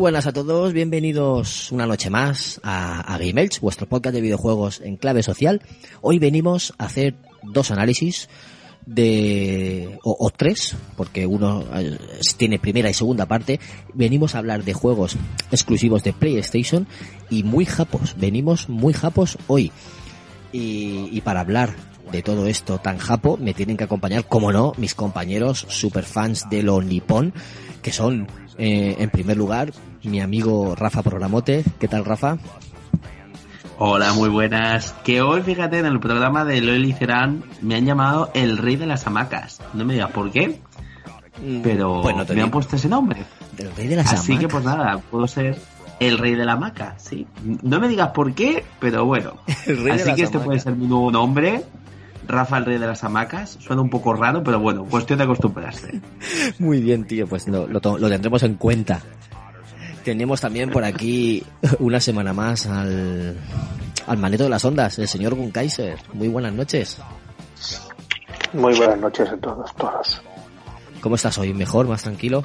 Buenas a todos, bienvenidos una noche más a, a vuestro podcast de videojuegos en clave social. Hoy venimos a hacer dos análisis de o, o tres, porque uno eh, tiene primera y segunda parte. Venimos a hablar de juegos exclusivos de PlayStation y muy japos. Venimos muy japos hoy. Y, y para hablar de todo esto tan japo me tienen que acompañar, como no, mis compañeros superfans de lo nipón, que son eh, en primer lugar, mi amigo Rafa Programote. ¿Qué tal, Rafa? Hola, muy buenas. Que hoy, fíjate, en el programa de Loel y Cerán me han llamado el rey de las hamacas. No me digas por qué, pero Pues me han puesto ese nombre. Del rey de las Así que, hamacas. pues nada, puedo ser el rey de la hamaca, sí. No me digas por qué, pero bueno. El rey de Así las que este hamacas. puede ser mi nuevo nombre. Rafa, el rey de las hamacas. Suena un poco raro, pero bueno, cuestión de acostumbrarse. Muy bien, tío, pues lo, lo to- lo tendremos en cuenta. Tenemos también por aquí una semana más al, al maneto de las ondas, el señor Gunkaiser. Muy buenas noches. Muy buenas noches a todos, todas. ¿Cómo estás hoy? ¿Mejor? ¿Más tranquilo?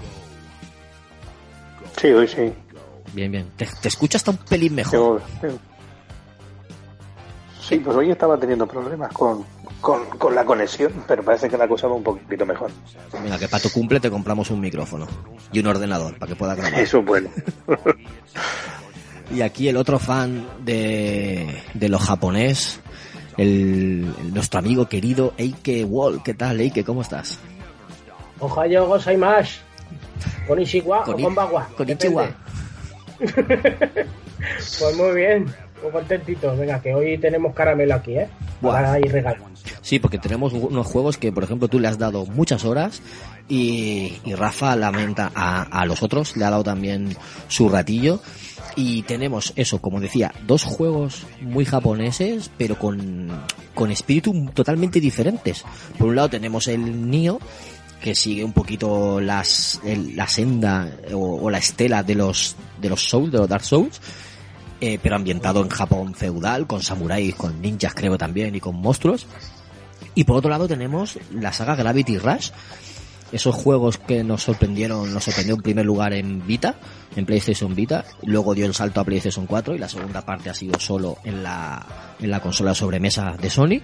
Sí, hoy sí. Bien, bien. Te, te escucho hasta un pelín mejor. Tengo- tengo- Sí, pues hoy estaba teniendo problemas con, con, con la conexión, pero parece que la cosa va un poquito mejor. Venga, que para tu cumple te compramos un micrófono y un ordenador para que pueda grabar. Eso es bueno. Y aquí el otro fan de, de lo japonés, el, el- nuestro amigo querido Eike Wall. ¿Qué tal, Eike? ¿Cómo estás? Ohayo gozaimasu. Konnichiwa o konbanwa. Konnichiwa. Pues muy bien, muy contentito. Venga, que hoy tenemos caramelo aquí, ¿eh? Para ir regalo. Sí, porque tenemos unos juegos que, por ejemplo, tú le has dado muchas horas y, y Rafa lamenta a, a los otros, le ha dado también su ratillo. Y tenemos eso, como decía, dos juegos muy japoneses, pero con, con espíritu totalmente diferentes. Por un lado tenemos el Nio, que sigue un poquito las, el- la senda o, o la estela de los, de los Souls, de los Dark Souls, eh, pero ambientado en Japón feudal, con samuráis, con ninjas creo también y con monstruos. Y por otro lado tenemos la saga Gravity Rush, esos juegos que nos sorprendieron, nos sorprendió en primer lugar en Vita, en PlayStation Vita, luego dio el salto a PlayStation 4 y la segunda parte ha sido solo en la, en la consola sobremesa de Sony.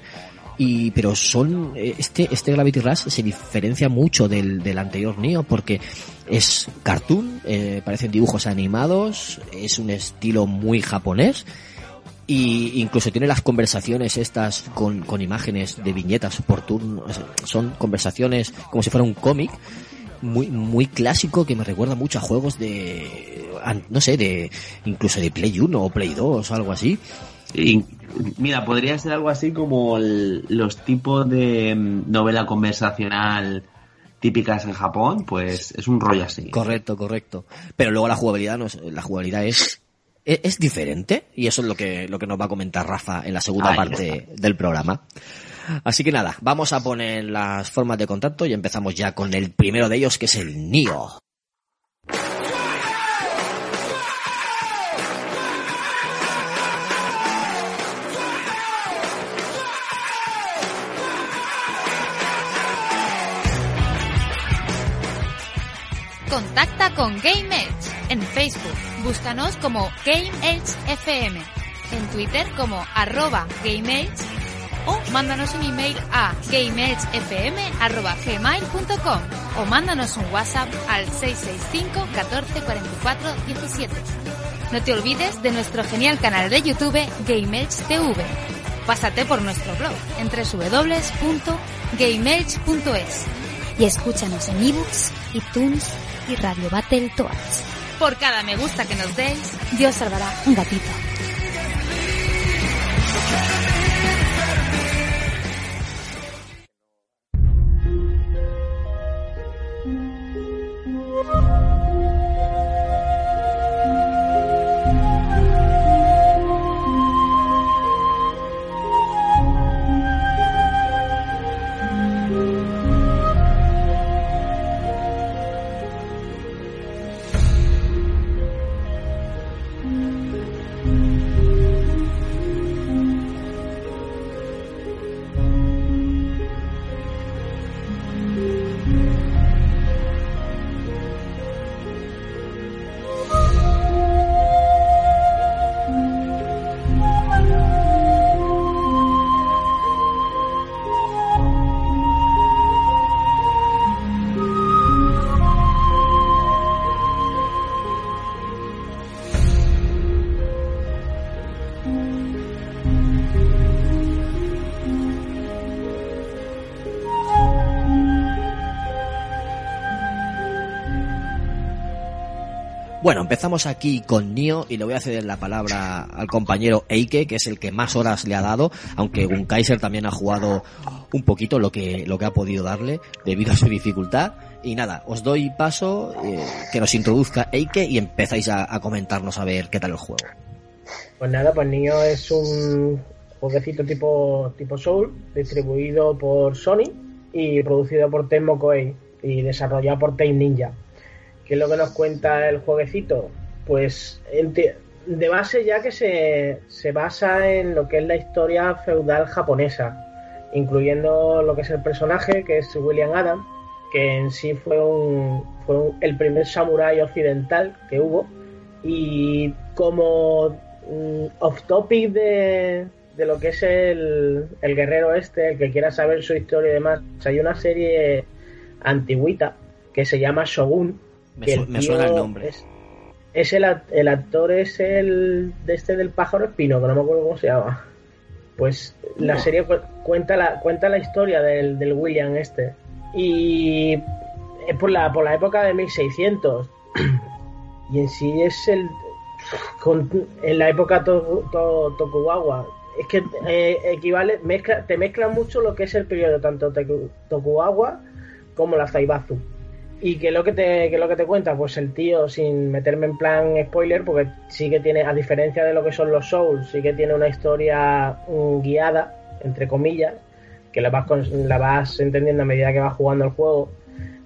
Y, pero son, eh, este, este Gravity Rush se diferencia mucho del, del anterior Neo porque es cartoon, eh, parecen dibujos animados, es un estilo muy japonés y incluso tiene las conversaciones estas con, con imágenes de viñetas por turno. Son conversaciones como si fuera un cómic muy, muy clásico que me recuerda mucho a juegos de, no sé, de, incluso de Play 1 o Play 2 o algo así. Y, mira, podría ser algo así como el- los tipos de mm, novela conversacional típicas en Japón, pues es un rollo así. Correcto, correcto. Pero luego la jugabilidad no es, la jugabilidad es, es, es diferente y eso es lo que, lo que nos va a comentar Rafa en la segunda Ahí parte del programa. Así que nada, vamos a poner las formas de contacto y empezamos ya con el primero de ellos que es el NIO. Contacta con Game Edge en Facebook. Búscanos como Game Edge FM. En Twitter como arroba Game Edge o mándanos un email a gameedgefm.gmail.com o mándanos un WhatsApp al 665 14 44 17. No te olvides de nuestro genial canal de YouTube Game Edge TV. Pásate por nuestro blog en www.gameedge.es y escúchanos en ebooks, iTunes y Radio Battle Toads. Por cada me gusta que nos deis, Dios salvará un gatito. Empezamos aquí con Nio y le voy a ceder la palabra al compañero Eike, que es el que más horas le ha dado, aunque Kaiser también ha jugado un poquito lo que, lo que ha podido darle debido a su dificultad. Y nada, os doy paso, eh, que nos introduzca Eike y empezáis a, a comentarnos a ver qué tal el juego. Pues nada, pues Nio es un jueguecito tipo, tipo Soul, distribuido por Sony y producido por Tecmo Koei y desarrollado por Team Ninja. ¿Qué es lo que nos cuenta el jueguecito? Pues de base ya que se, se basa en lo que es la historia feudal japonesa, incluyendo lo que es el personaje, que es William Adam, que en sí fue, un, fue el primer samurái occidental que hubo. Y como mm, off topic de, de, lo que es el, el, guerrero este, el que quiera saber su historia y demás, hay una serie antigüita que se llama Shogun, me, su me suena el nombre. Es, es el, el, actor es el de este del pájaro espino, que no me acuerdo cómo se llama. Pues la serie cu cuenta la, cuenta la historia del, del, William este. Y es por la, por la época de 1600. y en sí es el... Con, en la época to, to, Tokugawa. Es que eh, equivale, mezcla, te mezcla mucho lo que es el periodo tanto Tokugawa como la Zaibatsu. ¿Y qué es lo que te, qué es lo que te cuenta? Pues el tío, sin meterme en plan spoiler, porque sí que tiene, a diferencia de lo que son los Souls, sí que tiene una historia um, guiada, entre comillas, que la vas, la vas entendiendo a medida que vas jugando el juego.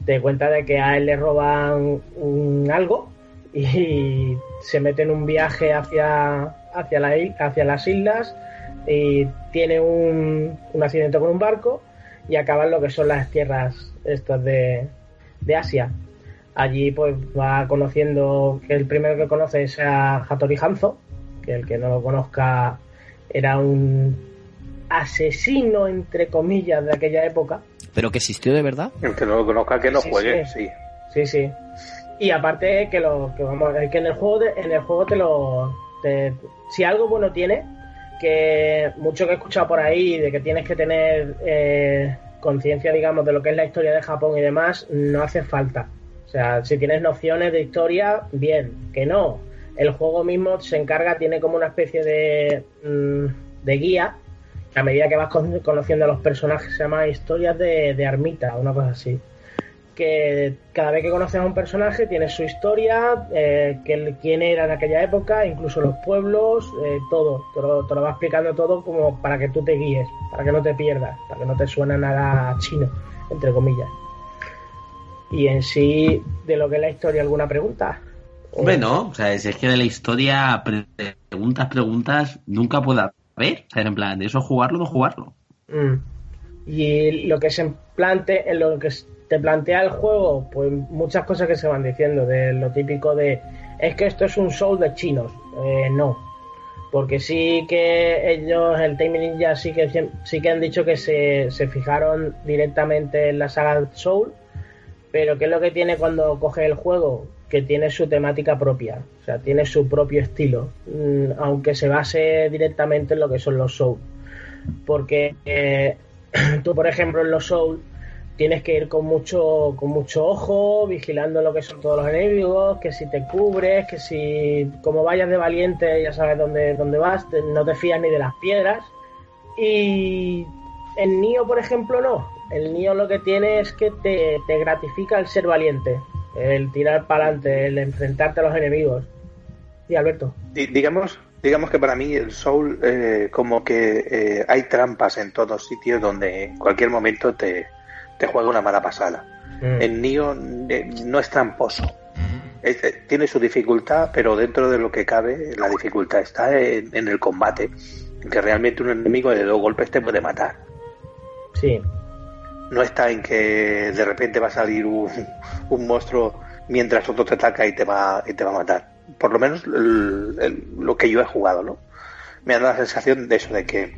Te cuenta de que a él le roban un, algo y se mete en un viaje hacia, hacia, la, hacia las islas y tiene un, un accidente con un barco y acaba en lo que son las tierras estas de, de Asia. Allí pues va conociendo, que el primero que conoce es a Hattori Hanzo, que el que no lo conozca era un asesino, entre comillas, de aquella época. ¿Pero que existió de verdad? El que no lo conozca, que lo sí, juegue, sí. Sí, sí. Y aparte que lo que vamos, que en el juego de, en el juego te lo te, si algo bueno tiene que mucho que he escuchado por ahí de que tienes que tener eh, conciencia, digamos, de lo que es la historia de Japón y demás, no hace falta. O sea, si tienes nociones de historia, bien, que no. El juego mismo se encarga, tiene como una especie de, mmm, de guía, a medida que vas con, conociendo a los personajes se llama historias de, de Armita, una cosa así. Que cada vez que conoces a un personaje tiene su historia, eh, que, quién era en aquella época, incluso los pueblos, eh, todo. Te lo, te lo va explicando todo como para que tú te guíes, para que no te pierdas, para que no te suene nada chino, entre comillas. Y en sí, de lo que es la historia, ¿alguna pregunta? Hombre, no, o sea, es que de la historia, preguntas, preguntas, nunca puede haber. O sea, en plan, de eso jugarlo, no jugarlo. Mm. Y lo que se plante, en lo que te plantea el juego, pues muchas cosas que se van diciendo, de lo típico de, es que esto es un show de chinos. Eh, no. Porque sí que ellos, el Time Ninja, sí que, sí que han dicho que se, se fijaron directamente en la saga Soul. Pero ¿qué es lo que tiene cuando coge el juego? Que tiene su temática propia. O sea, tiene su propio estilo. mm, Aunque se base directamente en lo que son los Soul. Porque eh, tú, por ejemplo, en los Soul tienes que ir con mucho con mucho ojo, vigilando lo que son todos los enemigos, que si te cubres, que si como vayas de valiente ya sabes dónde, dónde vas, no te fías ni de las piedras. Y en Nio, por ejemplo, no. El Nio lo que tiene es que te, te gratifica el ser valiente, el tirar para adelante, el enfrentarte a los enemigos. Y Alberto. Di- digamos, digamos que para mí el Soul eh, como que eh, hay trampas en todos sitios donde en cualquier momento te, te juega una mala pasada. Mm. En Nio eh, no es tramposo. Es- eh, tiene su dificultad, pero dentro de lo que cabe, la dificultad está en, en el combate. Que realmente un enemigo de dos golpes te puede matar. Sí. No está en que de repente va a salir un, un monstruo mientras otro te ataca y te va, y te va a matar. Por lo menos el- el- lo que yo he jugado, ¿no? Me ha dado la sensación de eso, de que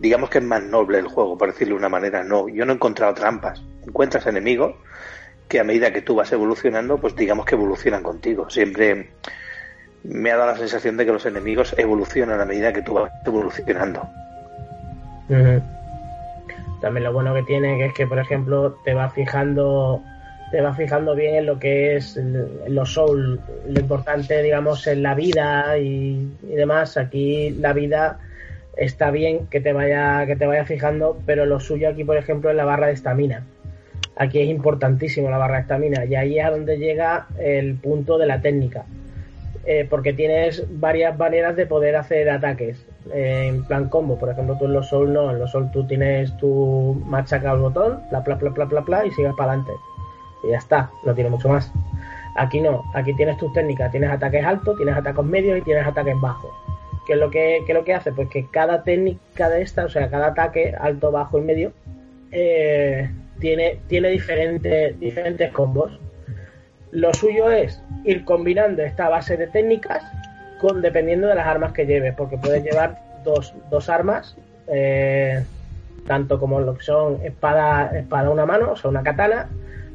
digamos que es más noble el juego, por decirlo de una manera. No, yo no he encontrado trampas. Encuentras enemigos que a medida que tú vas evolucionando, pues digamos que evolucionan contigo. Siempre me ha dado la sensación de que los enemigos evolucionan a medida que tú vas evolucionando. También lo bueno que tiene es que, por ejemplo, te va fijando te va fijando bien en lo que es los soul, lo importante, digamos, en la vida y demás. Aquí la vida está bien que te vaya que te vaya fijando, pero lo suyo aquí, por ejemplo, es la barra de estamina. Aquí es importantísimo la barra de estamina y ahí es a donde llega el punto de la técnica. Eh, porque tienes varias maneras de poder hacer ataques eh, en plan combo. Por ejemplo, tú en los Soul no, en los Soul tú tienes tu machaca al botón, bla, bla, bla, bla, bla, y sigues para adelante. Y ya está, no tiene mucho más. Aquí no, aquí tienes tus técnicas, tienes ataques altos, tienes ataques medios y tienes ataques bajos. ¿Qué es lo que, qué lo que hace? Pues que cada técnica de esta, o sea, cada ataque alto, bajo y medio, eh, tiene, tiene diferentes, diferentes combos. Lo suyo es ir combinando esta base de técnicas con dependiendo de las armas que lleves, porque puedes llevar dos, dos armas, eh, tanto como lo que son espada, espada una mano, o sea, una katana,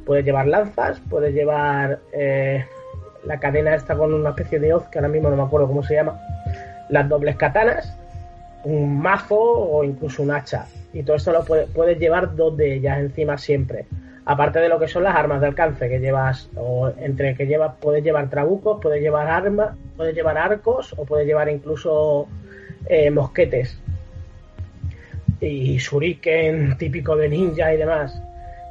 puedes llevar lanzas, puedes llevar eh, la cadena esta con una especie de hoz, que ahora mismo no me acuerdo cómo se llama, las dobles katanas, un mazo o incluso un hacha. Y todo esto lo puede- puedes llevar dos de ellas encima siempre. Aparte de lo que son las armas de alcance que llevas, o entre que llevas, puedes llevar trabucos, puedes llevar armas, puedes llevar arcos o puedes llevar incluso eh, mosquetes. Y shuriken típico de ninja y demás.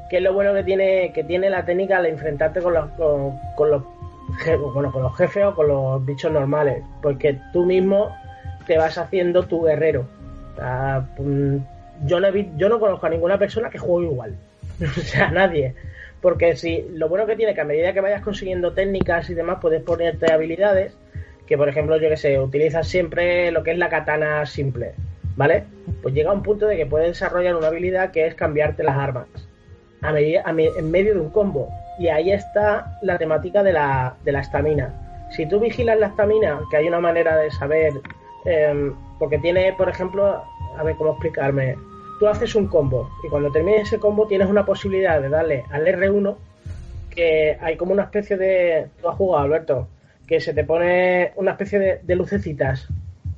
Que es lo bueno que tiene, que tiene la técnica al enfrentarte con los, con, con los bueno, con los jefes o con los bichos normales. Porque tú mismo te vas haciendo tu guerrero. Mm, yo no, yo no conozco a ninguna persona que juegue igual. o sea, nadie. Porque si lo bueno que tiene que a medida que vayas consiguiendo técnicas y demás, puedes ponerte habilidades que, por ejemplo, yo que sé, utilizas siempre lo que es la katana simple, ¿vale? Pues llega un punto de que puedes desarrollar una habilidad que es cambiarte las armas a medida, a en medio de un combo. Y ahí está la temática de la de la estamina. Si tú vigilas la estamina, que hay una manera de saber, em, porque tiene, por ejemplo, a ver cómo explicarme, tú haces un combo y cuando termines ese combo tienes una posibilidad de darle al R1 que hay como una especie de... Tú has jugado, Alberto, que se te pone una especie de, de lucecitas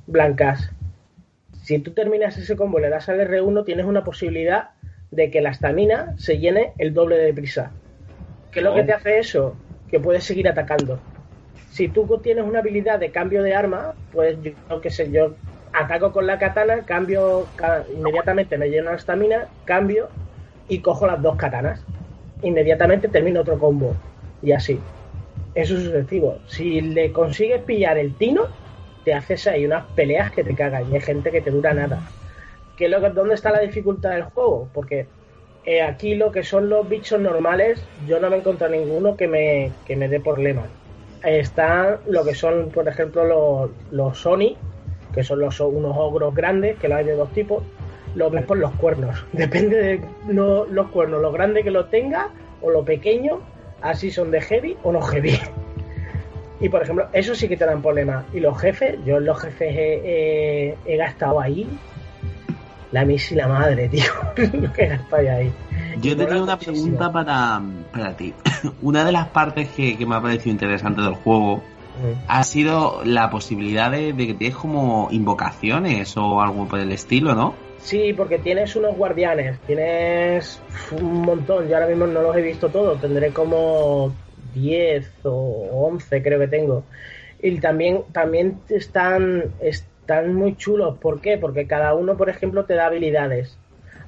blancas. Si tú terminas ese combo y le das al R1, tienes una posibilidad de que la estamina se llene el doble de prisa. ¿Qué es lo que te hace eso? Que puedes seguir atacando. Si tú tienes una habilidad de cambio de arma, pues yo qué sé, yo ataco con la katana, cambio, ca- inmediatamente me lleno la estamina, cambio y cojo las dos katanas. Inmediatamente termino otro combo. Y así. Eso es sucesivo. Si le consigues pillar el tino, te haces ahí unas peleas que te cagan. Y hay gente que te dura nada. ¿Qué es lo que, ¿Dónde está la dificultad del juego? Porque eh, aquí lo que son los bichos normales, yo no me he encontrado ninguno que me, que me dé problemas. Están lo que son, por ejemplo, los, los Sony, que son unos ogros grandes, que los hay de dos tipos. Los ves por los cuernos. Depende de lo- los cuernos, lo grande que lo tenga o lo pequeño, así son de heavy o no heavy. Y por ejemplo, eso sí que te dan problemas. Y los jefes, yo los jefes he gastado ahí la misa y la madre, tío. lo que he gastado ahí. Yo tenía una muchísimo. pregunta para, para ti. Una de las partes que, que me ha parecido interesante del juego Mm. ha sido la posibilidad de, de que tienes como invocaciones o algo por el estilo, ¿no? Sí, porque tienes unos guardianes, tienes un montón. Yo ahora mismo no los he visto todos, tendré como 10 o 11 creo que tengo. Y también, también están, están muy chulos. ¿Por qué? Porque cada uno, por ejemplo, te da habilidades.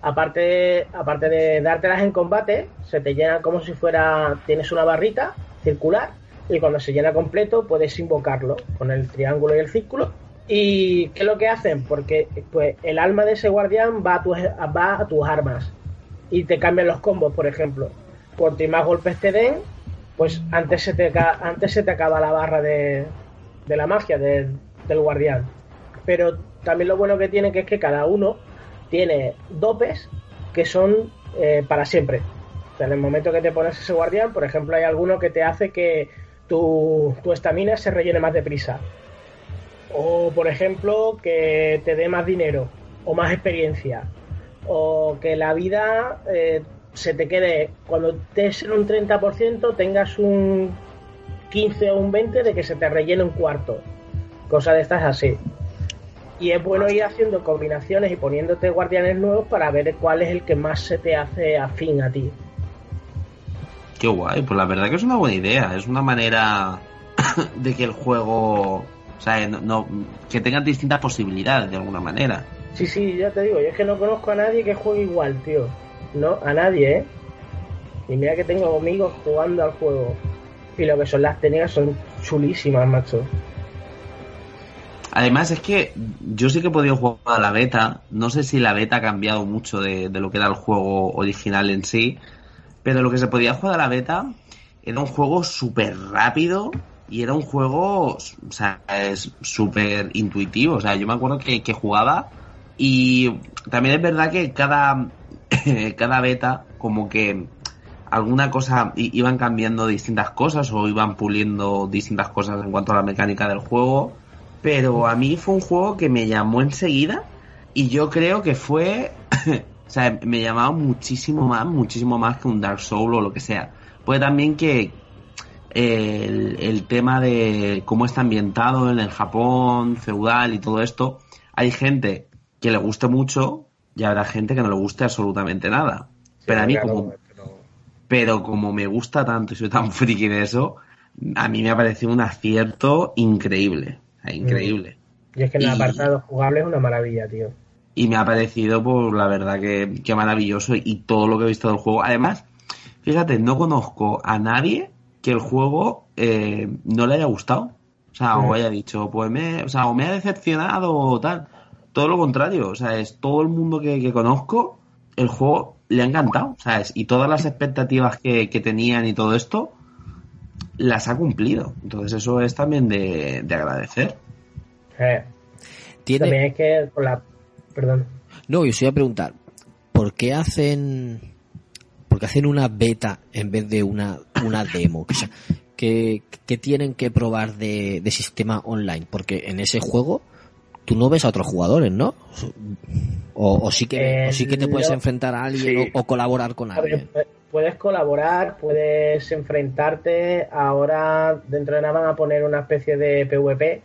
Aparte, aparte de dártelas en combate, se te llena como si fuera. Tienes una barrita circular y cuando se llena completo puedes invocarlo con el triángulo y el círculo. ¿Y qué es lo que hacen? Porque pues el alma de ese guardián va a tus, va a tus armas y te cambian los combos, por ejemplo. Cuanto más golpes te den, pues antes se te, antes se te acaba la barra de, de la magia del, del guardián. Pero también lo bueno que tiene que es que cada uno tiene dopes que son eh, para siempre. O sea, en el momento que te pones ese guardián, por ejemplo, hay alguno que te hace que tu estamina se rellene más deprisa. O, por ejemplo, que te dé más dinero o más experiencia. O que la vida eh, se te quede, cuando estés en un 30%, tengas un 15 o un 20 de que se te rellene un cuarto. Cosas de estas así. Y es bueno ir haciendo combinaciones y poniéndote guardianes nuevos para ver cuál es el que más se te hace afín a ti. Qué guay, pues la verdad que es una buena idea. Es una manera de que el juego, o sea, no, no- que tenga distintas posibilidades de alguna manera. Sí, sí, ya te digo, yo es que no conozco a nadie que juegue igual, tío. No, a nadie, ¿eh? Y mira que tengo amigos jugando al juego. Y lo que son las técnicas son chulísimas, macho. Además es que yo sí que he podido jugar a la beta. No sé si la beta ha cambiado mucho de, lo que era el juego original en sí. Pero lo que se podía jugar a la beta era un juego súper rápido y era un juego, o sea, súper intuitivo. O sea, yo me acuerdo que, que jugaba y también es verdad que cada, cada beta como que alguna cosa iban cambiando distintas cosas o iban puliendo distintas cosas en cuanto a la mecánica del juego. Pero a mí fue un juego que me llamó enseguida y yo creo que fue, o sea, me llamaba muchísimo más, muchísimo más que un Dark Souls o lo que sea. Puede también que eh, el, el tema de cómo está ambientado en el Japón feudal y todo esto, hay gente que le guste mucho y habrá gente que no le guste absolutamente nada. Pero a mí Claro, como pero- pero como me gusta tanto y soy tan friki de eso, a mí me ha parecido un acierto increíble. O Increíble. Y es que el Y- apartado jugable es una maravilla, tío. Y me ha parecido, pues, la verdad que, que maravilloso y todo lo que he visto del juego. Además, fíjate, no conozco a nadie que el juego eh, no le haya gustado. O sea, o Mm. haya dicho, pues me, o sea, o me ha decepcionado o tal. Todo lo contrario. O sea, es todo el mundo que, que conozco, el juego le ha encantado. ¿Sabes? Y todas las expectativas que, que tenían y todo esto, las ha cumplido. Entonces eso es también de, de agradecer. Eh, Tiene, También es que con la... Perdón. No, yo os iba a preguntar, ¿por qué hacen, por qué hacen una beta en vez de una, una demo? O sea, ¿qué, qué tienen que probar de, de sistema online? Porque en ese juego tú no ves a otros jugadores, ¿no? O, o sí que, Eh, o sí que te puedes no. enfrentar a alguien Sí. o, o colaborar con A ver, alguien. Puedes colaborar, puedes enfrentarte. Ahora dentro de nada van a poner una especie de PvP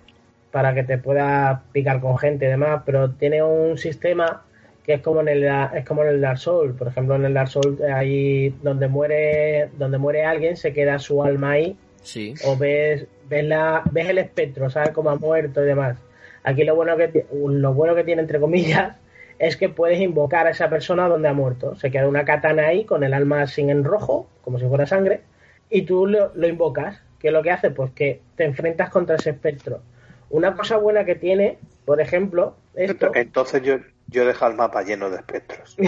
para que te puedas picar con gente y demás, pero tiene un sistema que es como en el es como en el Dark Souls. Por ejemplo, en el Dark Souls ahí donde muere donde muere alguien se queda su alma ahí Sí. o ves ves la ves el espectro, sabes cómo ha muerto y demás. Aquí lo bueno que lo bueno que tiene entre comillas es que puedes invocar a esa persona donde ha muerto. Se queda una katana ahí con el alma sin en rojo, como si fuera sangre, y tú lo, lo invocas. ¿Qué es lo que hace? Pues que te enfrentas contra ese espectro. Una cosa buena que tiene, por ejemplo, esto, Entonces yo, yo dejo el mapa lleno de espectros.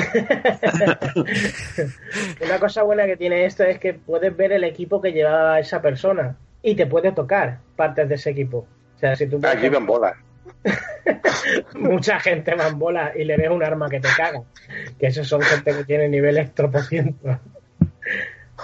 una cosa buena que tiene esto es que puedes ver el equipo que llevaba esa persona y te puede tocar partes de ese equipo. O sea, si tú ven bolas. mucha gente va en bola y le ves un arma que te caga. Que esos son gente que tiene nivel extropociento.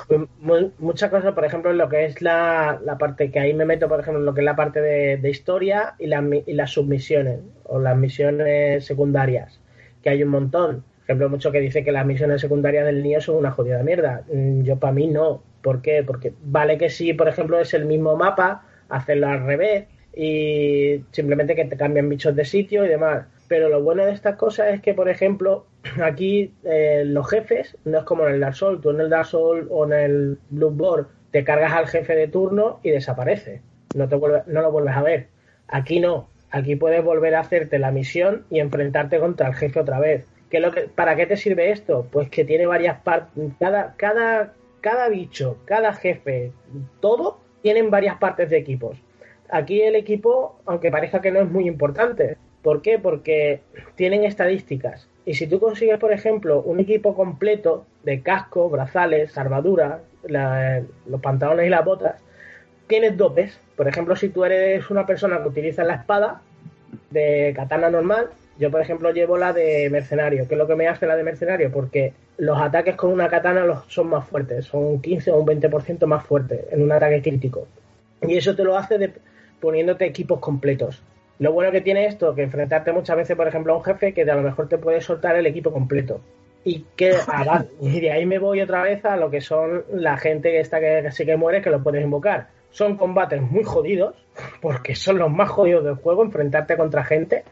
Pues mu- muchas cosas, por ejemplo, en lo que es la, la parte que ahí me meto, por ejemplo, en lo que es la parte de, historia y, y las submisiones o las misiones secundarias, que hay un montón. Por ejemplo, mucho que dice que las misiones secundarias del niño son una jodida mierda. Mm, Yo para mí no. ¿Por qué? Porque vale que sí, por ejemplo, es el mismo mapa, hacerlo al revés y simplemente que te cambian bichos de sitio y demás. Pero lo bueno de estas cosas es que, por ejemplo, aquí eh, los jefes no es como en el Dark Souls. Tú en el Dark Souls o en el Bloodborne te cargas al jefe de turno y desaparece. No, te vuelve- no lo vuelves a ver. Aquí no. Aquí puedes volver a hacerte la misión y enfrentarte contra el jefe otra vez. ¿Qué lo que, ¿Para qué te sirve esto? Pues que tiene varias partes. Cada, cada, cada bicho, cada jefe, todo tienen varias partes de equipos. Aquí el equipo, aunque parezca que no es muy importante. ¿Por qué? Porque tienen estadísticas. Y si tú consigues, por ejemplo, un equipo completo de casco, brazales, armadura, los pantalones y las botas, tienes dopes. Por ejemplo, si tú eres una persona que utiliza la espada de katana normal, yo por ejemplo llevo la de mercenario. ¿Qué es lo que me hace la de mercenario? Porque los ataques con una katana son más fuertes, son un 15 o un 20% más fuertes en un ataque crítico. Y eso te lo hace de- poniéndote equipos completos. Lo bueno que tiene esto, que enfrentarte muchas veces, por ejemplo, a un jefe que a lo mejor te puede soltar el equipo completo. Y que ah, y de ahí me voy otra vez a lo que son la gente esta que sí que muere, que lo puedes invocar. Son combates muy jodidos, porque son los más jodidos del juego, enfrentarte contra gente,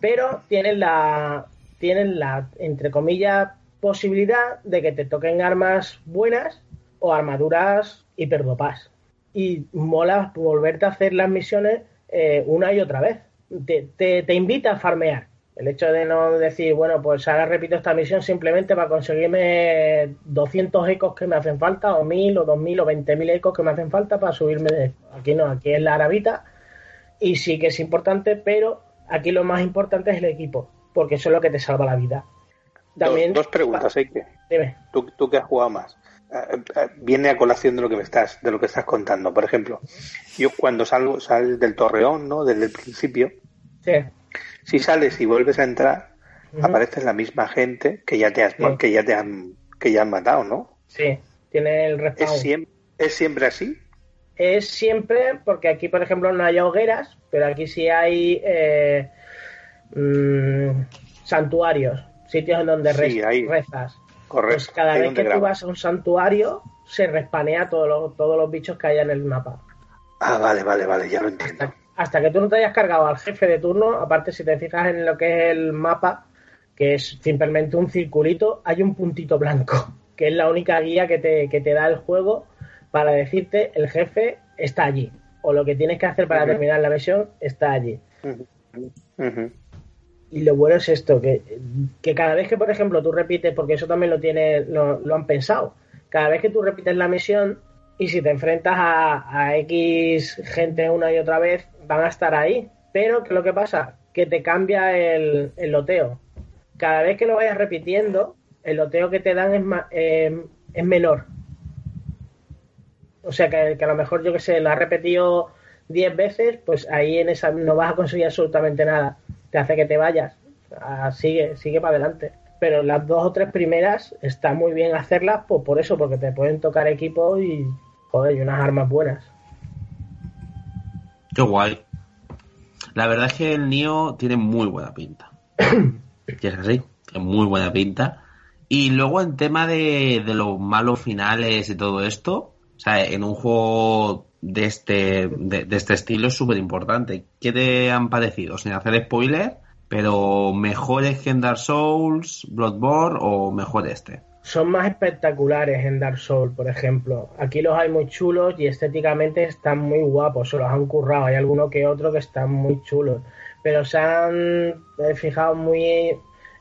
pero tienen la, tienen la, entre comillas, posibilidad de que te toquen armas buenas o armaduras hiperdopas. Y mola volverte a hacer las misiones eh, una y otra vez. Te, te, te invita a farmear. El hecho de no decir, bueno, pues ahora repito esta misión simplemente para conseguirme 200 ecos que me hacen falta, o 1000, o 2000, o 20.000 ecos que me hacen falta para subirme de. Aquí no, aquí es la arabita y sí que es importante, pero aquí lo más importante es el equipo, porque eso es lo que te salva la vida. Dos, También, dos preguntas, Eike. Dime. Tú, tú que has jugado más. Eh, eh, Viene a colación de lo que me estás, de lo que estás contando. Por ejemplo, yo cuando salgo, sales del torreón, ¿no? Desde el principio, Sí. si sales y vuelves a entrar, aparece la misma gente que ya te has, Sí. que ya te han, que ya han matado, ¿no? Sí, tiene el respawn. ¿Es siempre, ¿Es siempre así? Es siempre, porque aquí, por ejemplo, no hay hogueras, pero aquí sí hay eh, mm, santuarios, sitios en donde Sí, rez- ahí. rezas. Correcto. Pues cada vez que tú vas a un santuario, se respanea todos los, todos los bichos que haya en el mapa. Ah, vale, vale, vale, ya lo entiendo. Hasta, hasta que tú no te hayas cargado al jefe de turno, aparte si te fijas en lo que es el mapa, que es simplemente un circulito, hay un puntito blanco, que es la única guía que te, que te da el juego para decirte el jefe está allí. O lo que tienes que hacer para terminar la misión está allí. Y lo bueno es esto, que, que cada vez que, por ejemplo, tú repites, porque eso también lo tiene, lo, lo han pensado, cada vez que tú repites la misión y si te enfrentas a, a X gente una y otra vez, van a estar ahí. Pero, ¿qué es lo que pasa? Que te cambia el, el loteo. Cada vez que lo vayas repitiendo, el loteo que te dan es, ma- eh, es menor. O sea, que, que a lo mejor, yo que sé, lo has repetido 10 veces, pues ahí en esa no vas a conseguir absolutamente nada. Te hace que te vayas. Ah, sigue, sigue para adelante. Pero las dos o tres primeras está muy bien hacerlas pues por eso, porque te pueden tocar equipos y, joder, y unas armas buenas. Qué guay. La verdad es que el Nio tiene muy buena pinta. Es así, tiene muy buena pinta. Y luego en tema de, de los malos finales y todo esto, o sea, en un juego de este, de, este estilo es súper importante. ¿Qué te han parecido? Sin hacer spoiler, pero mejores que en Dark Souls, Bloodborne o mejor este. Son más espectaculares en Dark Souls, por ejemplo. Aquí los hay muy chulos y estéticamente están muy guapos, se los han currado. Hay alguno que otro que están muy chulos. Pero se han fijado muy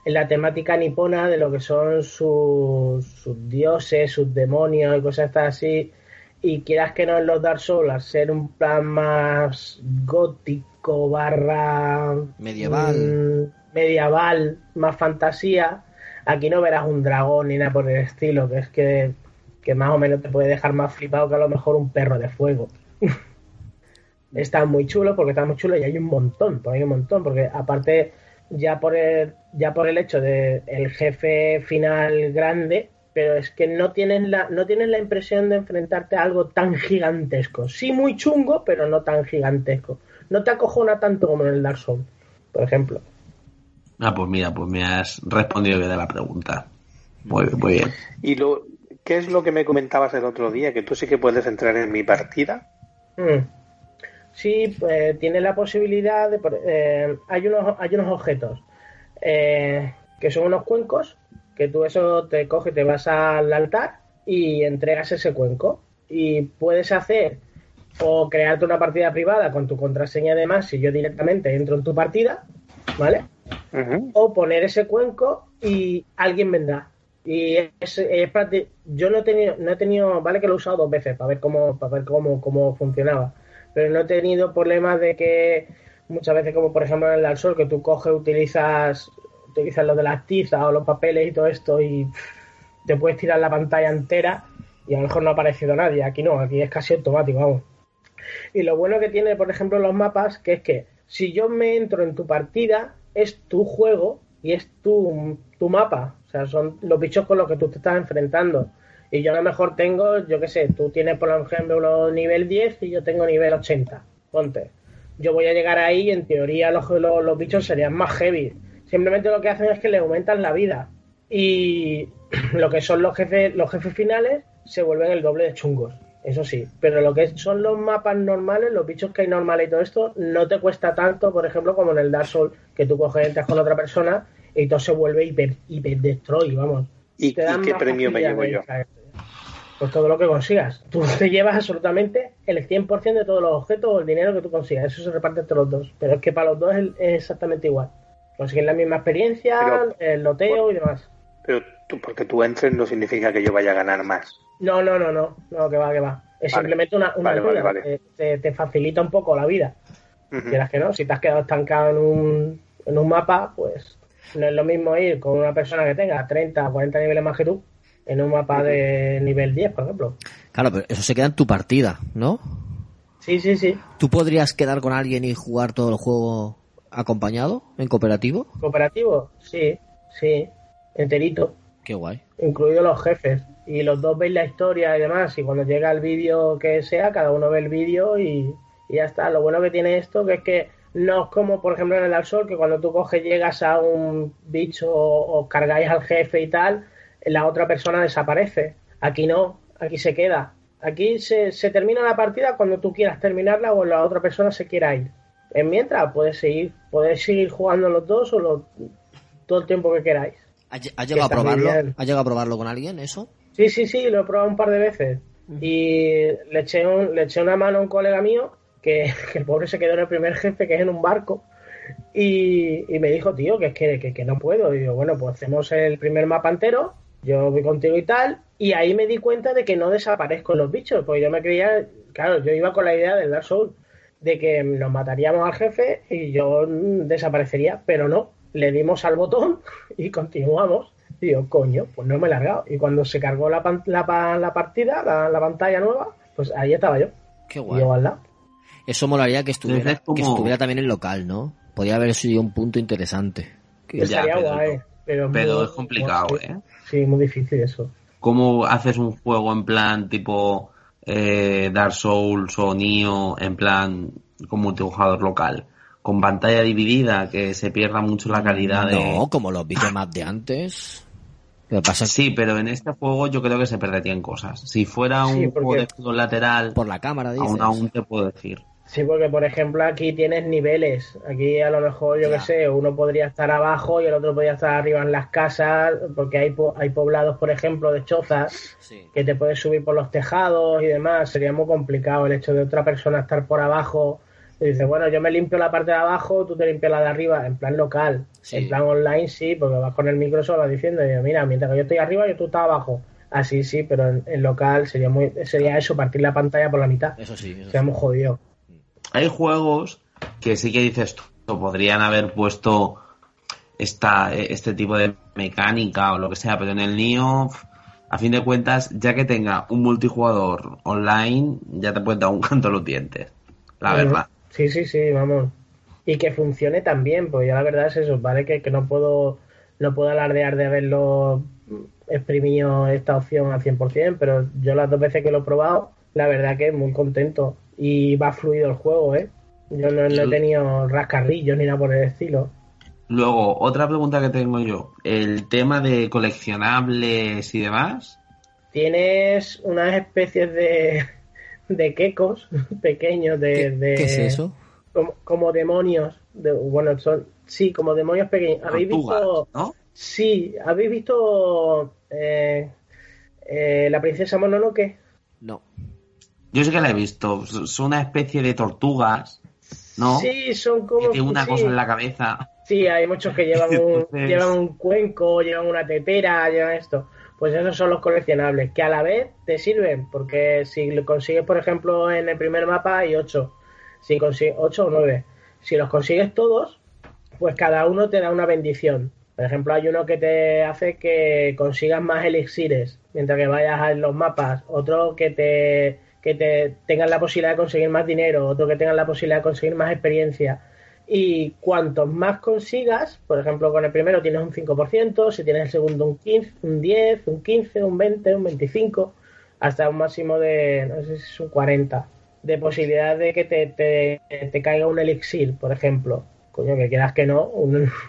en la temática nipona de lo que son sus, sus dioses, sus demonios y cosas así. Y quieras que no en los Dark Souls, al ser un plan más gótico, barra Medieval. mm, medieval, más fantasía, aquí no verás un dragón ni nada por el estilo, que es que, que más o menos te puede dejar más flipado que a lo mejor un perro de fuego. está muy chulo porque está muy chulo y hay un montón, pues hay un montón, porque aparte ya por el, ya por el hecho de el jefe final grande pero es que no tienes la, no tienes la impresión de enfrentarte a algo tan gigantesco. Sí muy chungo, pero no tan gigantesco. No te acojona tanto como en el Dark Souls, por ejemplo. Ah, pues mira, pues me has respondido bien de la pregunta. Muy bien, muy bien. ¿Y lo, qué es lo que me comentabas el otro día? Que tú sí que puedes entrar en mi partida. Mm. Sí, pues, tiene la posibilidad de... eh, hay, unos, hay unos objetos eh, que son unos cuencos, que tú eso te coges, te vas al altar y entregas ese cuenco. Y puedes hacer o crearte una partida privada con tu contraseña y demás, si yo directamente entro en tu partida, ¿vale? O poner ese cuenco y alguien vendrá. Y es, es yo no he tenido, no he tenido, vale que lo he usado dos veces para ver cómo, para ver cómo, cómo funcionaba, pero no he tenido problemas de que muchas veces como por ejemplo en el Dark Souls que tú coges, utilizas, utilizas lo de las tizas o los papeles y todo esto y te puedes tirar la pantalla entera y a lo mejor no ha aparecido nadie. Aquí no, aquí es casi automático, vamos. Y lo bueno que tiene, por ejemplo, los mapas, que es que si yo me entro en tu partida, es tu juego y es tu, tu mapa. O sea, son los bichos con los que tú te estás enfrentando. Y yo a lo mejor tengo, yo qué sé, tú tienes por ejemplo nivel 10 y yo tengo nivel 80. Ponte. Yo voy a llegar ahí y en teoría los, los bichos serían más heavy. Simplemente lo que hacen es que le aumentan la vida. Y lo que son los jefes, los jefes finales se vuelven el doble de chungos. Eso sí, pero lo que son los mapas normales, los bichos que hay normales y todo esto, no te cuesta tanto, por ejemplo, como en el Dark Souls, que tú coges, entras con otra persona y todo se vuelve hiper, hiper destroy, vamos. ¿Y, Te y dan qué premio me llevo yo? Pues todo lo que consigas. Tú te llevas absolutamente el 100% de todos los objetos o el dinero que tú consigas. Eso se reparte entre los dos. Pero es que para los dos es, es exactamente igual. Consiguen la misma experiencia, Pero- el loteo y demás. Pero tú, porque tú entres no significa que yo vaya a ganar más. No, no, no, no, no, que va, que va. Es Vale. simplemente una, una Vale, ayuda. vale. Te, te- te facilita un poco la vida. Quieras que no, si te has quedado estancado en un, en un mapa, pues no es lo mismo ir con una persona que tenga 30 o 40 niveles más que tú en un mapa de nivel 10, por ejemplo. Claro, pero eso se queda en tu partida, ¿no? Sí, sí, sí. ¿Tú podrías quedar con alguien y jugar todo el juego acompañado, en cooperativo? Cooperativo, sí, sí. Enterito, Qué guay. incluidos los jefes. Y los dos veis la historia y demás. Y cuando llega el vídeo que sea, cada uno ve el vídeo y, y ya está. Lo bueno que tiene esto que es que no es como, por ejemplo, en el Dark Souls, que cuando tú coges, llegas a un bicho o, o cargáis al jefe y tal, la otra persona desaparece. Aquí no, aquí se queda. Aquí se, se termina la partida cuando tú quieras terminarla o la otra persona se quiera ir. En mientras, puedes seguir, podéis seguir jugando los dos o los- todo el tiempo que queráis. ¿Has lle- has llegado a probarlo? ¿Has llegado a probarlo con alguien, eso? Sí, sí, sí, lo he probado un par de veces. Y le eché, un- le eché una mano a un colega mío que, que el pobre se quedó en el primer jefe, que es en un barco. Y, y me dijo, tío, que es que, que, que no puedo. Y digo, bueno, pues hacemos el primer mapa entero, yo voy contigo y tal. Y ahí me di cuenta de que no desaparezco los bichos, porque yo me creía, claro, yo iba con la idea del Dark Souls, de que nos mataríamos al jefe y yo desaparecería, pero no. Le dimos al botón y continuamos. Y yo, coño, pues no me he largado. Y cuando se cargó la, pan- la, la partida, la, la pantalla nueva, pues ahí estaba yo. Qué Y guay. yo al lado. Eso molaría que estuviera, Es como- que estuviera también en local, ¿no? Podría haber sido un punto interesante. Ya, Estaría pero- guay. Pero, Pero muy- es complicado, ¿eh? Sí, muy difícil eso. ¿Cómo haces un juego en plan tipo eh, Dark Souls o Nioh en plan con multijugador local? Con pantalla dividida, que se pierda mucho la calidad de... No, como los beatemaps de antes. Lo pasa es Sí, pero en este juego yo creo que se perderían cosas. Si fuera un Sí, juego porque- de fútbol lateral, por la cámara, dices. aún, aún te puedo decir. Sí, porque por ejemplo aquí tienes niveles. Aquí a lo mejor, yo qué sé, uno podría estar abajo y el otro podría estar arriba en las casas, porque hay, po- hay poblados, por ejemplo, de chozas Sí. que te puedes subir por los tejados y demás. Sería muy complicado el hecho de otra persona estar por abajo. Y dice, bueno, yo me limpio la parte de abajo, tú te limpias la de arriba, en plan local. Sí. En plan online sí, porque vas con el micro solo vas diciendo, y mira, mientras que yo estoy arriba, yo tú estás abajo. Así sí, pero en, en local sería muy sería eso, partir la pantalla por la mitad. Eso sí. eso sí. Sería muy jodido. Hay juegos que sí que dices tú, podrían haber puesto esta, este tipo de mecánica o lo que sea, pero en el Nioh, a fin de cuentas, ya que tenga un multijugador online, ya te puede dar un canto a los dientes. La verdad. Sí, sí, sí, vamos. Y que funcione también, pues ya la verdad es eso, ¿vale? Que, que no puedo no puedo alardear de haberlo exprimido esta opción al 100%, pero yo las dos veces que lo he probado, la verdad que muy contento y va fluido el juego, ¿eh? Yo no, no he tenido rascarrillos ni nada por el estilo. Luego, otra pregunta que tengo yo. El tema de coleccionables y demás. Tienes unas especies de, de quecos pequeños, de, ¿Qué, de- qué es eso? Como, como demonios. De, bueno, son. Sí, como demonios pequeños. ¿Habéis Tortugas, visto.? ¿no? Sí, ¿habéis visto. eh, eh, la princesa Mononoke? No. Yo sé que la he visto. Son una especie de tortugas, ¿no? Sí, son Que como. tiene una sí. cosa en la cabeza. Sí, hay muchos que llevan un, Entonces- llevan un cuenco, llevan una tetera, llevan esto. Pues esos son los coleccionables, que a la vez te sirven, porque si lo consigues, por ejemplo, en el primer mapa hay 8, si consigues 8 o 9. Si los consigues todos, pues cada uno te da una bendición. Por ejemplo, hay uno que te hace que consigas más elixires mientras que vayas a los mapas, otro que te que te tengas la posibilidad de conseguir más dinero, otro que tengas la posibilidad de conseguir más experiencia. Y cuantos más consigas, por ejemplo, con el primero tienes un 5%, si tienes el segundo un 15, un 10, un 15, un 20, un 25, hasta un máximo de, no sé si es un 40, de posibilidad de que te, te, caiga un elixir, por ejemplo. Coño, que quieras que no,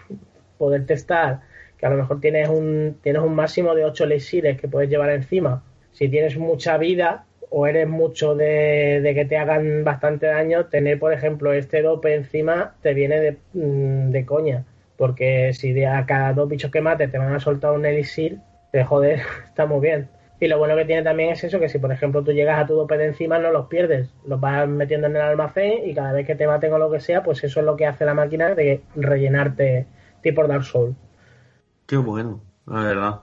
poder testar que a lo mejor tienes un, tienes un máximo de 8 elixires que puedes llevar encima. Si tienes mucha vida o eres mucho de, de que te hagan bastante daño, tener, por ejemplo, este dope encima te viene de, mm, de coña. Porque si de a cada dos bichos que mates te van a soltar un elixir, te joder, está muy bien. Y lo bueno que tiene también es eso, que si por ejemplo tú llegas a tu dope de encima no los pierdes, los vas metiendo en el almacén y cada vez que te maten o lo que sea, pues eso es lo que hace la máquina de rellenarte tipo Dark Souls. Qué bueno, la verdad.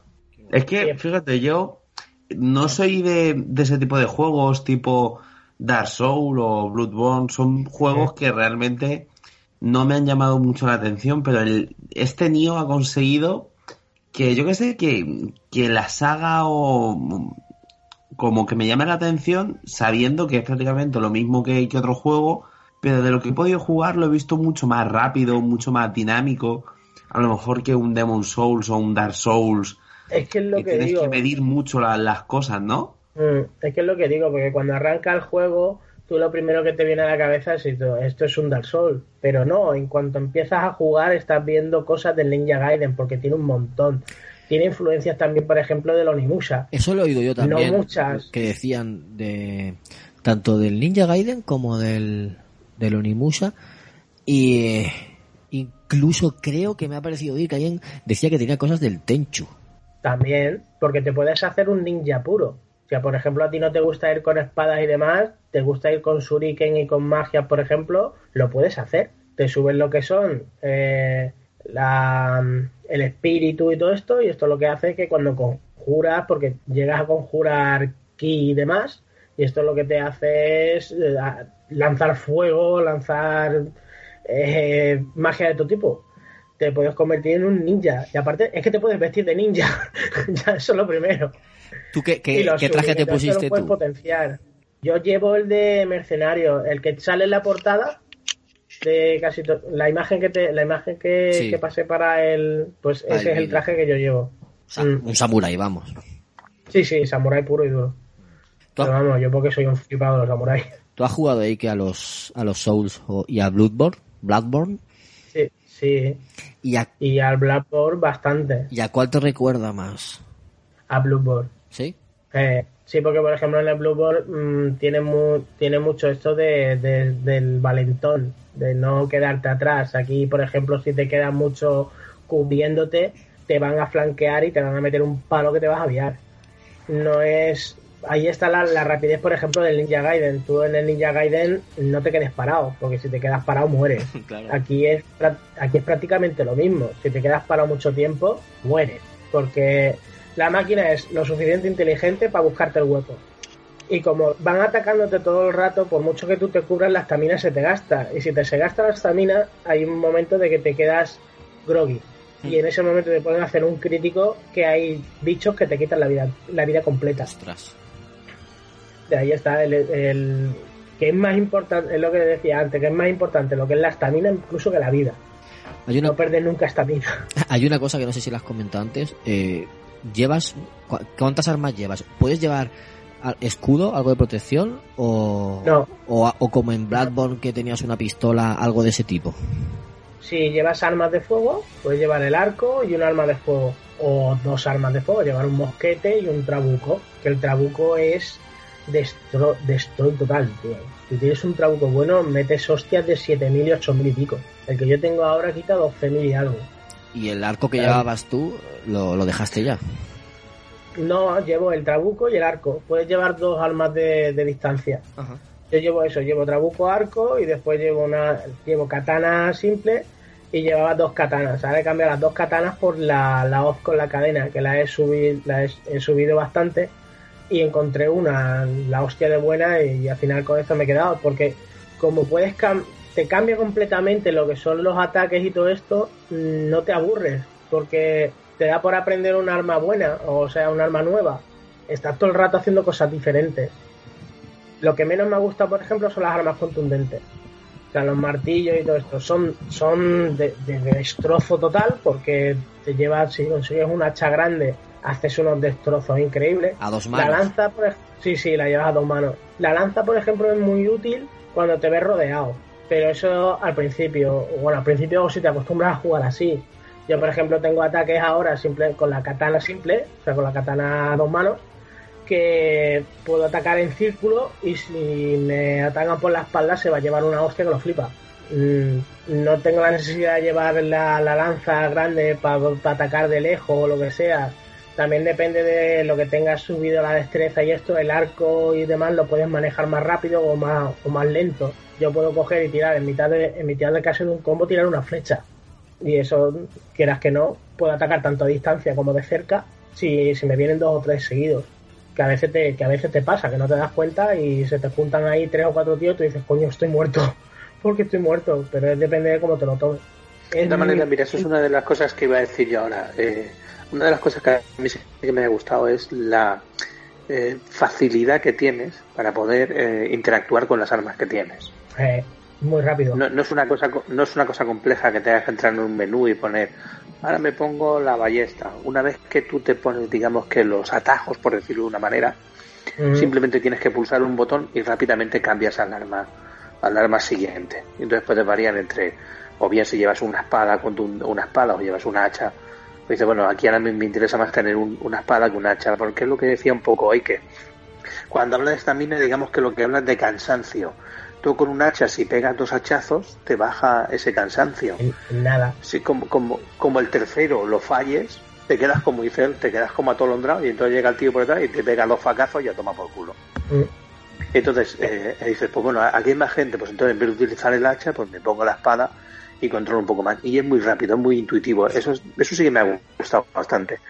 Es que, fíjate, yo no soy de, de ese tipo de juegos tipo Dark Soul o Bloodborne. Son juegos que realmente no me han llamado mucho la atención, pero el, este Nioh ha conseguido que yo que sé, que, que la saga o como que me llame la atención sabiendo que es prácticamente lo mismo que, que otro juego, pero de lo que he podido jugar lo he visto mucho más rápido, mucho más dinámico, a lo mejor que un Demon Souls o un Dark Souls, Es que es lo que que tienes digo. que medir mucho la- las cosas, ¿no? Mm, es que es lo que digo, porque cuando arranca el juego, tú lo primero que te viene a la cabeza es esto, esto es un Dark Souls. Pero no, en cuanto empiezas a jugar, estás viendo cosas del Ninja Gaiden, porque tiene un montón. Tiene influencias también, por ejemplo, del Onimusha. Eso lo he oído yo también. No muchas. Que decían de tanto del Ninja Gaiden como del, del Onimusha. Y eh, incluso creo que me ha parecido oír que alguien decía que tenía cosas del Tenchu. También, porque te puedes hacer un ninja puro. O sea, por ejemplo, a ti no te gusta ir con espadas y demás, te gusta ir con shuriken y con magia, por ejemplo, lo puedes hacer. Te subes lo que son eh, el espíritu y todo esto, y esto lo que hace es que cuando conjuras, porque llegas a conjurar ki y demás, y esto lo que te hace es eh, lanzar fuego, lanzar eh, magia de todo tipo. Te puedes convertir en un ninja. Y aparte, es que te puedes vestir de ninja. ya, eso es lo primero. ¿Tú qué, qué, traje te pusiste puedes tú? potenciar. Yo llevo el de mercenario, el que sale en la portada de casi la imagen que te, la imagen que, Sí. que pasé para el pues ese es el traje que yo llevo. Sa- Mm. Un samurái, vamos. Sí, sí, samurái puro y duro. ¿Tú Pero vamos, yo porque soy un flipado de los samuráis. tú has jugado ahí que a los, a los Souls y a Bloodborne? Bloodborne? Sí. ¿Y a, Y al Bloodborne bastante. ¿Y a cuál te recuerda más? A Bloodborne. ¿Sí? Eh, sí, porque por ejemplo en el Blue Ball mm, tiene, mu- tiene mucho esto de, de- del valentón, de no quedarte atrás. Aquí, por ejemplo, si te quedas mucho cubriéndote, te van a flanquear y te van a meter un palo que te vas a aviar. No es. Ahí está la, la rapidez, por ejemplo, del Ninja Gaiden. Tú en el Ninja Gaiden no te quedes parado, porque si te quedas parado mueres. Claro. Aquí es, aquí es prácticamente lo mismo. Si te quedas parado mucho tiempo, mueres. Porque la máquina es lo suficiente inteligente para buscarte el hueco. Y como van atacándote todo el rato, por mucho que tú te cubras, la estamina se te gasta. Y si te se gasta la estamina, hay un momento de que te quedas groggy. Y en ese momento te pueden hacer un crítico que hay bichos que te quitan la vida, la vida completa. Ostras. De ahí está el, el- que es más importante, es lo que decía antes, que es más importante lo que es la estamina incluso que la vida. Hay una, No perder nunca estamina. hay una cosa que no sé si la has comentado antes. eh, ¿llevas cu- cuántas armas llevas? ¿Puedes llevar escudo, algo de protección o No. o, o como en Bloodborne que tenías una pistola, algo de ese tipo? Si llevas armas de fuego, puedes llevar el arco y un arma de fuego. O dos armas de fuego, llevar un mosquete y un trabuco. Que el trabuco es destro destroy total, tío. Si tienes un trabuco bueno, metes hostias de 7000 y 8000 y pico. El que yo tengo ahora quita 12000 y algo. Y el arco que Claro. llevabas tú lo, lo dejaste ya. No, llevo el trabuco y el arco. Puedes llevar dos armas de, de distancia. Yo llevo eso, llevo trabuco, arco y después llevo una llevo katana simple y llevaba dos katanas. Ahora he cambiado las dos katanas por la, la hoz con la cadena, que la he subido, la he, he subido bastante y encontré una, la hostia de buena y al final con esto me he quedado porque como puedes cam- te cambia completamente lo que son los ataques y todo esto, mm, no te aburres porque te da por aprender un arma buena, o sea, un arma nueva. Estás todo el rato haciendo cosas diferentes. Lo que menos me gusta, por ejemplo, son las armas contundentes. O sea, los martillos y todo esto son, son de, de destrozo total porque te llevas, si consigues un hacha grande, haces unos destrozos increíbles. A dos La manos. lanza, por ej- sí, sí, la llevas a dos manos. La lanza, por ejemplo, es muy útil cuando te ves rodeado. Pero eso al principio, bueno, al principio si te acostumbras a jugar así. Yo, por ejemplo, tengo ataques ahora simple con la katana simple, o sea, con la katana a dos manos, que puedo atacar en círculo y si me atacan por la espalda se va a llevar una hostia que lo flipa. Mm, No tengo la necesidad de llevar la, la lanza grande para atacar de lejos o lo que sea. También depende de lo que tengas subido la destreza y esto, el arco y demás lo puedes manejar más rápido o más, o más lento. Yo puedo coger y tirar en mitad de, en mitad del caso de un combo tirar una flecha. Y eso, quieras que no, puedo atacar tanto a distancia como de cerca si, si me vienen dos o tres seguidos. Que a veces te, que a veces te pasa, que no te das cuenta y se te juntan ahí tres o cuatro tíos y tú dices, coño, estoy muerto. Porque estoy muerto, pero depende de cómo te lo tomes. De todas maneras, mira, eso es una de las cosas que iba a decir yo ahora. Eh, una de las cosas que a mí sí que me ha gustado es la eh, facilidad que tienes para poder eh, interactuar con las armas que tienes. eh, muy rápido. No, no es una cosa co- no es una cosa compleja que tengas que entrar en un menú y poner ahora me pongo la ballesta. Una vez que tú te pones, digamos que los atajos, por decirlo de una manera, Mm. simplemente tienes que pulsar un botón y rápidamente cambias al arma al arma siguiente. Entonces puedes variar entre o bien si llevas una espada con tu- una espada o llevas una hacha. Dice, bueno, aquí ahora me, me interesa más tener un- una espada que una hacha, porque es lo que decía un poco hoy que cuando hablas de estamina, digamos que lo que hablas de cansancio. Tú con un hacha, si pegas dos hachazos, te baja ese cansancio. Nada. Si como, como, como el tercero lo falles, te quedas como dice él, te quedas como atolondrado y entonces llega el tío por detrás y te pega dos facazos y ya toma por culo. Mm. Entonces eh, dices, pues bueno, aquí hay más gente, pues entonces en vez de utilizar el hacha, pues me pongo la espada y controlo un poco más. Y es muy rápido, es muy intuitivo. Eso, es- eso sí que me ha gustado bastante.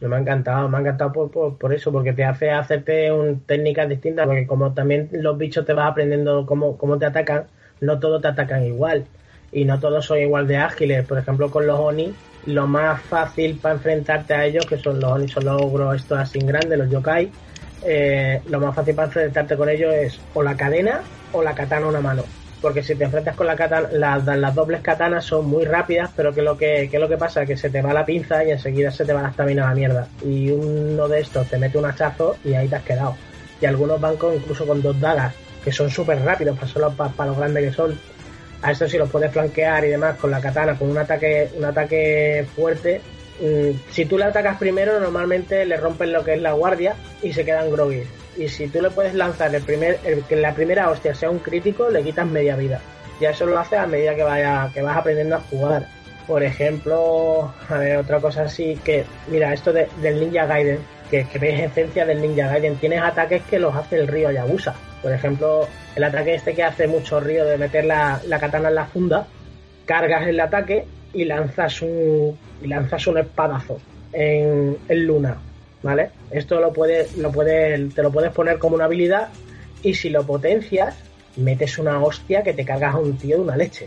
Me ha encantado, me ha encantado por, por, por eso, porque te hace hacerte un, técnicas distintas, porque como también los bichos te vas aprendiendo cómo, cómo te atacan, no todos te atacan igual. Y no todos son igual de ágiles. Por ejemplo, con los Oni, lo más fácil para enfrentarte a ellos, que son los Oni, son los ogros estos así grandes, los yokai, eh, lo más fácil para enfrentarte con ellos es o la cadena o la katana a una mano. Porque si te enfrentas con la katana, las, dobles katanas son muy rápidas, pero que lo que, que lo que pasa que se te va la pinza y enseguida se te va la estamina a la mierda. Y uno de estos te mete un hachazo y ahí te has quedado. Y algunos van con, incluso con dos dagas, que son súper rápidos para, solo- para, lo grandes que son. A eso sí los puedes flanquear y demás con la katana, con un ataque, un ataque fuerte. Mm, Si tú le atacas primero, normalmente le rompes lo que es la guardia y se quedan groggy. Y si tú le puedes lanzar el primer, que la primera hostia sea un crítico, le quitas media vida. Ya eso lo haces a medida que vaya, que vas aprendiendo a jugar. Por ejemplo, a ver, otra cosa así que, mira, esto de- del Ninja Gaiden, que, que esencia del Ninja Gaiden, tienes ataques que los hace el río Yabusa. Por ejemplo, el ataque este que hace mucho río de meter la, la katana en la funda, cargas el ataque y lanzas un, y lanzas un espadazo en, en Luna, ¿vale? Esto lo puedes, lo puedes, te lo puedes poner como una habilidad y si lo potencias, metes una hostia que te cargas a un tío de una leche.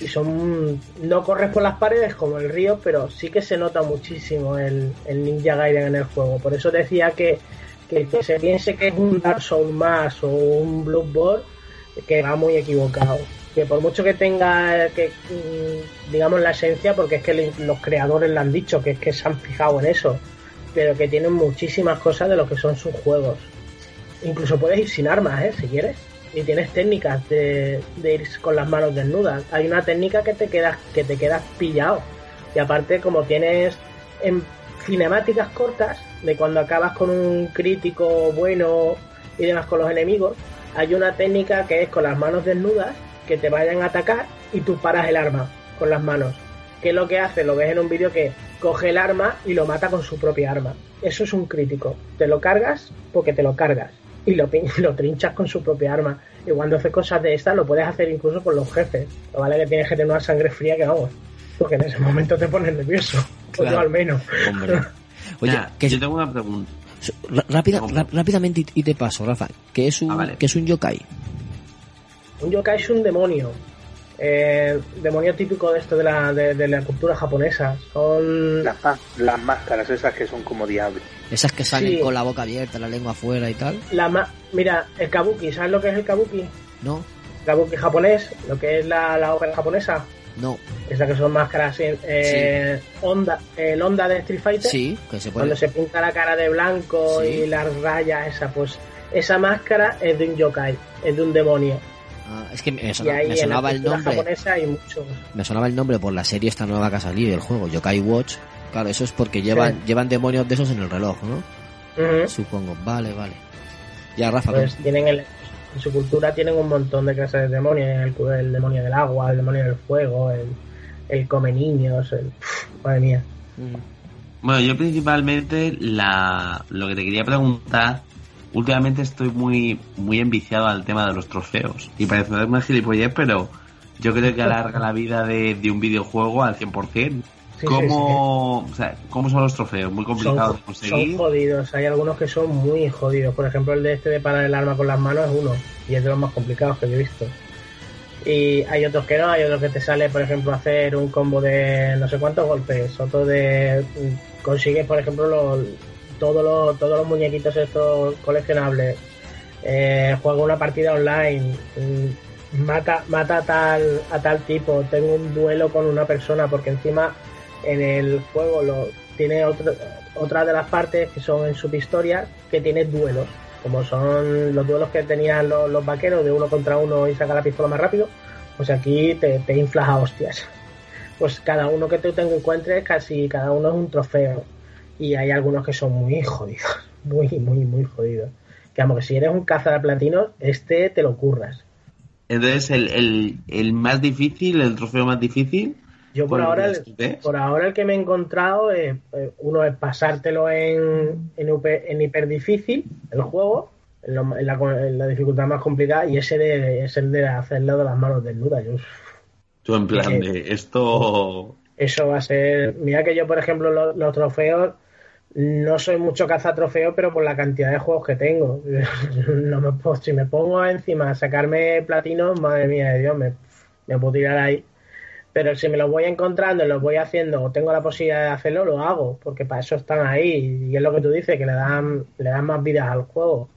Y son, no corres por las paredes como el río, pero sí que se nota muchísimo el, Ninja Gaiden en el juego. Por eso decía que, que se piense que es un Dark Souls más o un Bloodborne, que va muy equivocado. Que por mucho que tenga, que mm, digamos la esencia, porque es que los creadores le han dicho que es que se han fijado en eso, pero que tienen muchísimas cosas de lo que son sus juegos. Incluso puedes ir sin armas, ¿eh? Si quieres. Y tienes técnicas de, de ir con las manos desnudas. Hay una técnica que te quedas, que te quedas pillado. Y aparte, como tienes en cinemáticas cortas, de cuando acabas con un crítico bueno y demás con los enemigos, hay una técnica que es con las manos desnudas, que te vayan a atacar y tú paras el arma con las manos. ¿Qué es lo que hace? Lo ves en un vídeo que coge el arma y lo mata con su propia arma. Eso es un crítico. Te lo cargas porque te lo cargas. Y lo, lo trinchas con su propia arma. Y cuando haces cosas de estas, lo puedes hacer incluso con los jefes. Lo vale que tienes que tener una sangre fría que vamos. Porque en ese momento te pones nervioso. O yo al menos. Hombre. Oye, que yo tengo una pregunta. rápida, rápidamente y, y te paso, Rafa. que es un, Ah, vale. que es un yokai? Un yokai es un demonio. Eh, demonio típico de esto de la, de, de la cultura japonesa. Son. Las, máscaras esas que son como diablos. Esas que salen Sí. con la boca abierta, la lengua afuera y tal. La ma- Mira, el kabuki, ¿sabes lo que es el kabuki? No, Kabuki japonés, lo que es la, la ópera japonesa. no. Esa que son máscaras eh, onda, el onda de Street Fighter. Sí, que se Cuando puede. se pinta la cara de blanco Sí. y las rayas, esa, pues. Esa máscara es de un yokai, es de un demonio. Ah, es que me, sonaba el nombre. hay. Me sonaba el nombre por la serie esta nueva que ha salido del juego, Yokai Watch. Claro, eso es porque llevan, Sí. llevan demonios de esos en el reloj, ¿no? Supongo. Vale, vale. Ya, Rafa, Pues tienen el, en su cultura tienen un montón de clases de demonios, el, el demonio del agua, el demonio del fuego, el, el come niños, el madre mía. Bueno, yo principalmente la, lo que te quería preguntar, últimamente estoy muy, muy enviciado al tema de los trofeos. Y parece una gilipollez, pero yo creo que alarga la vida de, de un videojuego al 100%. Sí, ¿Cómo, O sea, ¿Cómo son los trofeos? ¿Muy Son, complicados de son conseguir? jodidos, hay algunos que son muy jodidos. Por ejemplo, el de este de parar el arma con las manos es uno, y es de los más complicados que yo he visto. Y hay otros que no, hay otros que te sale, por ejemplo, hacer un combo de no sé cuántos golpes, otro de mm, consigues, por ejemplo, los, todos los todos los muñequitos estos coleccionables. Eh, juego una partida online, mm, mata mata a tal a tal tipo, tengo un duelo con una persona porque encima en el juego lo tiene otro, otra de las partes que son en subhistorias que tiene duelos como son los duelos que tenían los, vaqueros de uno contra uno y saca la pistola más rápido, pues aquí te, te inflas a hostias. Pues cada uno que tú te encuentres, casi cada uno es un trofeo. Y hay algunos que son muy jodidos, muy, muy, muy jodidos. Que vamos, que si eres un caza de platinos, este te lo curras. Entonces, el, el, el más difícil, el trofeo más difícil. Yo por ¿cuál ahora, el, por ahora el que me he encontrado, es, eh, uno es pasártelo en, en, hiper, en hiper difícil, el juego, en, lo- en la, en la dificultad más complicada, y ese de, es el de hacerlo de las manos desnudas. Yo, Tú en plan Eh, de esto... eso va a ser. Mira que yo, por ejemplo, lo- los, trofeos, no soy mucho cazatrofeo, pero por la cantidad de juegos que tengo. no me puedo- si me pongo encima a sacarme platinos, madre mía de Dios, me, me puedo tirar ahí. Pero si me los voy encontrando y los voy haciendo o tengo la posibilidad de hacerlo, lo hago, porque para eso están ahí. Y es lo que tú dices, que le dan, le dan más vidas al juego.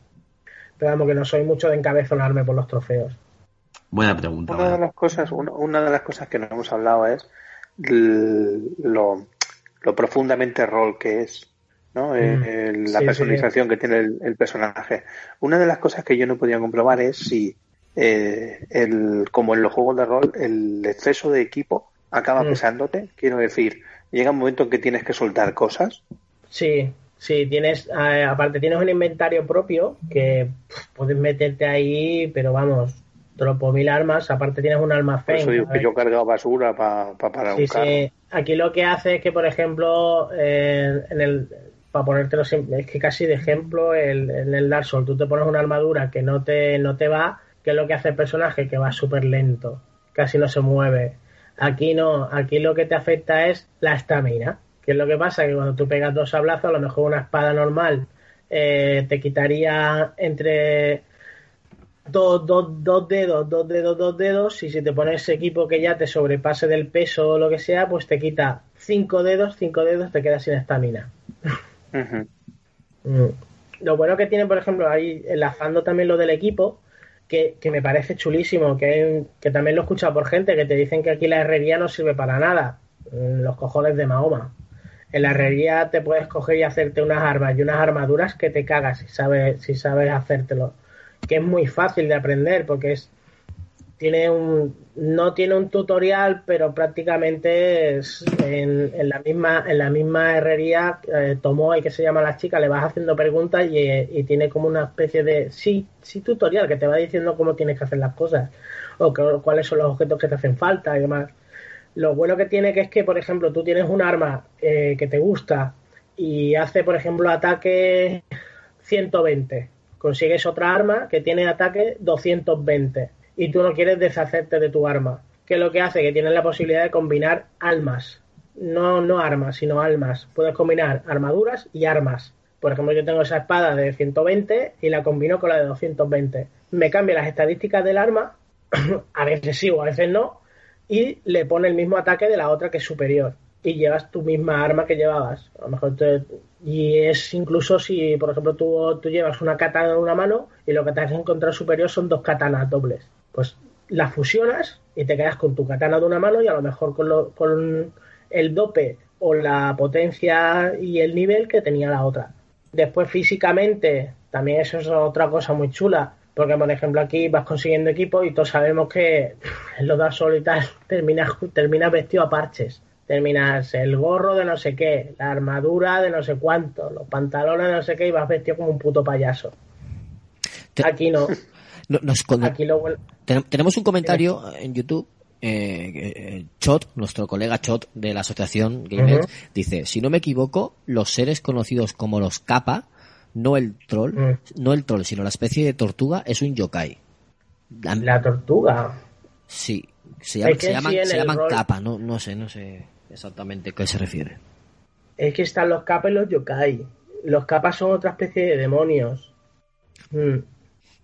Pero vamos, que no soy mucho de encabezonarme por los trofeos. Buena pregunta. Una de las cosas, una, una de las cosas que no hemos hablado es lo, lo profundamente rol que es, ¿no? Mm. eh, la Sí, sí. personalización que tiene el, el personaje. Una de las cosas que yo no podía comprobar es si, eh, el, como en los juegos de rol, el exceso de equipo acaba Mm. pesándote. Quiero decir, llega un momento en que tienes que soltar cosas. Sí, sí, tienes, eh, aparte tienes un inventario propio que pff, puedes meterte ahí, pero vamos, tropo mil armas, aparte tienes un Por almacén. eso digo que ¿sabes? yo he cargado basura para Sí, un carro. sí. Aquí lo que hace es que, por ejemplo, eh, en el para ponértelo es que casi de ejemplo, el, en el Dark Souls tú te pones una armadura que no te, no te va, que es lo que hace el personaje, que va súper lento, casi no se mueve. Aquí no, aquí lo que te afecta es la estamina. ¿Qué es lo que pasa? Que cuando tú pegas dos sablazos, a lo mejor una espada normal eh, te quitaría entre dos, dos, dos dedos, dos dedos, dos dedos, y si te pones equipo que ya te sobrepase del peso o lo que sea, pues te quita cinco dedos, cinco dedos, te quedas sin estamina. Mm. Lo bueno que tiene, por ejemplo, ahí enlazando también lo del equipo, que, que me parece chulísimo, que, que también lo he escuchado por gente que te dicen que aquí la herrería no sirve para nada. Mm, Los cojones de Mahoma. En la herrería te puedes coger y hacerte unas armas y unas armaduras que te cagas si sabes, si sabes hacértelo. Que es muy fácil de aprender porque es tiene un no tiene un tutorial pero prácticamente en, en la misma en la misma herrería eh, Tomoe que se llama la chica le vas haciendo preguntas y, eh, y tiene como una especie de sí sí tutorial que te va diciendo cómo tienes que hacer las cosas o cuáles son los objetos que te hacen falta y demás. Lo bueno que tiene que es que por ejemplo tú tienes un arma eh, que te gusta y hace por ejemplo ataque 120 consigues otra arma que tiene ataque 220 y tú no quieres deshacerte de tu arma. ¿Qué es lo que hace? Que tienes la posibilidad de combinar almas. No, no armas, sino almas. Puedes combinar armaduras y armas. Por ejemplo, yo tengo esa espada de 120 y la combino con la de 220. Me cambia las estadísticas del arma, a veces sí o a veces no, y le pone el mismo ataque de la otra que es superior. Y llevas tu misma arma que llevabas. A lo mejor y es incluso si, por ejemplo, tú, tú llevas una katana en una mano y lo que te has encontrado superior son dos katanas dobles. Pues las fusionas y te quedas con tu katana de una mano y a lo mejor con, lo- con el dope o la potencia y el nivel que tenía la otra. Después físicamente, también eso es otra cosa muy chula. Porque, por ejemplo, aquí vas consiguiendo equipo y todos sabemos que en los y tal terminas, terminas vestido a parches. Terminas el gorro de no sé qué, la armadura de no sé cuánto, los pantalones de no sé qué y vas vestido como un puto payaso. Aquí no. No- nos con- Aquí lo bueno. Ten- Tenemos un comentario en YouTube. eh, eh, Chot, nuestro colega Chot de la asociación Gamer, Ujú. dice: Si no me equivoco, los seres conocidos como los Kappa, no el troll, Mm. no el troll, sino la especie de tortuga, es un yokai. La- La tortuga. sí, se, llama- llaman, sí, se llaman rol- Kappa, no, no sé, no sé exactamente a qué se refiere. Es que están los capas y los yokai. Los capas son otra especie de demonios. Mm.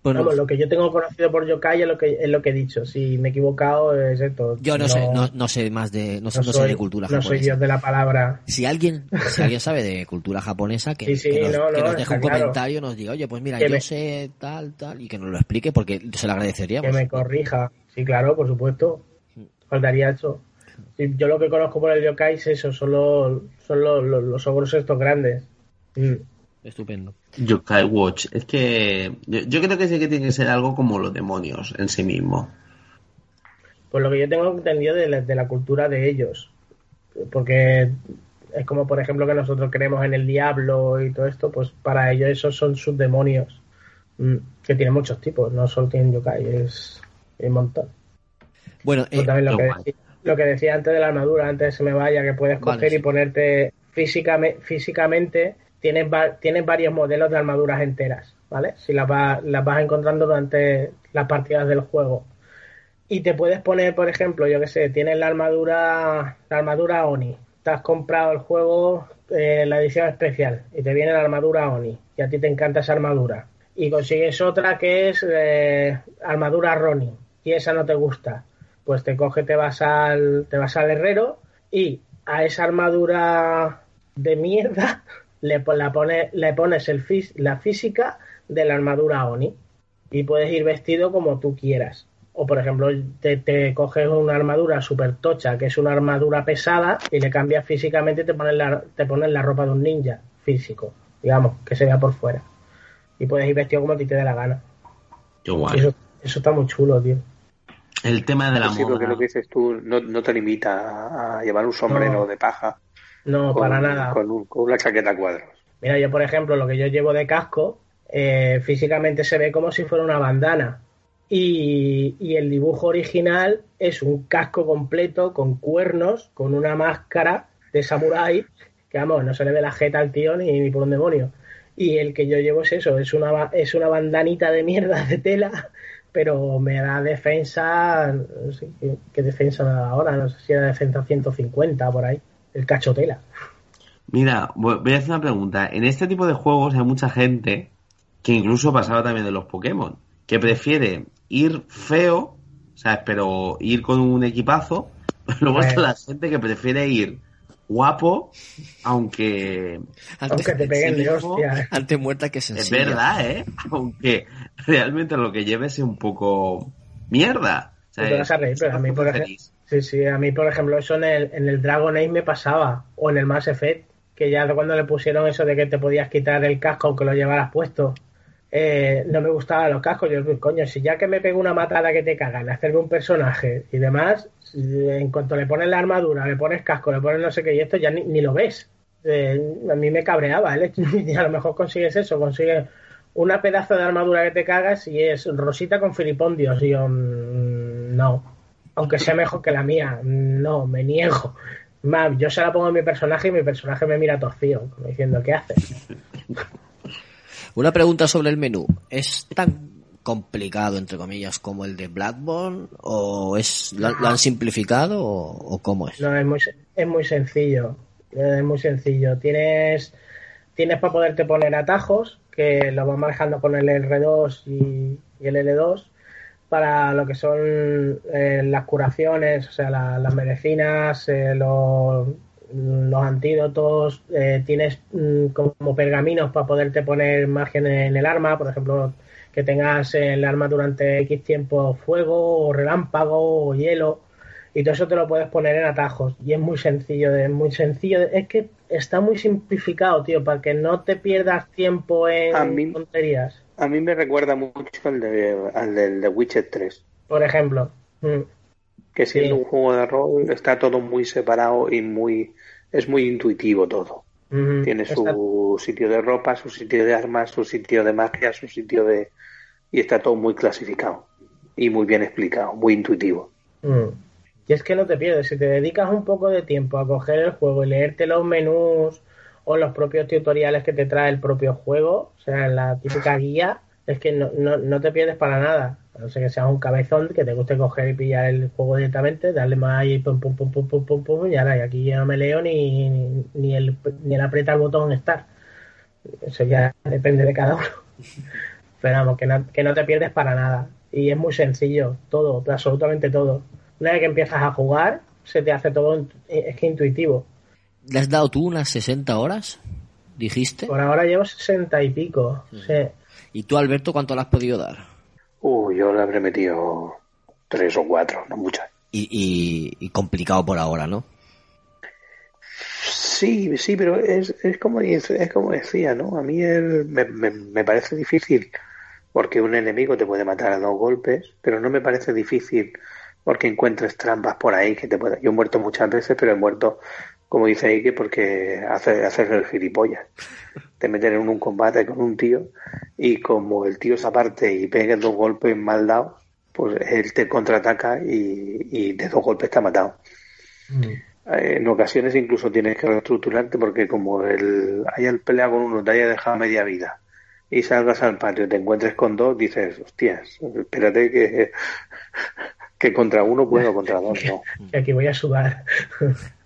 Bueno, Vamos, lo que yo tengo conocido por yokai es lo que, es lo que he dicho. Si me he equivocado, es esto. yo no, sé, no, no sé más de, no, sé, no sé de cultura no japonesa. soy dios de la palabra. Si alguien, si alguien sabe de cultura japonesa, que, Sí, sí, que nos, no, que no, nos deje un claro. comentario, nos diga, oye, pues mira, Que yo me- sé tal, tal, y que nos lo explique porque se lo agradeceríamos. Que me corrija. Sí, claro, por supuesto. Faltaría eso. Yo lo que conozco por el yokai es eso, son los, son los, los, los ogros estos grandes. Mm. Estupendo. Yokai Watch. Es que yo, yo creo que sí que tiene que ser algo como los demonios en sí mismo. Pues lo que yo tengo entendido de la, de la cultura de ellos. Porque es como, por ejemplo, que nosotros creemos en el diablo y todo esto, pues para ellos esos son sus demonios. Mm, Que tienen muchos tipos, no solo tienen yokai, es un montón. Bueno, eh, también lo que, decía, lo que decía antes de la armadura, antes de se me vaya, que puedes Vale, coger sí. y ponerte físicamente, físicamente tienes, va- tienes varios modelos de armaduras enteras, ¿vale? Si las, va- las vas encontrando durante las partidas del juego. Y te puedes poner, por ejemplo, yo que sé, tienes la armadura, la armadura Oni. Te has comprado el juego, eh, la edición especial, y te viene la armadura Oni. Y a ti te encanta esa armadura. Y consigues otra que es eh, armadura Ronin. Y esa no te gusta. Pues te coge, te vas al, te vas al herrero y a esa armadura de mierda le, la pone, le pones el fis- la física de la armadura Oni y puedes ir vestido como tú quieras. O por ejemplo, te, te coges una armadura super tocha, que es una armadura pesada, y le cambias físicamente y te pones la, te pones la ropa de un ninja físico, digamos, que se vea por fuera. Y puedes ir vestido como a ti te dé la gana. Qué guay. Eso, eso está muy chulo, tío. El tema de la Sí, porque lo que dices tú no, no te limita a, a llevar un sombrero No. de paja No, con, para nada. con, un- con una chaqueta a cuadros. Mira, yo por ejemplo, lo que yo llevo de casco, eh, físicamente se ve como si fuera una bandana. Y, y el dibujo original es un casco completo con cuernos, con una máscara de samurái, que vamos, no se le ve la jeta al tío ni, ni por un demonio. Y el que yo llevo es eso, es una, es una bandanita de mierda de tela, pero me da defensa, no sé qué, qué defensa me da ahora, no sé si era defensa 150 por ahí, el cacho tela. Mira, voy a hacer una pregunta. En este tipo de juegos hay mucha gente que incluso pasaba también de los Pokémon, que prefiere ir feo, ¿sabes? Pero ir con un equipazo. Luego está la gente que prefiere ir guapo, aunque... Aunque te peguen de hostia. Antes muerta que Es verdad, ¿eh? Aunque realmente lo que lleve sea un poco mierda. O sea, Te vas a reír, pero a mí, por ejemplo, feliz. Sí, sí, a mí, por ejemplo, eso en el, en el Dragon Age me pasaba, o en el Mass Effect, que ya cuando le pusieron eso de que te podías quitar el casco aunque lo llevaras puesto, eh, no me gustaban los cascos. Yo, coño, si ya que me pego una matada que te cagan, hacerme un personaje y demás, en cuanto le pones la armadura, le pones casco, le pones no sé qué, y esto ya ni, ni lo ves. Eh, a mí me cabreaba, ¿eh? a lo mejor consigues eso, consigues una pedazo de armadura que te cagas y es rosita con filipondios. Y yo, mm, no aunque sea mejor que la mía, no, me niego. Más, yo se la pongo a mi personaje y mi personaje me mira torcido, como diciendo, ¿qué haces? Una pregunta sobre el menú. ¿Es tan complicado, entre comillas, como el de Blackburn? ¿O es lo, lo han simplificado? O, o cómo es? No, es muy, es muy sencillo. Es muy sencillo. Tienes, tienes para poderte poner atajos, que lo vas manejando con el R2 y, y el L2, para lo que son eh, las curaciones, o sea, la- las medicinas, eh, los, los antídotos, eh, tienes mm, como pergaminos para poderte poner margen en el arma, por ejemplo, que tengas el arma durante X tiempo fuego o relámpago o hielo y todo eso te lo puedes poner en atajos y es muy sencillo, es muy sencillo, es que está muy simplificado, tío, para que no te pierdas tiempo en tonterías. A mí me recuerda mucho al, de, al del de Witcher 3, Por ejemplo, Mm. que siendo Sí. un juego de rol está todo muy separado y muy es muy intuitivo todo. Ujú. Tiene Está- su sitio de ropa, su sitio de armas, su sitio de magia, su sitio de... y está todo muy clasificado y muy bien explicado, muy intuitivo. Mm. Y es que no te pierdes, si te dedicas un poco de tiempo a coger el juego y leerte los menús o los propios tutoriales que te trae el propio juego, o sea, en la típica guía, es que no, no, no te pierdes para nada. A no ser que seas un cabezón que te guste coger y pillar el juego directamente, darle más ahí, pum, pum, pum, pum, pum, pum, pum, y ahora, y aquí ya no me leo ni, ni, ni el, ni el aprieta el botón estar. Eso ya depende de cada uno. Pero vamos, que no, que no te pierdes para nada. Y es muy sencillo, todo, absolutamente todo. Una vez que empiezas a jugar, se te hace todo, es que intuitivo. ¿Le has dado tú unas 60 horas? ¿Dijiste? Por ahora llevo sesenta y pico. Sí. ¿Y tú, Alberto, cuánto le has podido dar? Uh, yo le habré metido tres o cuatro, no muchas. Y, y- y complicado por ahora, ¿no? Sí, sí, pero es, es como es como decía, ¿no? A mí el- me, me, me parece difícil porque un enemigo te puede matar a dos golpes, pero no me parece difícil porque encuentres trampas por ahí que te pueda. Yo he muerto muchas veces, pero he muerto, como dice Ike, porque hace, haces el gilipollas. Te meten en un combate con un tío y como el tío se aparte y pegue dos golpes mal dados, pues él te contraataca y, y de dos golpes te ha matado. Eh, En ocasiones incluso tienes que reestructurarte porque como el hayas peleado con uno, te haya dejado media vida y salgas al patio y te encuentres con dos, dices, hostias, espérate que, que contra uno puedo, contra dos no. Que aquí voy a sudar.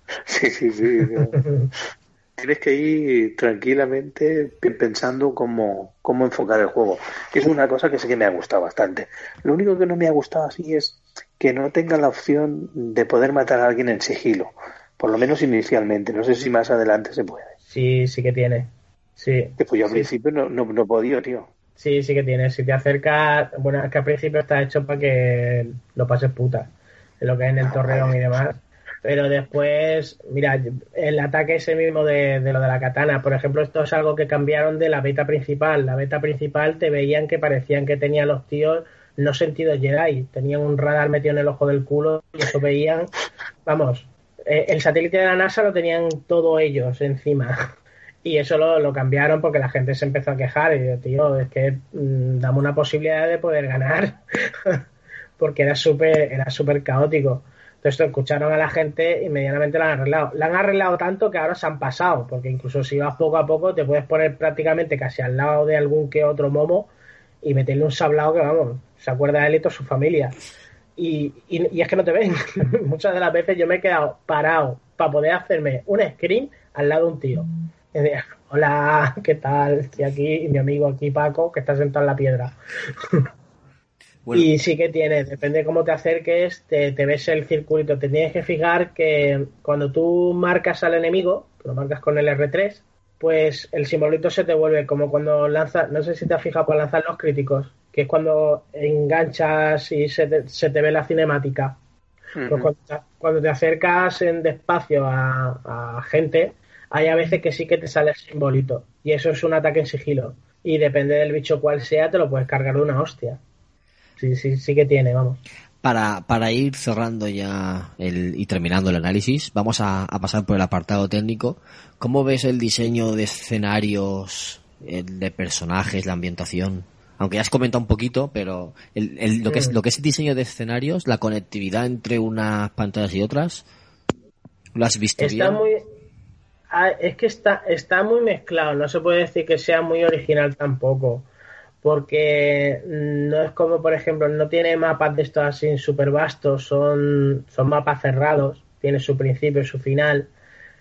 Sí, sí, sí. Tienes que ir tranquilamente pe- pensando cómo, cómo enfocar el juego. Es una cosa que sí que me ha gustado bastante. Lo único que no me ha gustado así es que no tenga la opción de poder matar a alguien en sigilo. Por lo menos inicialmente. No sé si más adelante se puede. Sí, sí que tiene. Sí. Que pues yo al Sí. principio no, no, no podía, tío. Sí, sí que tiene. Si te acercas, bueno, es que al principio está hecho para que lo pases puta, en lo que es en el Ah, torreón vale. y demás. Pero después, mira, el ataque ese mismo de, de lo de la katana, por ejemplo, esto es algo que cambiaron de la beta principal. La beta principal te veían que parecían que tenían los tíos no sentidos Jedi, tenían un radar metido en el ojo del culo y eso veían, vamos, eh, el satélite de la NASA lo tenían todos ellos encima. Y eso lo, lo cambiaron porque la gente se empezó a quejar y yo, tío, es que mm, dame una posibilidad de poder ganar. porque era súper era súper caótico. Entonces escucharon a la gente y medianamente lo han arreglado. La han arreglado tanto que ahora se han pasado, porque incluso si vas poco a poco te puedes poner prácticamente casi al lado de algún que otro momo y meterle un sablado que, vamos, se acuerda de él y toda su familia. Y, y, es que no te ven. Muchas de las veces yo me he quedado parado para poder hacerme un screen al lado de un tío. Y Hola, ¿qué tal? Estoy aquí y mi amigo aquí, Paco, que está sentado en la piedra. Y sí que tiene, depende de cómo te acerques, te, te, ves el circulito. Te tienes que fijar que cuando tú marcas al enemigo, lo marcas con el R3, pues el simbolito se te vuelve como cuando lanzas, no sé si te has fijado para lanzar los críticos, que es cuando enganchas y se te, se te ve la cinemática. Pues cuando, te, cuando, te, acercas en despacio a, a gente, hay a veces que sí que te sale el simbolito. Y eso es un ataque en sigilo. Y depende del bicho cual sea, te lo puedes cargar de una hostia. Sí, sí, sí que tiene, vamos. Para, para ir cerrando ya el, y terminando el análisis, vamos a, a, pasar por el apartado técnico. ¿Cómo ves el diseño de escenarios, el de personajes, la ambientación? Aunque ya has comentado un poquito, pero el, el, lo, que es, lo que es el diseño de escenarios, la conectividad entre unas pantallas y otras, ¿lo has visto Está bien? muy, ah, es que está, está muy mezclado, no se puede decir que sea muy original tampoco, porque no es como, por ejemplo, no tiene mapas de estos así súper vastos, son, son mapas cerrados, tiene su principio y su final.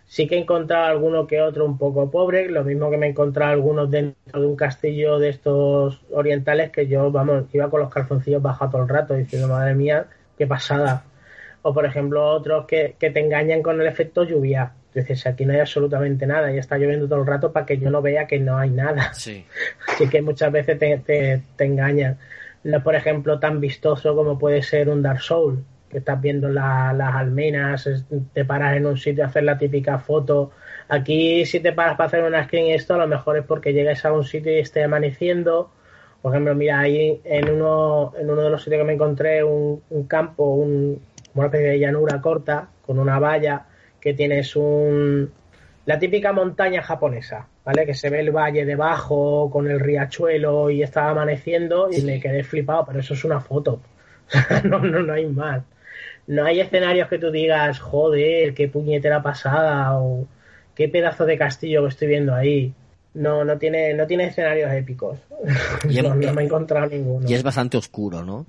Sí que he encontrado alguno que otro un poco pobre, lo mismo que me he encontrado algunos dentro de un castillo de estos orientales que yo, vamos, iba con los calzoncillos bajados todo el rato diciendo, madre mía, qué pasada. O, por ejemplo, otros que, que te engañan con el efecto lluvia dices, aquí no hay absolutamente nada y está lloviendo todo el rato para que yo no vea que no hay nada. Sí. Así que muchas veces te, te, te engañan. No es, por ejemplo, tan vistoso como puede ser un Dark Soul, que estás viendo la, las almenas, te paras en un sitio a hacer la típica foto. Aquí, si te paras para hacer una screen esto, a lo mejor es porque llegues a un sitio y esté amaneciendo. Por ejemplo, mira, ahí en uno, en uno de los sitios que me encontré, un, un campo, un, una especie de llanura corta, con una valla que tienes un la típica montaña japonesa, ¿vale? Que se ve el valle debajo con el riachuelo y estaba amaneciendo y me quedé flipado, pero eso es una foto. no, no, no hay más. No hay escenarios que tú digas, joder, qué puñetera pasada o qué pedazo de castillo que estoy viendo ahí. No, no tiene, no tiene escenarios épicos. Y no, no me he encontrado ninguno. Y es bastante oscuro, ¿no?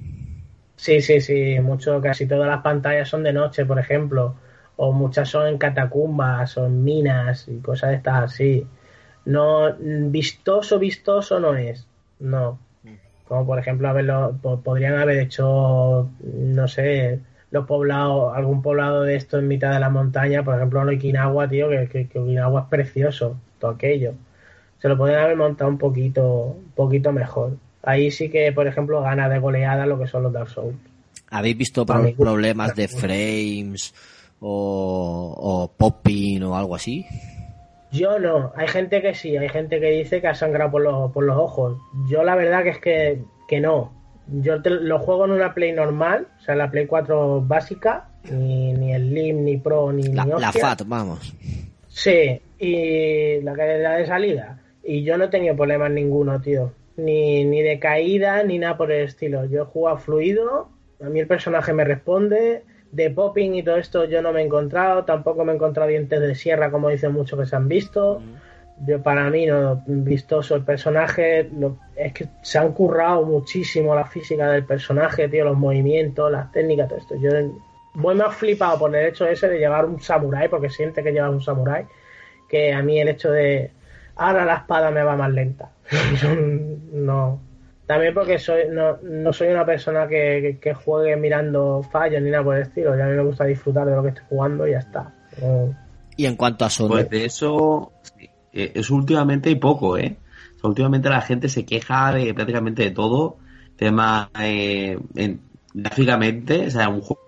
Sí, sí, sí, mucho, casi todas las pantallas son de noche, por ejemplo o muchas son en catacumbas o en minas y cosas de estas así. No, vistoso, vistoso no es, no. Como por ejemplo, haberlo, podrían haber hecho, no sé, los poblados, algún poblado de esto en mitad de la montaña, por ejemplo, en Okinawa, tío, que, que, que Okinawa es precioso, todo aquello. Se lo podrían haber montado un poquito, un poquito mejor. Ahí sí que, por ejemplo, gana de goleada lo que son los Dark Souls. ¿Habéis visto pro problemas de frames? O, o popping o algo así? Yo no, hay gente que sí, hay gente que dice que ha sangrado por los, por los ojos. Yo la verdad que es que, que no. Yo te, lo juego en una Play normal, o sea, la Play 4 básica, ni, ni el Lim, ni Pro, ni la, ni la FAT, vamos. Sí, y la calidad de salida. Y yo no he tenido problemas ninguno, tío. Ni, ni de caída, ni nada por el estilo. Yo he jugado fluido, a mí el personaje me responde, de popping y todo esto yo no me he encontrado, tampoco me he encontrado dientes de sierra como dicen muchos que se han visto. Mm. Yo para mí no vistoso el personaje, lo, es que se han currado muchísimo la física del personaje, tío, los movimientos, las técnicas, todo esto. Yo voy más flipado por el hecho ese de llevar un samurái, porque siente que lleva un samurái, que a mí el hecho de ahora la espada me va más lenta. no, también porque soy no, no soy una persona que, que, que, juegue mirando fallos ni nada por el estilo. Ya a mí me gusta disfrutar de lo que estoy jugando y ya está. Y en cuanto a Sony. Pues de eso, es últimamente y poco, ¿eh? O sea, últimamente la gente se queja de prácticamente de todo. Tema eh, en, gráficamente, o sea, un juego.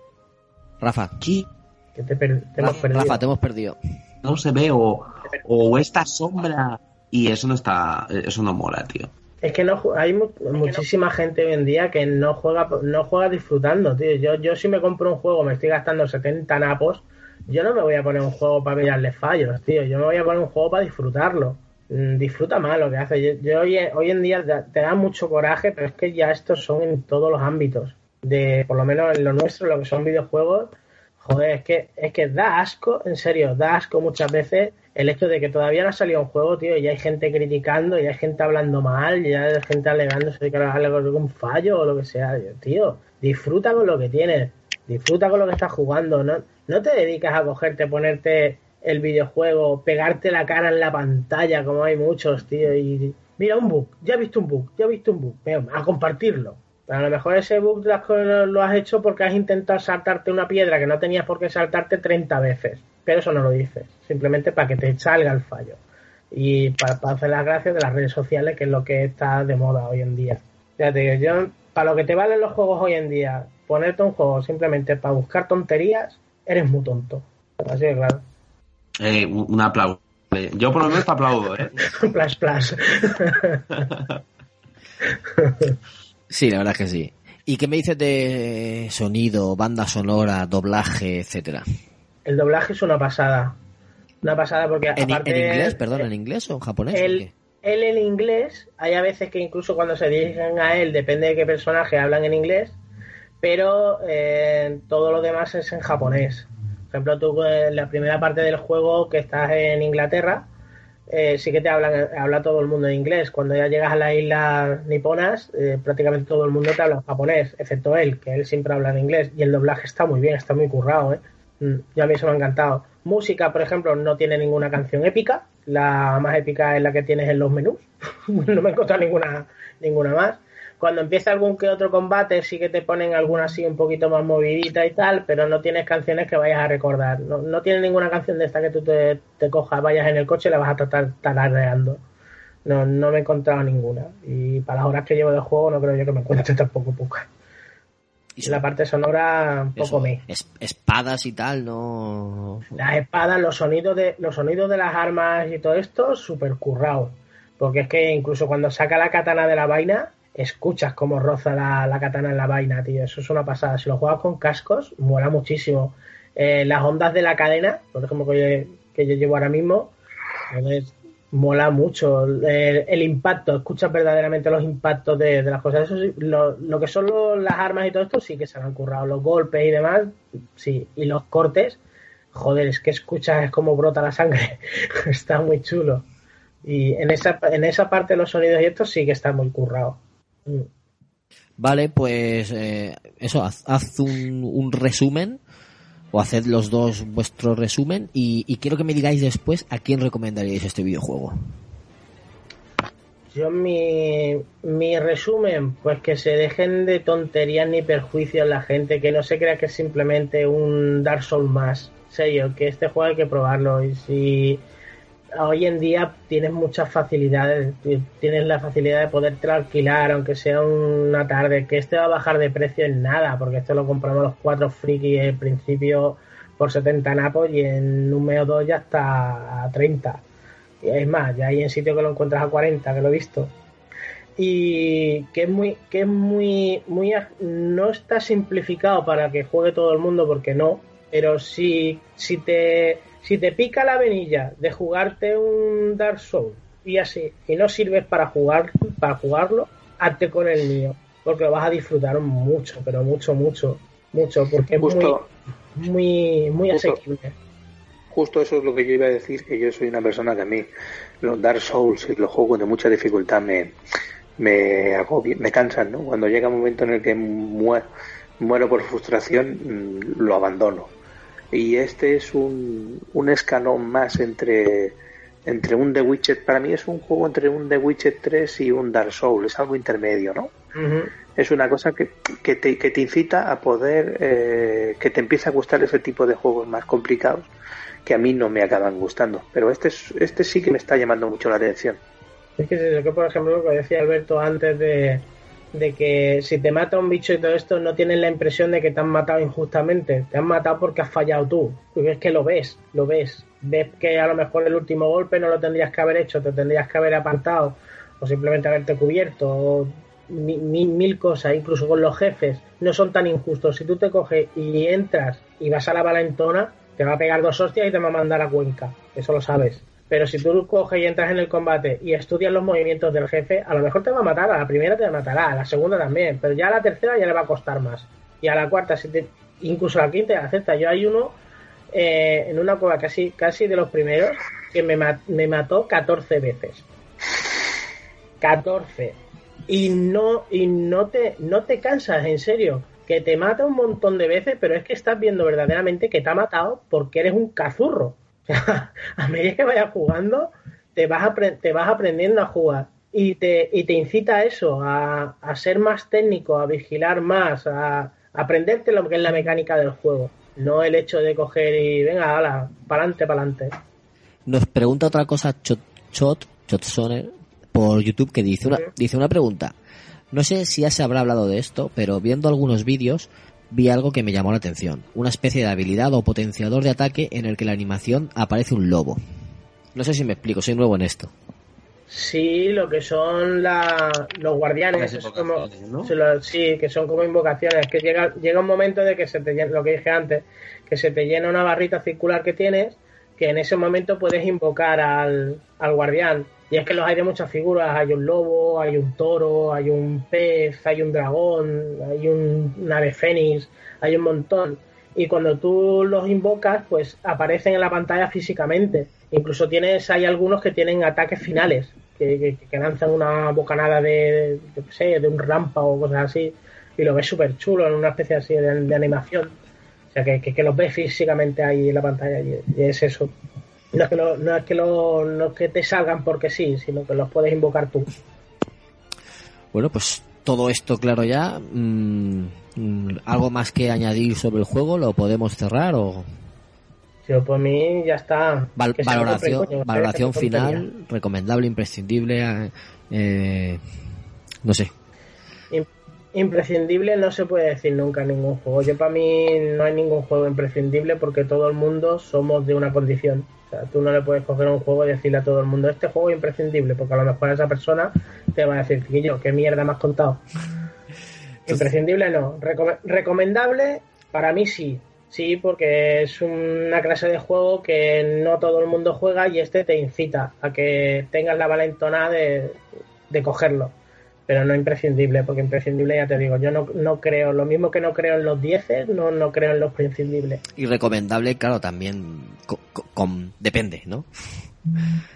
Rafa. ¿Qué? Que te, per te hemos Rafa, perdido. Rafa, te hemos perdido. No se ve, o, o esta sombra. Y eso no está. Eso no mola, tío. Es que no hay mu muchísima gente hoy en día que no juega no juega disfrutando, tío. Yo, yo si me compro un juego, me estoy gastando 70 napos, yo no me voy a poner un juego para mirarle fallos, tío. Yo me voy a poner un juego para disfrutarlo. Mm, disfruta más lo que hace. Yo, yo hoy, hoy, en día te da mucho coraje, pero es que ya estos son en todos los ámbitos. De, por lo menos en lo nuestro, lo que son videojuegos, joder, es que, es que da asco, en serio, da asco muchas veces el hecho de que todavía no ha salido un juego, tío, y hay gente criticando, y hay gente hablando mal, y hay gente alegándose que algo un fallo o lo que sea, tío, disfruta con lo que tienes, disfruta con lo que estás jugando, no, no te dedicas a cogerte, ponerte el videojuego, pegarte la cara en la pantalla, como hay muchos, tío, y mira un bug, ya he visto un bug, ya he visto un bug, a compartirlo. A lo mejor ese bug lo has hecho porque has intentado saltarte una piedra que no tenías por qué saltarte 30 veces. Pero eso no lo dices. Simplemente para que te salga el fallo. Y para, hacer las gracias de las redes sociales, que es lo que está de moda hoy en día. Ya te digo, yo, para lo que te valen los juegos hoy en día, ponerte un juego simplemente para buscar tonterías, eres muy tonto. Así de claro. Eh, un aplauso. Yo por lo menos te aplaudo, ¿eh? plus, plus. Sí, la verdad es que sí. ¿Y qué me dices de sonido, banda sonora, doblaje, etcétera? El doblaje es una pasada. Una pasada porque ¿En, aparte... ¿En inglés, perdón, en inglés o en japonés? El, él en inglés, hay a veces que incluso cuando se dirigen a él, depende de qué personaje hablan en inglés, pero eh, todo lo demás es en japonés. Por ejemplo, tú en la primera parte del juego que estás en Inglaterra, eh, sí que te hablan, habla todo el mundo en inglés. Cuando ya llegas a las islas niponas, eh, prácticamente todo el mundo te habla en japonés, excepto él, que él siempre habla en inglés. Y el doblaje está muy bien, está muy currado, ¿eh? Mm, ya a mí eso me ha encantado. Música, por ejemplo, no tiene ninguna canción épica. La más épica es la que tienes en los menús. no me he encontrado ninguna, ninguna más cuando empieza algún que otro combate sí que te ponen alguna así un poquito más movidita y tal, pero no tienes canciones que vayas a recordar. No, no tienes ninguna canción de esta que tú te, cojas, vayas en el coche y la vas a tratar tarareando. No, no me he encontrado ninguna. Y para las horas que llevo de juego no creo yo que me encuentre tampoco poca. Y la parte sonora, un poco me. espadas y tal, no. Las espadas, los sonidos de, los sonidos de las armas y todo esto, súper currado. Porque es que incluso cuando saca la katana de la vaina, escuchas cómo roza la, katana en la vaina, tío. Eso es una pasada. Si lo juegas con cascos, mola muchísimo. Eh, las ondas de la cadena, por ejemplo, que yo, llevo ahora mismo, mola mucho. El, impacto, escuchas verdaderamente los impactos de, las cosas. Eso lo, que son las armas y todo esto, sí que se han currado. Los golpes y demás, sí. Y los cortes, joder, es que escuchas es como brota la sangre. está muy chulo. Y en esa, en esa parte de los sonidos y esto sí que está muy currado. Vale, pues eh, eso, haz, un, resumen o haced los dos vuestro resumen y, quiero que me digáis después a quién recomendaríais este videojuego. Yo mi, mi resumen, pues que se dejen de tonterías ni perjuicios la gente, que no se crea que es simplemente un Dark Souls más. Serio, que este juego hay que probarlo y si hoy en día tienes muchas facilidades, tienes la facilidad de poderte alquilar, aunque sea una tarde, que este va a bajar de precio en nada, porque esto lo compramos los cuatro frikis en principio por 70 napos y en un mes o dos ya está a 30. Y es más, ya hay en sitio que lo encuentras a 40, que lo he visto. Y que es muy, que es muy, muy, no está simplificado para que juegue todo el mundo, porque no, pero si, si te si te pica la venilla de jugarte un Dark Souls y así, y no sirves para jugar, para jugarlo, hazte con el mío, porque lo vas a disfrutar mucho, pero mucho, mucho, mucho, porque es muy, muy, muy asequible. Justo eso es lo que yo iba a decir, que yo soy una persona que a mí los Dark Souls y los juegos de mucha dificultad me, me, me cansan, ¿no? Cuando llega un momento en el que muero, muero por frustración, mm, lo abandono y este es un, un escalón más entre, entre un The Witcher, para mí es un juego entre un The Witcher 3 y un Dark Souls, es algo intermedio, ¿no? Es una cosa que, que, te, que te incita a poder, eh, que te empiece a gustar ese tipo de juegos más complicados que a mí no me acaban gustando, pero este, este sí que me está llamando mucho la atención. Es que, que por ejemplo, lo que decía Alberto antes de, de que si te mata un bicho y todo esto, no tienes la impresión de que te han matado injustamente. Te han matado porque has fallado tú. Porque es que lo ves, lo ves. Ves que a lo mejor el último golpe no lo tendrías que haber hecho, te tendrías que haber apartado o simplemente haberte cubierto. O mil, cosas, incluso con los jefes, no son tan injustos. Si tú te coges y entras y vas a la valentona, te va a pegar dos hostias y te va a mandar a Cuenca. Eso lo sabes. Pero si tú coges y entras en el combate y estudias los movimientos del jefe, a lo mejor te va a matar, a la primera te matará, a la segunda también, pero ya a la tercera ya le va a costar más. Y a la cuarta, si te, incluso a la quinta y a Yo hay uno eh, en una cueva casi, casi de los primeros que me, me mató 14 veces. 14. Y no, y no te, no te cansas, en serio. Que te mata un montón de veces, pero es que estás viendo verdaderamente que te ha matado porque eres un cazurro. a medida que vayas jugando, te vas, te vas aprendiendo a jugar. y te, y te incita a eso, a, a ser más técnico, a vigilar más, a, aprenderte lo que es la mecánica del juego. No el hecho de coger y venga, hala, pa'lante, pa'lante. Nos pregunta otra cosa Chot, Chot, Chotsoner, por YouTube que dice una, dice una pregunta. No sé si ya se habrá hablado de esto, pero viendo algunos vídeos vi algo que me llamó la atención. Una especie de habilidad o potenciador de ataque en el que la animación aparece un lobo. No sé si me explico, soy nuevo en esto. Sí, lo que son la, los guardianes, es como, ¿no? se lo- sí, que son como invocaciones, que llega, llega un momento de que se te llena, lo que dije antes, que se te llena una barrita circular que tienes, que en ese momento puedes invocar al, al guardián. Y es que los hay de muchas figuras, hay un lobo, hay un toro, hay un pez, hay un dragón, hay un, ave fénix, hay un montón. Y cuando tú los invocas, pues aparecen en la pantalla físicamente. Incluso tienes, hay algunos que tienen ataques finales, que, que, que lanzan una bocanada de, sé, de un rampa o cosas así, y lo ves súper chulo en una especie así de, de animación. Sea, que, que, que los ves físicamente ahí en la pantalla, y, y es eso. No es, que lo- no, es que lo- no es que te salgan porque sí, sino que los puedes invocar tú. Bueno, pues todo esto claro ya. mm, ¿Algo más que añadir sobre el juego? ¿Lo podemos cerrar o Yo por mí ya está. val- valoración, valoración final? ¿Recomendable, imprescindible? eh, eh, no sé. Im- Imprescindible no se puede decir nunca en ningún juego. Yo para mí no hay ningún juego imprescindible porque todo el mundo somos de una condición. O sea, tú no le puedes coger un juego y decirle a todo el mundo, este juego es imprescindible, porque a lo mejor esa persona te va a decir, yo ¿qué mierda me has contado? Imprescindible no. Recome- recomendable, para mí sí. Sí, porque es una clase de juego que no todo el mundo juega y este te incita a que tengas la valentona de, de cogerlo. Pero no imprescindible, porque imprescindible ya te digo, yo no, no creo, lo mismo que no creo en los 10, no, no creo en los prescindibles. Y recomendable, claro, también co- co- con, depende, ¿no?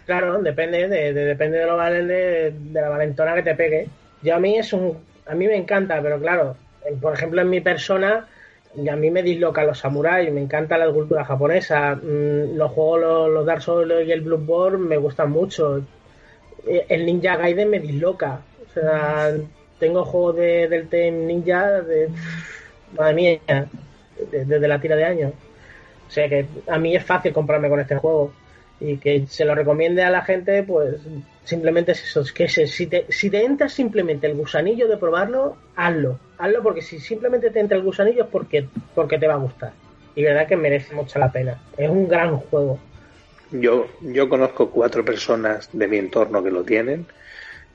Claro, depende de, de- depende de lo valen de, de la valentona que te pegue. Yo a mí es un, a mí me encanta, pero claro, en- por ejemplo en mi persona, a mí me dislocan los samuráis, me encanta la cultura japonesa, mm, los juegos, los, los Dark Souls y el Bloodborne me gustan mucho. Eh, El Ninja Gaiden me disloca, o sea, tengo juegos de, del Team Ninja de, madre mía, de- desde la tira de años. O sea que a mí es fácil comprarme con este juego y que se lo recomiende a la gente, pues simplemente es eso, es que se- si, te, si te entra simplemente el gusanillo de probarlo, hazlo, hazlo porque si simplemente te entra el gusanillo es porque, porque te va a gustar. Y verdad que merece mucho la pena. Es un gran juego. Yo, yo conozco cuatro personas de mi entorno que lo tienen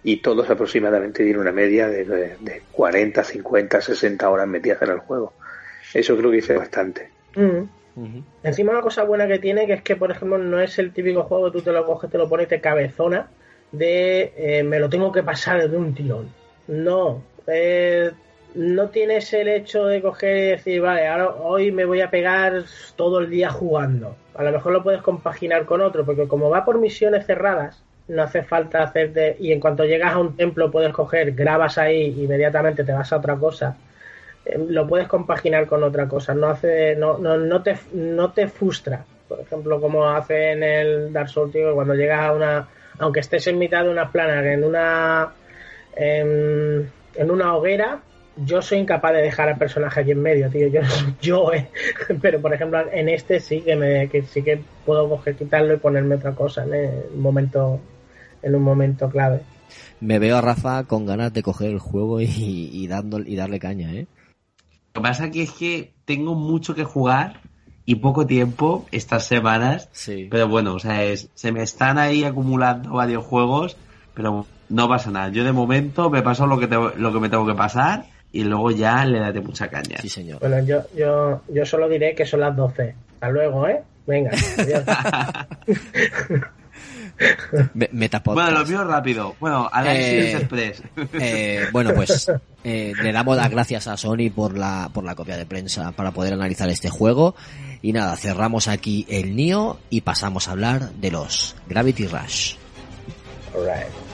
y todos aproximadamente tienen una media de, de, de 40, 50, 60 horas metidas en el juego. Eso creo que dice bastante. Mm. Encima una cosa buena que tiene que es que, por ejemplo, no es el típico juego que tú te lo coges, te lo pones te cabezona de eh, me lo tengo que pasar de un tirón. No, eh, no tienes el hecho de coger y decir, vale, ahora hoy me voy a pegar todo el día jugando. A lo mejor lo puedes compaginar con otro, porque como va por misiones cerradas, no hace falta hacerte... Y en cuanto llegas a un templo puedes coger, grabas ahí, inmediatamente te vas a otra cosa. Eh, lo puedes compaginar con otra cosa, no hace, no, no, no te no te frustra, por ejemplo, como hace en el Dark Souls, tío, cuando llegas a una, aunque estés en mitad de una plana, en una en, en una hoguera, yo soy incapaz de dejar al personaje allí en medio, tío, yo, yo eh. pero por ejemplo en este sí que me, sí que puedo coger, quitarlo y ponerme otra cosa en un momento, en un momento clave. Me veo a Rafa con ganas de coger el juego y, y, dando, y darle caña, ¿eh? Lo que pasa aquí es que tengo mucho que jugar y poco tiempo estas semanas. Sí. Pero bueno, o sea, es, se me están ahí acumulando varios juegos, pero no pasa nada. Yo de momento me paso lo que, te- lo que me tengo que pasar y luego ya le daré mucha caña. Sí, señor. Bueno, yo, yo, yo solo diré que son las 12. Hasta luego, ¿eh? Venga, adiós. Metapodcast. Bueno, lo mío rápido. Bueno, Análisis Eh, Express. Eh, bueno, pues eh, le damos las gracias a Sony por la, por la copia de prensa para poder analizar este juego. Y nada, cerramos aquí el NIO y pasamos a hablar de los Gravity Rush. Alright.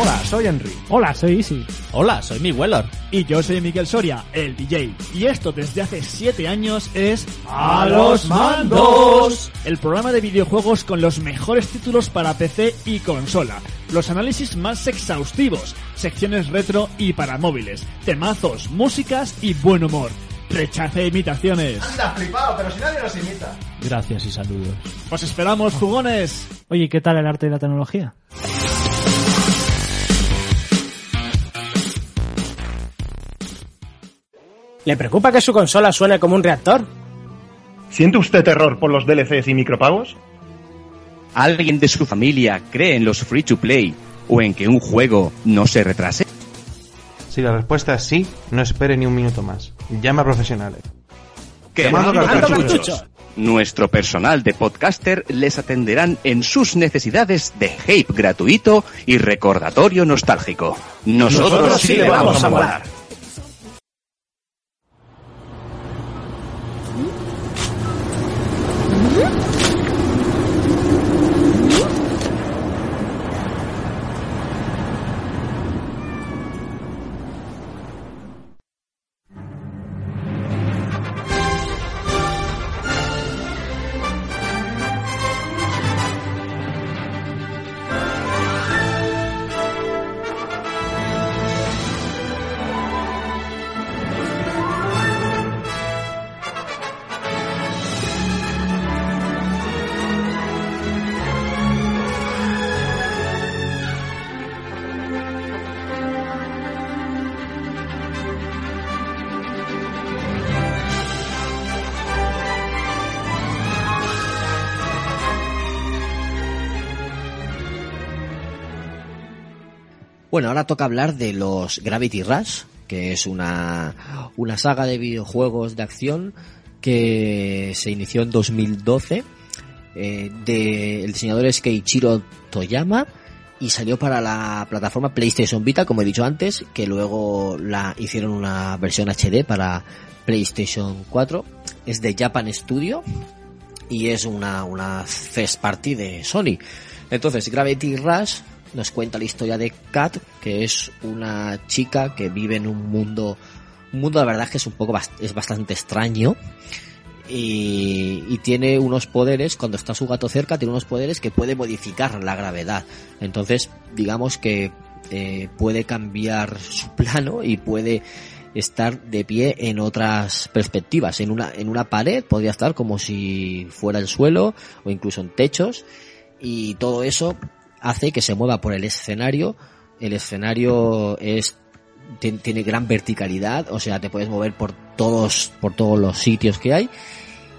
Hola, soy Henry. Hola, soy Easy. Hola, soy mi Weller. Y yo soy Miguel Soria, el DJ. Y esto desde hace 7 años es... ¡A los mandos! El programa de videojuegos con los mejores títulos para PC y consola. Los análisis más exhaustivos, secciones retro y para móviles, temazos, músicas y buen humor. Rechace imitaciones. Anda, flipado, pero si nadie nos imita. Gracias y saludos. Os esperamos, jugones. Oye, ¿qué tal el arte y la tecnología? ¿Le preocupa que su consola suene como un reactor? ¿Siente usted terror por los DLCs y micropagos? ¿Alguien de su familia cree en los free to play o en que un juego no se retrase? Si la respuesta es sí, no espere ni un minuto más. Llama a profesionales. Quemando cartuchos. Nuestro personal de podcaster les atenderán en sus necesidades de hype gratuito y recordatorio nostálgico. Nosotros, Nosotros sí le vamos a volar. Hmm? Bueno, ahora toca hablar de los Gravity Rush, que es una, una saga de videojuegos de acción que se inició en 2012. Eh, el diseñador es Keiichiro Toyama y salió para la plataforma PlayStation Vita, como he dicho antes, que luego la hicieron una versión HD para PlayStation 4. Es de Japan Studio y es una, una first party de Sony. Entonces, Gravity Rush nos cuenta la historia de Kat, que es una chica que vive en un mundo, un mundo la verdad que es un poco, es bastante extraño. Y, y, tiene unos poderes, cuando está su gato cerca, tiene unos poderes que puede modificar la gravedad. Entonces, digamos que eh, puede cambiar su plano y puede estar de pie en otras perspectivas. En una, en una pared podría estar como si fuera el suelo o incluso en techos. Y todo eso hace que se mueva por el escenario. El escenario es tiene gran verticalidad, o sea, te puedes mover por todos por todos los sitios que hay.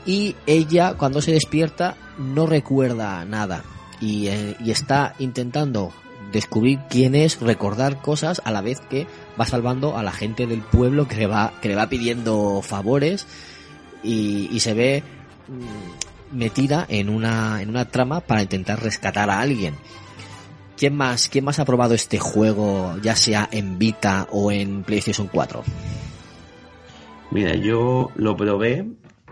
Y ella cuando se despierta no recuerda nada y, eh, y está intentando descubrir quién es, recordar cosas a la vez que va salvando a la gente del pueblo que le va que le va pidiendo favores y, y se ve mm, metida en una en una trama para intentar rescatar a alguien. ¿Quién más, ¿Quién más ha probado este juego, ya sea en Vita o en PlayStation 4? Mira, yo lo probé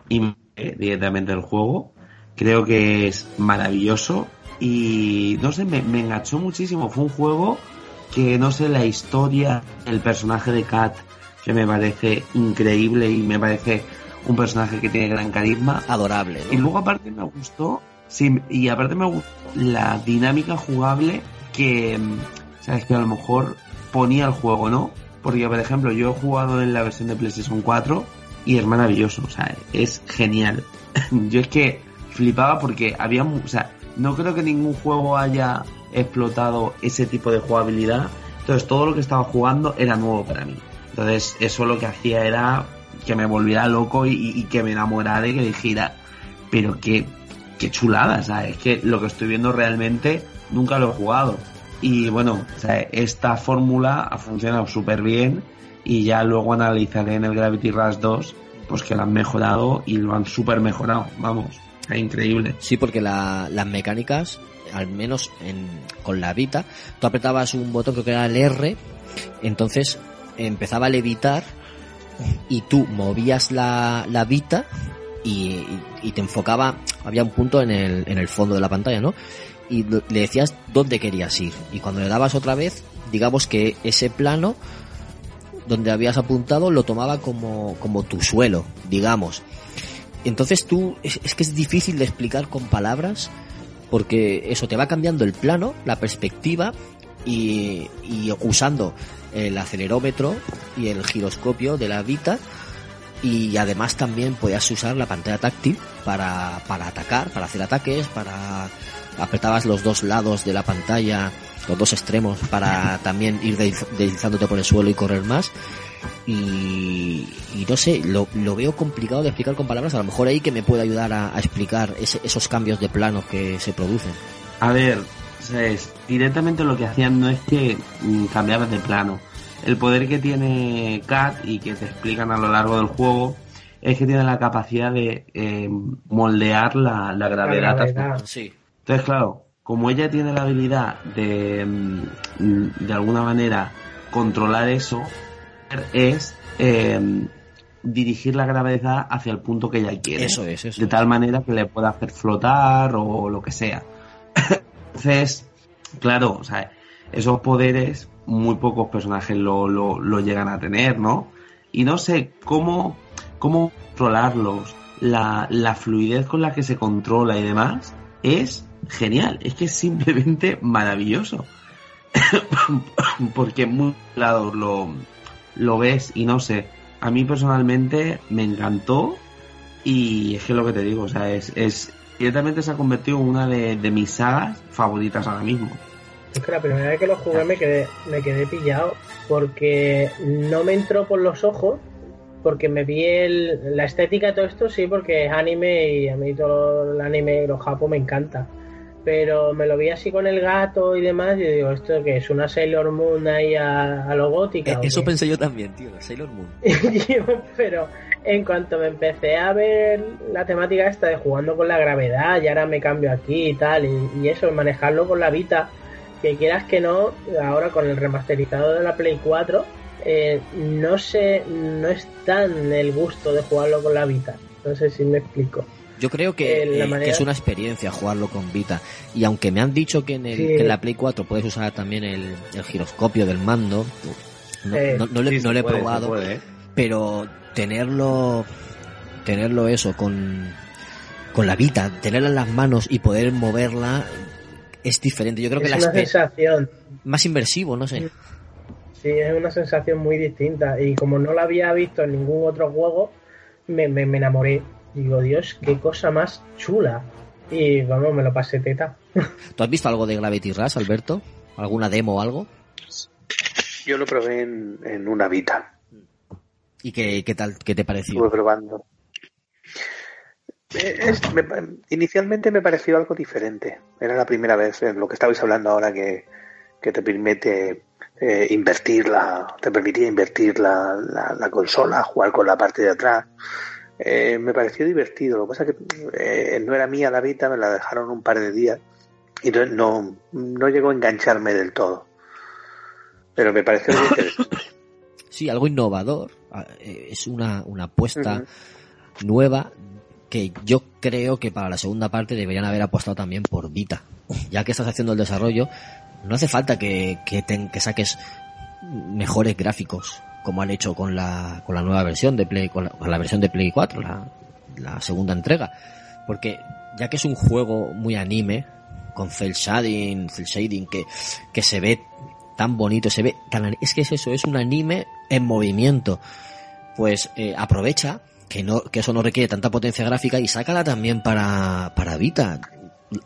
y me directamente el juego. Creo que es maravilloso y no sé, me, me, enganchó muchísimo. Fue un juego que no sé, la historia, el personaje de Kat, que me parece increíble y me parece un personaje que tiene gran carisma. Adorable. ¿no? Y luego aparte me gustó, sí, y aparte me gustó la dinámica jugable que, sabes, que a lo mejor ponía el juego, ¿no? Porque, por ejemplo, yo he jugado en la versión de PlayStation 4 y es maravilloso, o sea, es genial. yo es que flipaba porque había, o sea, no creo que ningún juego haya explotado ese tipo de jugabilidad. Entonces, todo lo que estaba jugando era nuevo para mí. Entonces, eso lo que hacía era que me volviera loco y, y que me enamorara y que dijera, pero qué, qué chulada, ¿sabes? Es que lo que estoy viendo realmente nunca lo he jugado. Y bueno, o sea, esta fórmula ha funcionado súper bien y ya luego analizaré en el Gravity Rush 2 pues que lo han mejorado y lo han súper mejorado, vamos, es increíble. Sí, porque la- las mecánicas, al menos en, con la Vita, tú apretabas un botón que era el R, entonces empezaba a levitar y tú movías la, la Vita y, y te enfocaba, había un punto en el, en el fondo de la pantalla, ¿no? Y le decías dónde querías ir. Y cuando le dabas otra vez, digamos que ese plano donde habías apuntado lo tomaba como, como tu suelo, digamos. Entonces tú, es, es que es difícil de explicar con palabras, porque eso te va cambiando el plano, la perspectiva, y, y usando el acelerómetro y el giroscopio de la Vita, y además también podías usar la pantalla táctil para, para atacar, para hacer ataques, para apretabas los dos lados de la pantalla, los dos extremos para también ir desliz- deslizándote por el suelo y correr más. Y, y no sé, lo, lo veo complicado de explicar con palabras. A lo mejor ahí que me puede ayudar a, a explicar ese- esos cambios de plano que se producen. A ver, ¿sabes? directamente lo que hacían no es que mm, cambiabas de plano. El poder que tiene Cat y que te explican a lo largo del juego es que tiene la capacidad de eh, moldear la, la gravedad. gravedad. Sí. Entonces, claro, como ella tiene la habilidad de, mm, de alguna manera, controlar eso, es eh, dirigir la gravedad hacia el punto que ella quiere. Eso es, eso De tal manera que le pueda hacer flotar o lo que sea. Entonces, claro, o sea, esos poderes muy pocos personajes lo, lo, lo llegan a tener, ¿no? Y no sé cómo, cómo controlarlos, la, la fluidez con la que se controla y demás, es genial, es que es simplemente maravilloso. Porque en muchos lados lo, lo ves y no sé, a mí personalmente me encantó y es que lo que te digo, o sea, es, es directamente se ha convertido en una de, de mis sagas favoritas ahora mismo. Es que la primera vez que lo jugué me quedé, me quedé pillado porque no me entró por los ojos, porque me vi el, la estética de todo esto, sí, porque es anime y a mí todo el anime y los japos me encanta. Pero me lo vi así con el gato y demás y digo, ¿esto que es? ¿Una Sailor Moon ahí a, a lo gótica? Eh, Eso qué? pensé yo también, tío, Sailor Moon. Pero en cuanto me empecé a ver la temática esta de jugando con la gravedad y ahora me cambio aquí y tal, y, y eso, manejarlo con la Vita, que quieras que no, ahora con el remasterizado de la Play 4, eh, no sé, no es tan el gusto de jugarlo con la Vita. No sé si me explico. Yo creo que, Eh, eh, manera- que es una experiencia jugarlo con Vita. Y aunque me han dicho que en, el, Sí. que en la Play 4 puedes usar también el, el giroscopio del mando, no, Eh, no- no le, sí, no se le he puede, probado, puede, ¿eh? pero tenerlo, tenerlo eso con, con la Vita, tenerla en las manos y poder moverla es diferente. Yo creo que es la una sensación. más inversivo, no sé. Sí, es una sensación muy distinta. Y como no la había visto en ningún otro juego, me, me, me enamoré. Digo, Dios, qué cosa más chula. Y vamos, me lo pasé teta. ¿Tú has visto algo de Gravity Rush, Alberto? ¿Alguna demo o algo? Yo lo probé en, en una Vita. ¿Y qué, qué tal, qué te pareció? Estuve probando. Eh, es- me pa- inicialmente me pareció algo diferente. Era la primera vez en lo que estabais hablando ahora que, que te permite eh, invertir la, te permitía invertir la, la, la consola, jugar con la parte de atrás. Eh, me pareció divertido. Lo que pasa es que eh, no era mía la Vita, me la dejaron un par de días y no, no, no llegó a engancharme del todo. Pero me pareció muy interesante. Sí, algo innovador. Ah, eh, Es una, una apuesta nueva que yo creo que para la segunda parte deberían haber apostado también por Vita. Ya que estás haciendo el desarrollo, no hace falta que, que saques mejores gráficos como han hecho con la, con la nueva versión de Play, con la, con la versión de Play 4, la, la segunda entrega. Porque ya que es un juego muy anime, con cel shading, cel shading que, que se ve tan bonito, se ve tan, es que es eso, es un anime en movimiento. Pues eh, aprovecha que no, que eso no requiere tanta potencia gráfica y sácala también para, para Vita.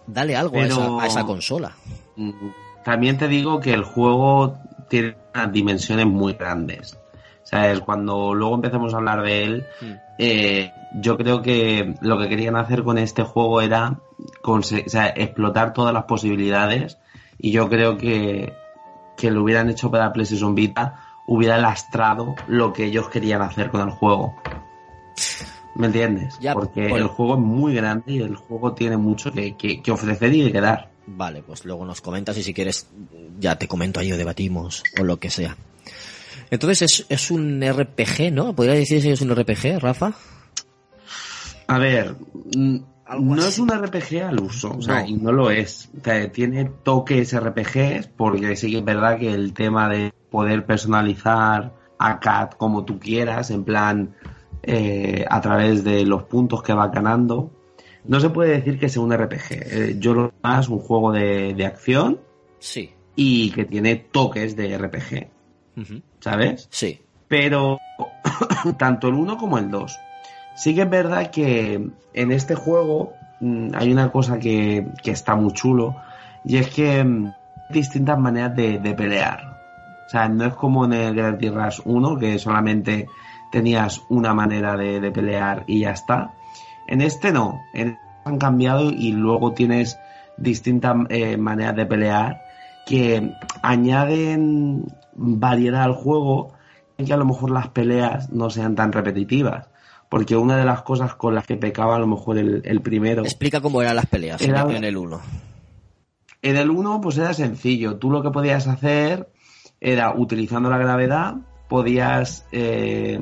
Dale algo a, esa, a esa consola. Mm, También te digo que el juego tiene unas dimensiones muy grandes. ¿Sabes? Cuando luego empecemos a hablar de él, eh, yo creo que lo que querían hacer con este juego era conse- o sea, explotar todas las posibilidades y yo creo que, que lo hubieran hecho para PlayStation Vita hubiera lastrado lo que ellos querían hacer con el juego. ¿Me entiendes? Ya, Porque bueno. el juego es muy grande y el juego tiene mucho que, que- que ofrecer y que dar. Vale, pues luego nos comentas y si quieres ya te comento ahí o debatimos o lo que sea. Entonces es, es un RPG, ¿no? ¿Podría decirse que es un RPG, Rafa? A ver, no es un RPG al uso, o sea, No. y no lo es. O sea, tiene toques RPGs, porque sí que es verdad que el tema de poder personalizar a Cat como tú quieras, en plan, eh, a través de los puntos que va ganando, no se puede decir que sea un RPG. Eh, yo lo más un juego de, de acción Sí. y que tiene toques de RPG, ¿sabes? Sí. Pero tanto el 1 como el 2. Sí que es verdad que en este juego mm, hay una cosa que, que está muy chulo y es que mm, hay distintas maneras de, de pelear. O sea, no es como en el Gravity Rush 1 que solamente tenías una manera de, de pelear y ya está. En este no, en este han cambiado y luego tienes distintas eh, maneras de pelear que añaden variedad al juego y que a lo mejor las peleas no sean tan repetitivas. Porque una de las cosas con las que pecaba a lo mejor el, el primero. Explica cómo eran las peleas en- Era- en el 1. En el 1 pues era sencillo. Tú lo que podías hacer era utilizando la gravedad, podías eh,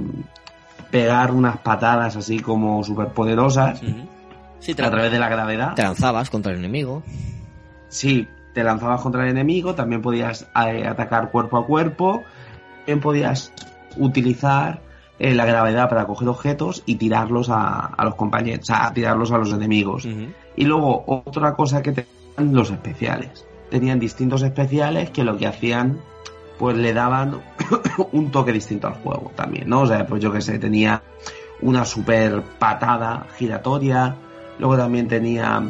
pegar unas patadas así como superpoderosas Sí, a través de la gravedad. Te lanzabas contra el enemigo. Sí, te lanzabas contra el enemigo, también podías eh, atacar cuerpo a cuerpo, también podías utilizar eh, la gravedad para coger objetos y tirarlos a, a los compañeros, o sea, tirarlos a los enemigos. Y luego otra cosa que tenían los especiales. Tenían distintos especiales que lo que hacían, pues le daban un toque distinto al juego también, ¿no? O sea, pues yo que sé, tenía una super patada giratoria, luego también tenía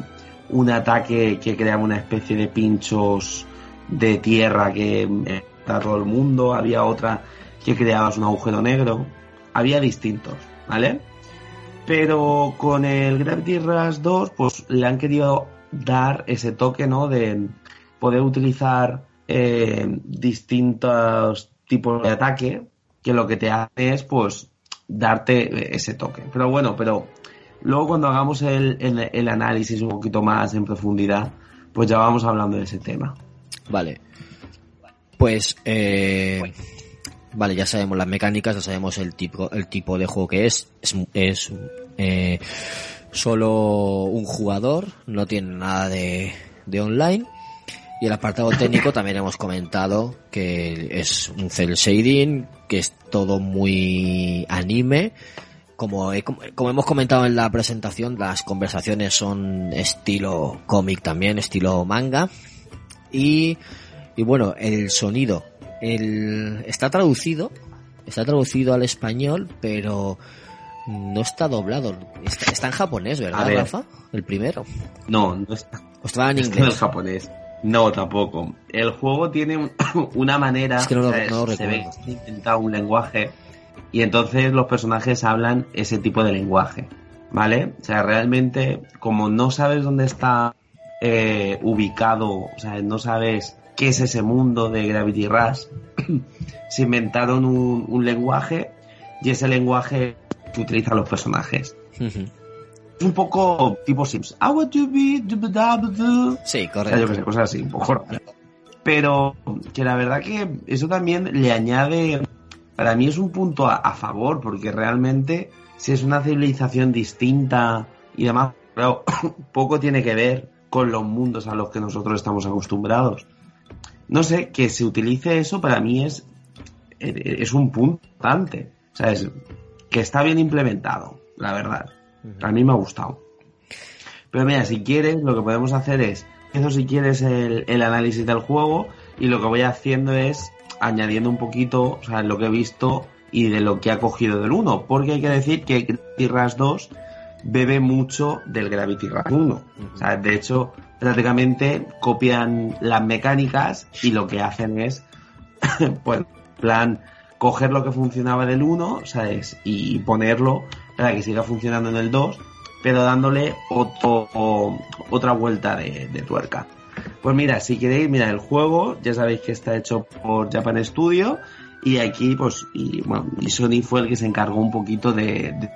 un ataque que creaba una especie de pinchos de tierra que eh, a todo el mundo, había otra que creabas un agujero negro, había distintos, ¿vale? Pero con el Gravity Rush 2, pues le han querido dar ese toque, ¿no? De poder utilizar eh, distintos tipos de ataque, que lo que te hace es, pues, darte ese toque. Pero bueno, pero luego cuando hagamos el, el- el análisis un poquito más en profundidad, pues ya vamos hablando de ese tema. Vale. Pues, eh, vale, ya sabemos las mecánicas, ya sabemos el tipo, el tipo de juego que es. Es, es, eh, solo un jugador, no tiene nada de, de online. Y el apartado técnico también hemos comentado que es un cel shading, que es todo muy anime. Como, he- como hemos comentado en la presentación, las conversaciones son estilo cómic también, estilo manga. Y, y bueno, el sonido. El, está traducido, está traducido al español, pero no está doblado. Está, está en japonés, ¿verdad, ver. Rafa? El primero. No, no está. ¿O estaba en Está inglés? en japonés. No, tampoco. El juego tiene un- una manera. Es que no lo- o sea, no lo se ve recuerdo. inventado un lenguaje. Y entonces los personajes hablan ese tipo de lenguaje. ¿Vale? O sea, realmente, como no sabes dónde está eh, ubicado, o sea, no sabes qué es ese mundo de Gravity Rush, se inventaron un, un lenguaje y ese lenguaje que utilizan los personajes. Es un poco tipo Sims. I want to be. Sí, O sea, yo que sé, cosas así, un poco raras. Pero que la verdad que eso también le añade, para mí es un punto a, a favor, porque realmente si es una civilización distinta y demás, claro, poco tiene que ver con los mundos a los que nosotros estamos acostumbrados. No sé, que se utilice eso para mí es, es un punto importante. O sea, es que está bien implementado, la verdad. A mí me ha gustado. Pero mira, si quieres, lo que podemos hacer es, eso si quieres el, el análisis del juego y lo que voy haciendo es añadiendo un poquito, o sea, lo que he visto y de lo que ha cogido del 1, porque hay que decir que Gravity Rush 2 bebe mucho del Gravity Rush 1. O sea, de hecho, prácticamente copian las mecánicas y lo que hacen es, pues, plan, coger lo que funcionaba del 1, ¿sabes? Y ponerlo para que siga funcionando en el 2 pero dándole otro, otra vuelta de tuerca. Pues mira, si queréis, mira, el juego, ya sabéis que está hecho por Japan Studio, y aquí, pues, y bueno, y Sony fue el que se encargó un poquito de, de.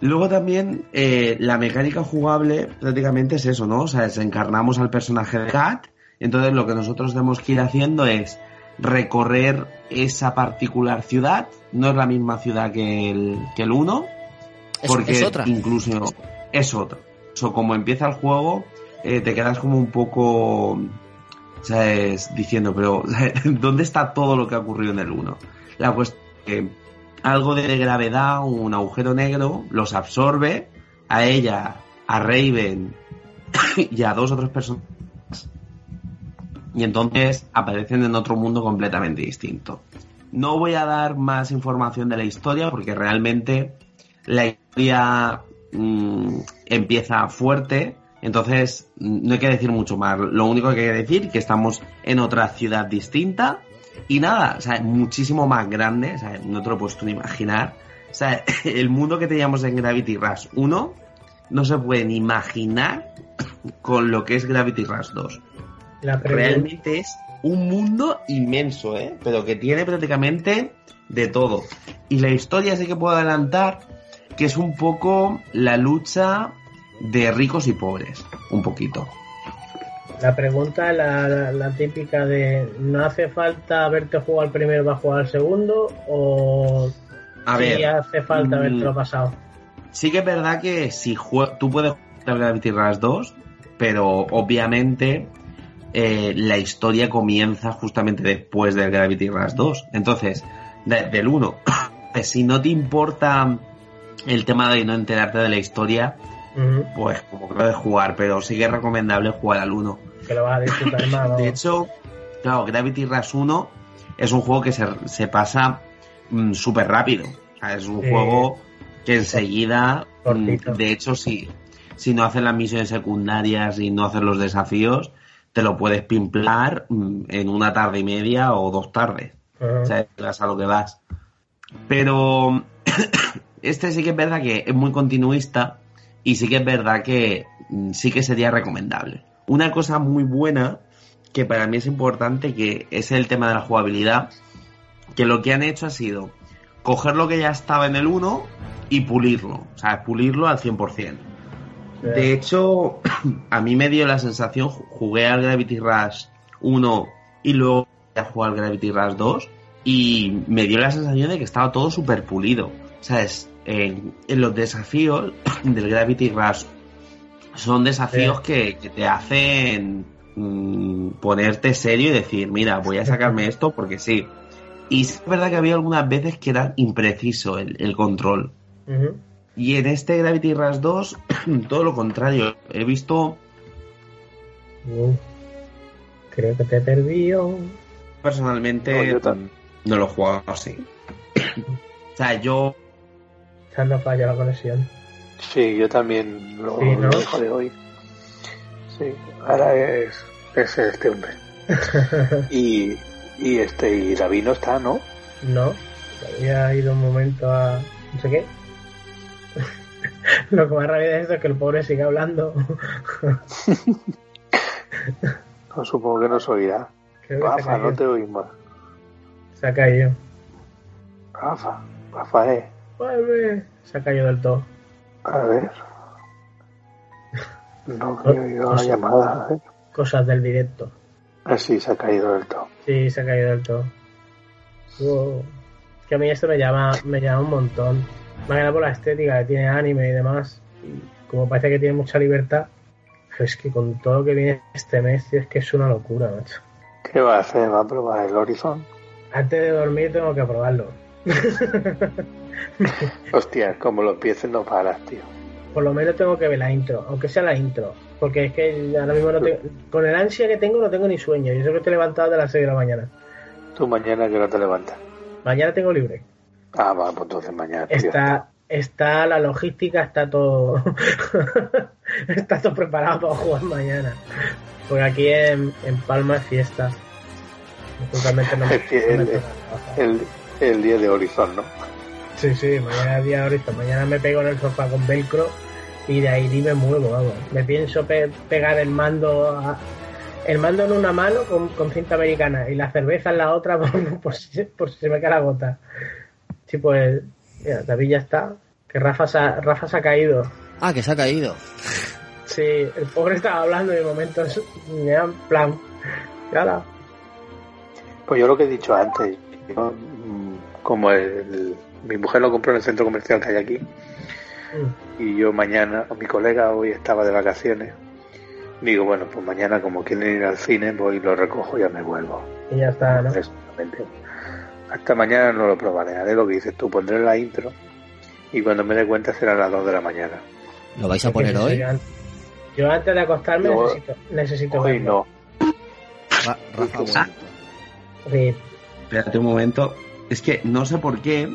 Luego también eh, la mecánica jugable prácticamente es eso, ¿no? O sea, es encarnamos al personaje de Kat, entonces lo que nosotros tenemos que ir haciendo es recorrer esa particular ciudad, no es la misma ciudad que el, que el 1, Es- porque es otra. incluso es otra. O como empieza el juego, eh, te quedas como un poco, ¿sabes? Diciendo, pero ¿dónde está todo lo que ha ocurrido en el 1? La cuestión algo de gravedad, un agujero negro, los absorbe a ella, a Raven y a dos otras personas. Y entonces aparecen en otro mundo completamente distinto. No voy a dar más información de la historia porque realmente la historia mm, empieza fuerte, entonces no hay que decir mucho más. Lo único que hay que decir es que estamos en otra ciudad distinta y nada, o sea, muchísimo más grande, o sea, no te lo puedes tú ni imaginar. O sea, el mundo que teníamos en Gravity Rush 1 no se puede ni imaginar con lo que es Gravity Rush 2. La pregunta- Realmente es un mundo inmenso, ¿eh? Pero que tiene prácticamente de todo. Y la historia sí que puedo adelantar que es un poco la lucha de ricos y pobres. Un poquito. La pregunta, la, la, la típica de ¿no hace falta haberte jugado al primero para jugar al segundo? ¿O A sí ver, hace falta mm, haberte lo pasado? Sí que es verdad que si tú puedes jugar Gravity Rush 2, pero obviamente eh, la historia comienza justamente después del Gravity Rush 2. Entonces, de- del 1, si no te importa el tema de no enterarte de la historia, Pues como que lo de jugar, pero sí que es recomendable jugar al 1. Que lo vas a disfrutar más. De hecho, claro, Gravity Rush 1 es un juego que se, se pasa mm, súper rápido. O sea, es un juego que enseguida, mm, Cortito. de hecho, si, si no haces las misiones secundarias y no haces los desafíos, te lo puedes pimplar mm, en una tarde y media o dos tardes. Ujú. O sea, vas a lo que vas. Pero este sí que es verdad que es muy continuista y sí que es verdad que mm, sí que sería recomendable. Una cosa muy buena que para mí es importante que es el tema de la jugabilidad, que lo que han hecho ha sido coger lo que ya estaba en el 1 y pulirlo, o sea, pulirlo al 100%. De hecho, a mí me dio la sensación, jugué al Gravity Rush 1 y luego a jugar al Gravity Rush 2 y me dio la sensación de que estaba todo súper pulido. ¿Sabes? En, en los desafíos del Gravity Rush son desafíos que, que te hacen mm, ponerte serio y decir, mira, voy a sacarme esto porque sí. Y sí es verdad que había algunas veces que era impreciso el, el control. Y en este Gravity Rush 2, todo lo contrario. He visto Uh, creo que te he perdido. personalmente, No, también. no lo he jugado así. o sea, yo Echando falla la conexión. Sí, yo también lo, Sí, ¿no? lo dejo de hoy. Sí, ahora es, es este hombre. y, y este, y David no está, ¿no? No, había ido un momento a no sé qué. Lo que más rabia es que el pobre sigue hablando. No, supongo que nos oirá. Rafa, no te oímos. Se ha caído. Rafa, Rafael, Vuelve. Se ha caído del todo. a ver. No oído la llamada. Cosas del directo. Ah, sí, se ha caído del todo. Sí, se ha caído del todo. Wow. Que a mí esto me llama, me llama un montón. Más que nada por la estética que tiene anime y demás. Y como parece que tiene mucha libertad. Es que con todo lo que viene este mes, es que es una locura, macho. ¿Qué va a hacer? ¿Va a probar el Horizon? Antes de dormir tengo que probarlo. Hostia, como lo empieces no paras, tío. Por lo menos tengo que ver la intro, aunque sea la intro. Porque es que ahora mismo no tengo, con el ansia que tengo no tengo ni sueño. Yo sé que estoy levantado de las 6 de la mañana. Tú mañana que no te levantas. Mañana tengo libre. Ah, va, pues entonces mañana. tío. Está, está la logística, está todo. está todo preparado para jugar mañana. Porque aquí en, en Palma es fiesta. Totalmente no me- El, el, el- el día de Horizon, ¿no? Sí, sí, mañana es día ahorita. Mañana me pego en el sofá con velcro y de ahí ni me muevo, vamos. Me pienso pe- pegar el mando a- el mando en una mano con, con cinta americana y la cerveza en la otra por, por si, por si se me cae la gota. Sí, pues, mira, David ya está. Que Rafa se ha, Rafa se ha caído. Ah, que se ha caído. Sí, el pobre estaba hablando y de momento me da en plan. Yala. Pues yo lo que he dicho antes, yo, mm, como el- mi mujer lo compró en el centro comercial que hay aquí, y yo mañana, o mi colega hoy estaba de vacaciones, digo, bueno, pues mañana como quieren ir al cine, voy y lo recojo y ya me vuelvo. Y ya está, ¿no? Exactamente. Hasta mañana no lo probaré, haré lo que dices tú, pondré la intro y cuando me dé cuenta será las 2 de la mañana. ¿Lo vais a poner hoy? Yo, an- yo antes de acostarme Yo- necesito, necesito Hoy verlo. no. Ra- Rafa, Ah, Sí. Espérate un momento. Es que no sé por qué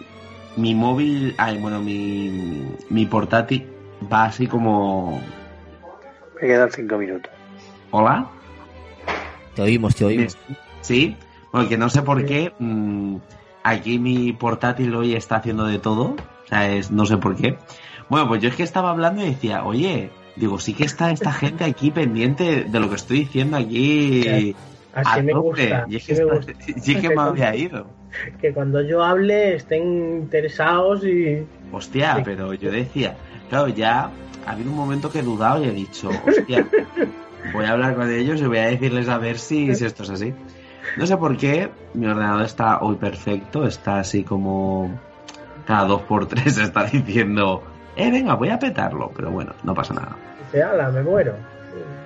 mi móvil, ay, bueno, mi, mi portátil va así como... Me quedan 5 minutos. ¿Hola? Te oímos, te oímos. Sí, porque no sé por qué mm, aquí mi portátil hoy está haciendo de todo. O sea, es, no sé por qué. Bueno, pues yo es que estaba hablando y decía, oye, digo, sí que está esta gente aquí pendiente de lo que estoy diciendo aquí. Así me tope. gusta, Y es que, me gusta. y es que me había ido. Que cuando yo hable estén interesados y. Hostia, pero yo decía, claro, ya ha habido un momento que he dudado y he dicho, hostia, voy a hablar con ellos y voy a decirles a ver si, si esto es así. No sé por qué, mi ordenador está hoy perfecto, está así como cada dos por tres está diciendo, eh, venga, voy a petarlo, pero bueno, no pasa nada. Dice, ala, me muero.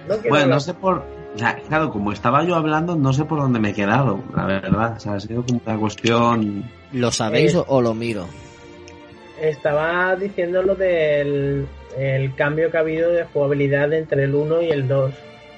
No Bueno, hablar. no sé por, o sea, claro, como estaba yo hablando, no sé por dónde me he quedado, la verdad, o sea, ha sido como una cuestión... ¿Lo sabéis Eh, o, lo miro? Estaba diciendo lo del el cambio que ha habido de jugabilidad entre el 1 y el 2.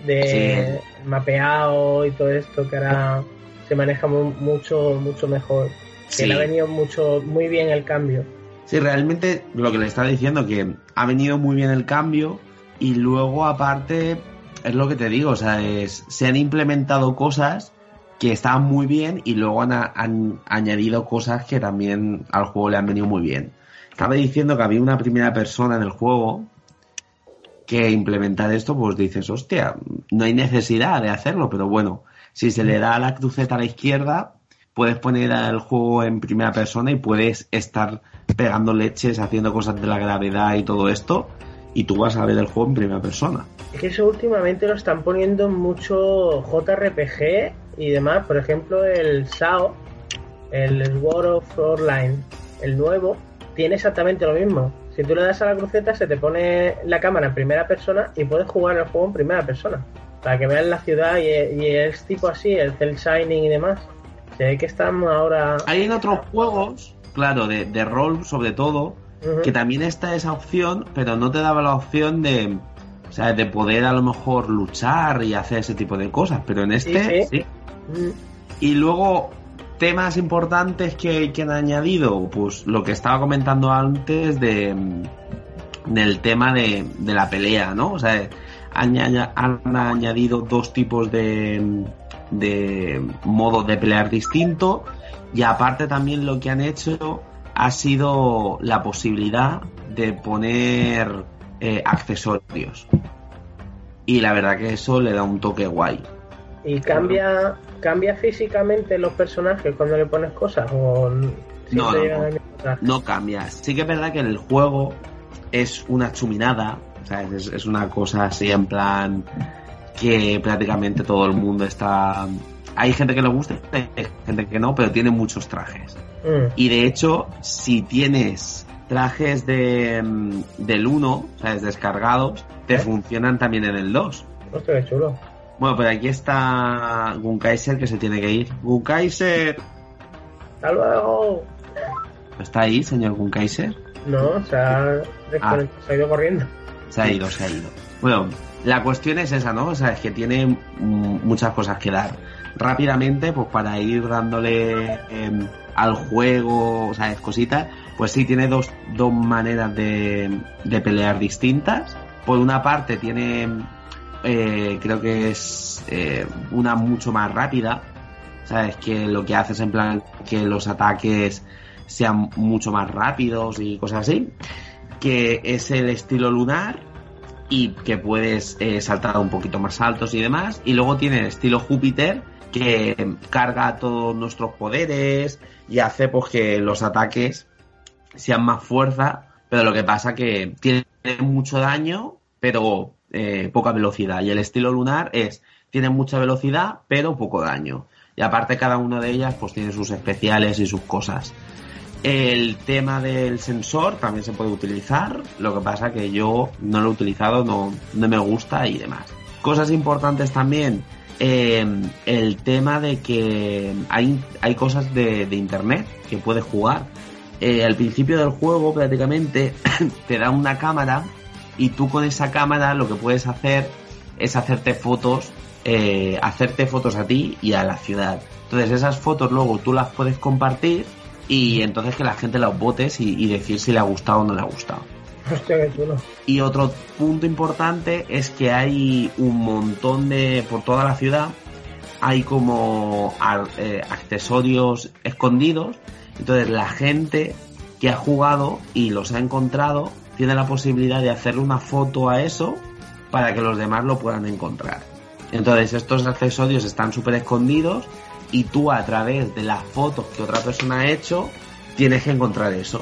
De mapeado y todo esto que ahora se maneja mu- mucho, mucho mejor. Que Sí. le ha venido mucho, muy bien el cambio. Sí, realmente lo que le estaba diciendo, que ha venido muy bien el cambio y luego aparte, es lo que te digo, o sea, es, se han implementado cosas que estaban muy bien y luego han, han añadido cosas que también al juego le han venido muy bien. Estaba diciendo que había una primera persona en el juego que implementar esto, pues dices, hostia, no hay necesidad de hacerlo, pero bueno, si se le da la cruceta a la izquierda, puedes poner el juego en primera persona y puedes estar pegando leches, haciendo cosas de la gravedad y todo esto, y tú vas a ver el juego en primera persona. Es que eso últimamente lo están poniendo en mucho JRPG y demás. Por ejemplo, el SAO, el Sword of Online, el nuevo, tiene exactamente lo mismo. Si tú le das a la cruceta, se te pone la cámara en primera persona y puedes jugar el juego en primera persona. Para que veas la ciudad y, y es tipo así, el cel shining y demás. Se ve que están ahora. Hay en otros juegos, claro, de, de rol sobre todo, que también está esa opción, pero no te daba la opción de, o sea, de poder a lo mejor luchar y hacer ese tipo de cosas, pero en este Sí. Mm, Y luego, temas importantes que, que han añadido, pues lo que estaba comentando antes de mm, del tema de, de la pelea, ¿no? O sea, han, han añadido dos tipos de, de modos de pelear distinto y aparte también lo que han hecho ha sido la posibilidad de poner eh, accesorios. Y la verdad que eso le da un toque guay. Y cambia, cambia físicamente los personajes cuando le pones cosas o No, no, no. no cambia. Sí que es verdad que el juego es una chuminada, o sea, es, es una cosa así en plan que prácticamente todo el mundo está... Hay gente que le gusta, hay gente que no, pero tiene muchos trajes. Mm. Y de hecho, si tienes trajes de, mm, del 1, o sea, descargados, te funcionan también en el 2. Hostia, qué chulo. Bueno, pero aquí está Gunkaiser que se tiene que ir. Gunkaiser, ¡Hasta luego! ¿está ahí, señor Gunkaiser? No, se ha, desconect- se ha ido corriendo. Se ha ido, se ha ido. Bueno, la cuestión es esa, ¿no? O sea, es que tiene mm, muchas cosas que dar. Rápidamente, pues para ir dándole em, al juego, o sea, cositas, pues sí tiene dos, dos maneras de, de pelear distintas. Por una parte tiene, eh, creo que es eh, una mucho más rápida, ¿sabes? Que lo que hace es en plan que los ataques sean mucho más rápidos y cosas así. Que es el estilo lunar y que puedes eh, saltar un poquito más altos y demás. Y luego tiene el estilo Júpiter que carga todos nuestros poderes y hace pues que los ataques sean más fuerza, pero lo que pasa que tiene mucho daño, pero eh, poca velocidad. Y el estilo lunar es, tiene mucha velocidad, pero poco daño. Y aparte cada una de ellas pues tiene sus especiales y sus cosas. El tema del sensor también se puede utilizar, lo que pasa que yo no lo he utilizado, no, no me gusta y demás. Cosas importantes también, eh, el tema de que hay, hay cosas de internet que puedes jugar. Eh, al principio del juego prácticamente te da una cámara y tú con esa cámara lo que puedes hacer es hacerte fotos, eh, hacerte fotos a ti y a la ciudad. Entonces esas fotos luego tú las puedes compartir y entonces que la gente las votes y, y decir si le ha gustado o no le ha gustado. Hostia, qué chulo. Y otro punto importante es que hay un montón de, por toda la ciudad, hay como eh, accesorios escondidos. Entonces la gente que ha jugado y los ha encontrado tiene la posibilidad de hacerle una foto a eso para que los demás lo puedan encontrar. Entonces estos accesorios están súper escondidos y tú a través de las fotos que otra persona ha hecho tienes que encontrar eso.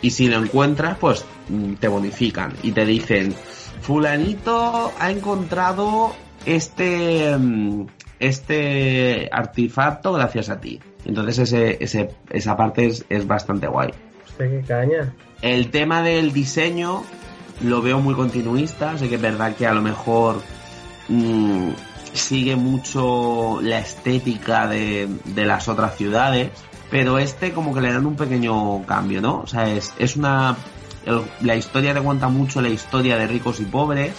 Y si lo encuentras, pues mm, te bonifican y te dicen, fulanito ha encontrado este, mm, este artefacto gracias a ti. Entonces ese, ese, esa parte es, es bastante guay. Hostia, qué caña. El tema del diseño lo veo muy continuista, sé que es verdad que a lo mejor mm, sigue mucho la estética de, de las otras ciudades, pero este como que le dan un pequeño cambio, ¿no? O sea, es, es una... el- la historia te cuenta mucho la historia de ricos y pobres,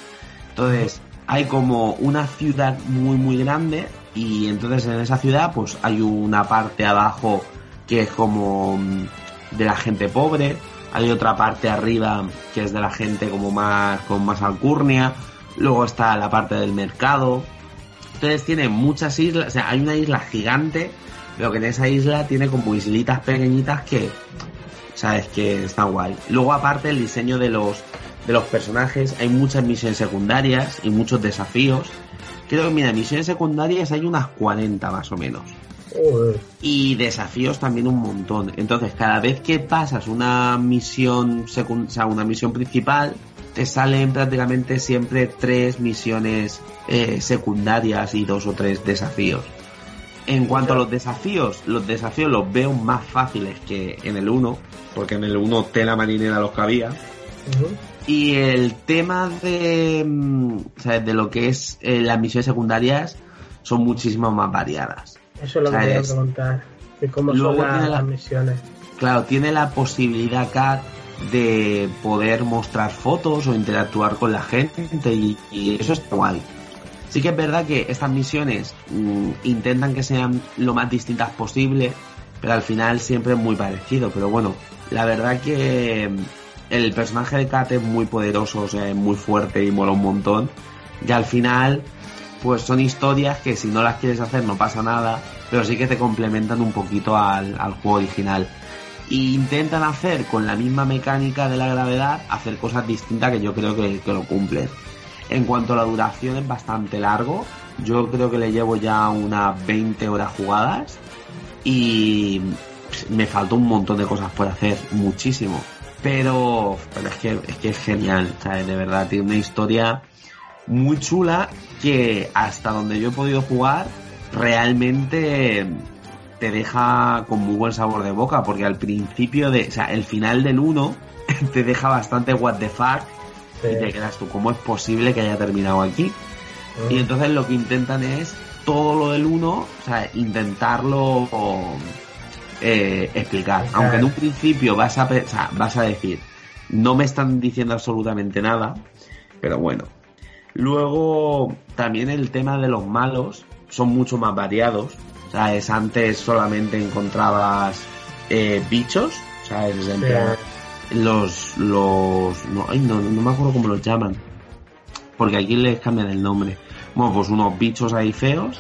entonces hay como una ciudad muy muy grande y entonces en esa ciudad pues hay una parte abajo que es como mm, de la gente pobre, hay otra parte arriba que es de la gente como más con más alcurnia, luego está la parte del mercado, entonces tiene muchas islas, o sea, hay una isla gigante, pero que en esa isla tiene como islitas pequeñitas que, sabes, que están guay. Luego aparte el diseño de los, de los personajes, hay muchas misiones secundarias y muchos desafíos. Creo que, mira, misiones secundarias hay unas 40 más o menos. Joder. Y desafíos también un montón. Entonces, cada vez que pasas una misión o sea, una misión principal, te salen prácticamente siempre tres misiones eh, secundarias y dos o tres desafíos. En cuanto a los desafíos, los desafíos los veo más fáciles que en el 1, porque en el 1 tela marinera los que había. Y el tema de, mm, sea, de lo que es eh, las misiones secundarias son muchísimo más variadas. Eso es lo que O sea, quería es- preguntar. ¿Y cómo Luego son las, tiene la- las misiones? Claro, tiene la posibilidad acá de poder mostrar fotos o interactuar con la gente y, y eso está guay. Sí que es verdad que estas misiones mm, intentan que sean lo más distintas posible, pero al final siempre es muy parecido. Pero bueno, la verdad que el personaje de Kat es muy poderoso, o sea, es muy fuerte y mola un montón. Y al final, pues son historias que si no las quieres hacer no pasa nada, pero sí que te complementan un poquito al, juego original. Y intentan hacer con la misma mecánica de la gravedad, hacer cosas distintas que yo creo que, que lo cumplen. En cuanto a la duración es bastante largo, yo creo que le llevo ya unas 20 horas jugadas y pff, me falta un montón de cosas por hacer, muchísimo. Pero, pero es que es que es genial, ¿sabes? De verdad, tiene una historia muy chula que hasta donde yo he podido jugar realmente te deja con muy buen sabor de boca porque al principio de, o sea, el final del 1 te deja bastante what the fuck y te quedas tú, ¿cómo es posible que haya terminado aquí? Y entonces lo que intentan es todo lo del 1, o sea, intentarlo eh, explicar. Aunque en un principio vas a, o sea, vas a decir, no me están diciendo absolutamente nada, pero bueno. Luego, también el tema de los malos son mucho más variados. O sea, es antes solamente encontrabas eh, bichos, o sea, en los, los, no, ay, no, no me acuerdo cómo los llaman, porque aquí les cambian el nombre. Bueno, pues unos bichos ahí feos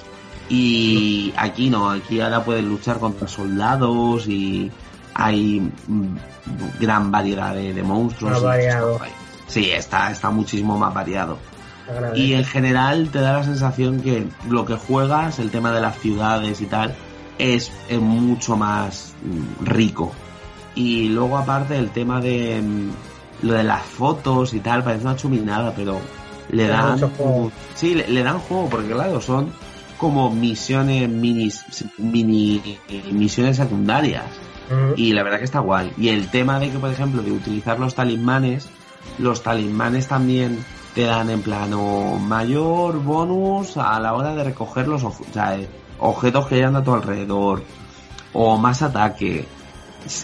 y aquí no, aquí ahora puedes luchar contra soldados y hay mm, gran variedad de, de monstruos. Variado. Sí, está, está muchísimo más variado. Y en general te da la sensación que lo que juegas, el tema de las ciudades y tal, es, es mucho más mm, rico. Y luego aparte el tema de mm, lo de las fotos y tal, parece una chuminada, pero le Le da dan sí, le, le dan juego porque claro, son como misiones mini mini misiones secundarias. Ujú. Y la verdad que está guay. Y el tema de que, por ejemplo, de utilizar los talismanes, los talismanes también te dan en plano mayor bonus a la hora de recoger los o sea, eh, objetos que hayan a tu alrededor. O más ataque.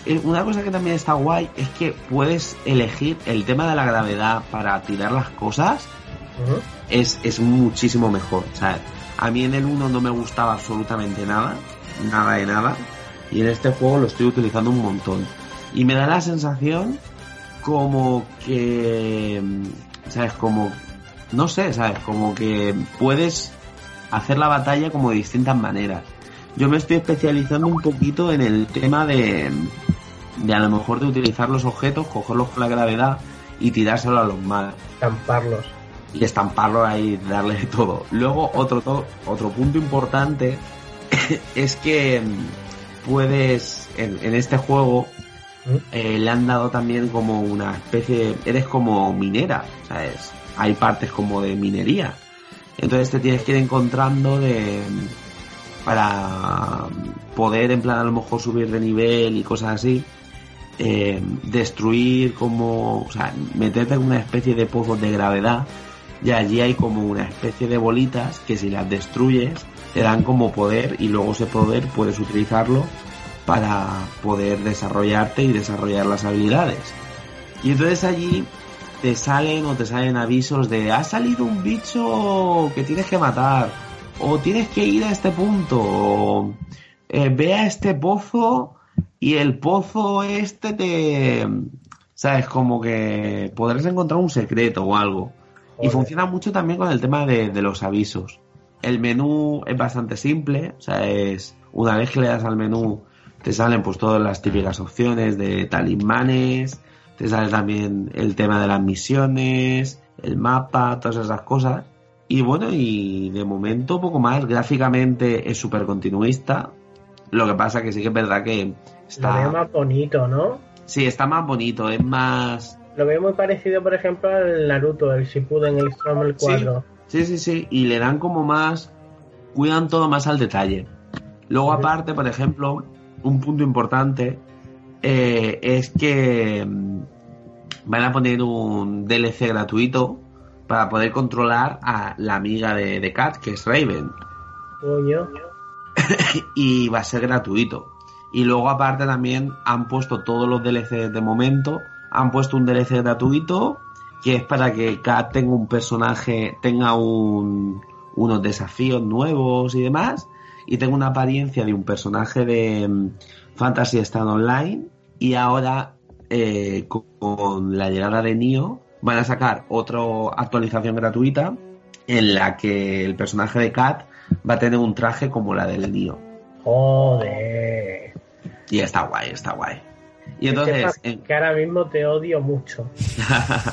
Eh, Una cosa que también está guay es que puedes elegir el tema de la gravedad para tirar las cosas es, es muchísimo mejor. O sea, a mí en el 1 no me gustaba absolutamente nada, nada de nada, y en este juego lo estoy utilizando un montón. Y me da la sensación como que, ¿sabes? Como, no sé, ¿sabes? Como que puedes hacer la batalla como de distintas maneras. Yo me estoy especializando un poquito en el tema de, de a lo mejor de utilizar los objetos, cogerlos con la gravedad y tirárselo a los malos Estamparlos. Y estamparlo ahí, darle todo. Luego otro to- otro punto importante es que mm, puedes en, en este juego eh, le han dado también como una especie, eres como minera, ¿sabes? Hay partes como de minería. Entonces te tienes que ir encontrando de para poder en plan a lo mejor subir de nivel y cosas así eh, destruir como, o sea, meterte en una especie de pozos de gravedad y allí hay como una especie de bolitas que si las destruyes te dan como poder y luego ese poder puedes utilizarlo para poder desarrollarte y desarrollar las habilidades. Y entonces allí te salen o te salen avisos de ha salido un bicho que tienes que matar o tienes que ir a este punto o eh, ve a este pozo y el pozo este te sabes como que podrás encontrar un secreto o algo y funciona mucho también con el tema de, de los avisos. El menú es bastante simple o sea es una vez que le das al menú te salen pues todas las típicas opciones de talismanes te sale también el tema de las misiones el mapa todas esas cosas. Y bueno y de momento poco más. Gráficamente es súper continuista lo que pasa que sí que es verdad que Lo está veo más bonito, ¿no? sí está más bonito es más Lo veo muy parecido, por ejemplo, al Naruto, el Shippuden, el Storm, el 4. Sí, sí, sí. Y le dan como más. Cuidan todo más al detalle. Luego, aparte, por ejemplo, un punto importante eh, es que mm, van a poner un DLC gratuito para poder controlar a la amiga de, de Kat, que es Raven. Coño. y va a ser gratuito. Y luego aparte también han puesto todos los DLC de momento, han puesto un DLC gratuito que es para que Kat tenga un personaje, tenga un, unos desafíos nuevos y demás, y tenga una apariencia de un personaje de mm, Fantasy Star Online, y ahora eh, con, con la llegada de Nioh van a sacar otra actualización gratuita en la que el personaje de Kat va a tener un traje como la del Nioh. Joder. Y está guay, está guay. Y Que entonces, sepas en, que ahora mismo te odio mucho.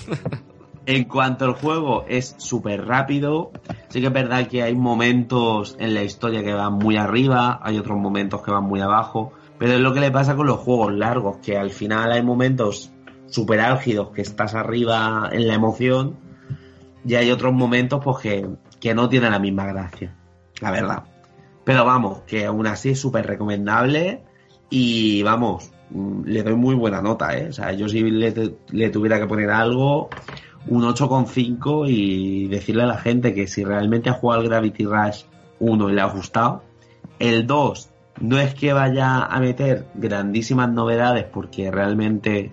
en cuanto al juego, es súper rápido. Sí que es verdad que hay momentos en la historia que van muy arriba, hay otros momentos que van muy abajo. Pero es lo que le pasa con los juegos largos, que al final hay momentos súper álgidos que estás arriba en la emoción y hay otros momentos pues que, que no tienen la misma gracia, la verdad. Pero vamos, que aún así es súper recomendable y vamos, le doy muy buena nota, ¿eh? O sea, yo si le, le tuviera que poner algo, un 8,5 y decirle a la gente que si realmente ha jugado al Gravity Rush 1 y le ha gustado, el 2 no es que vaya a meter grandísimas novedades porque realmente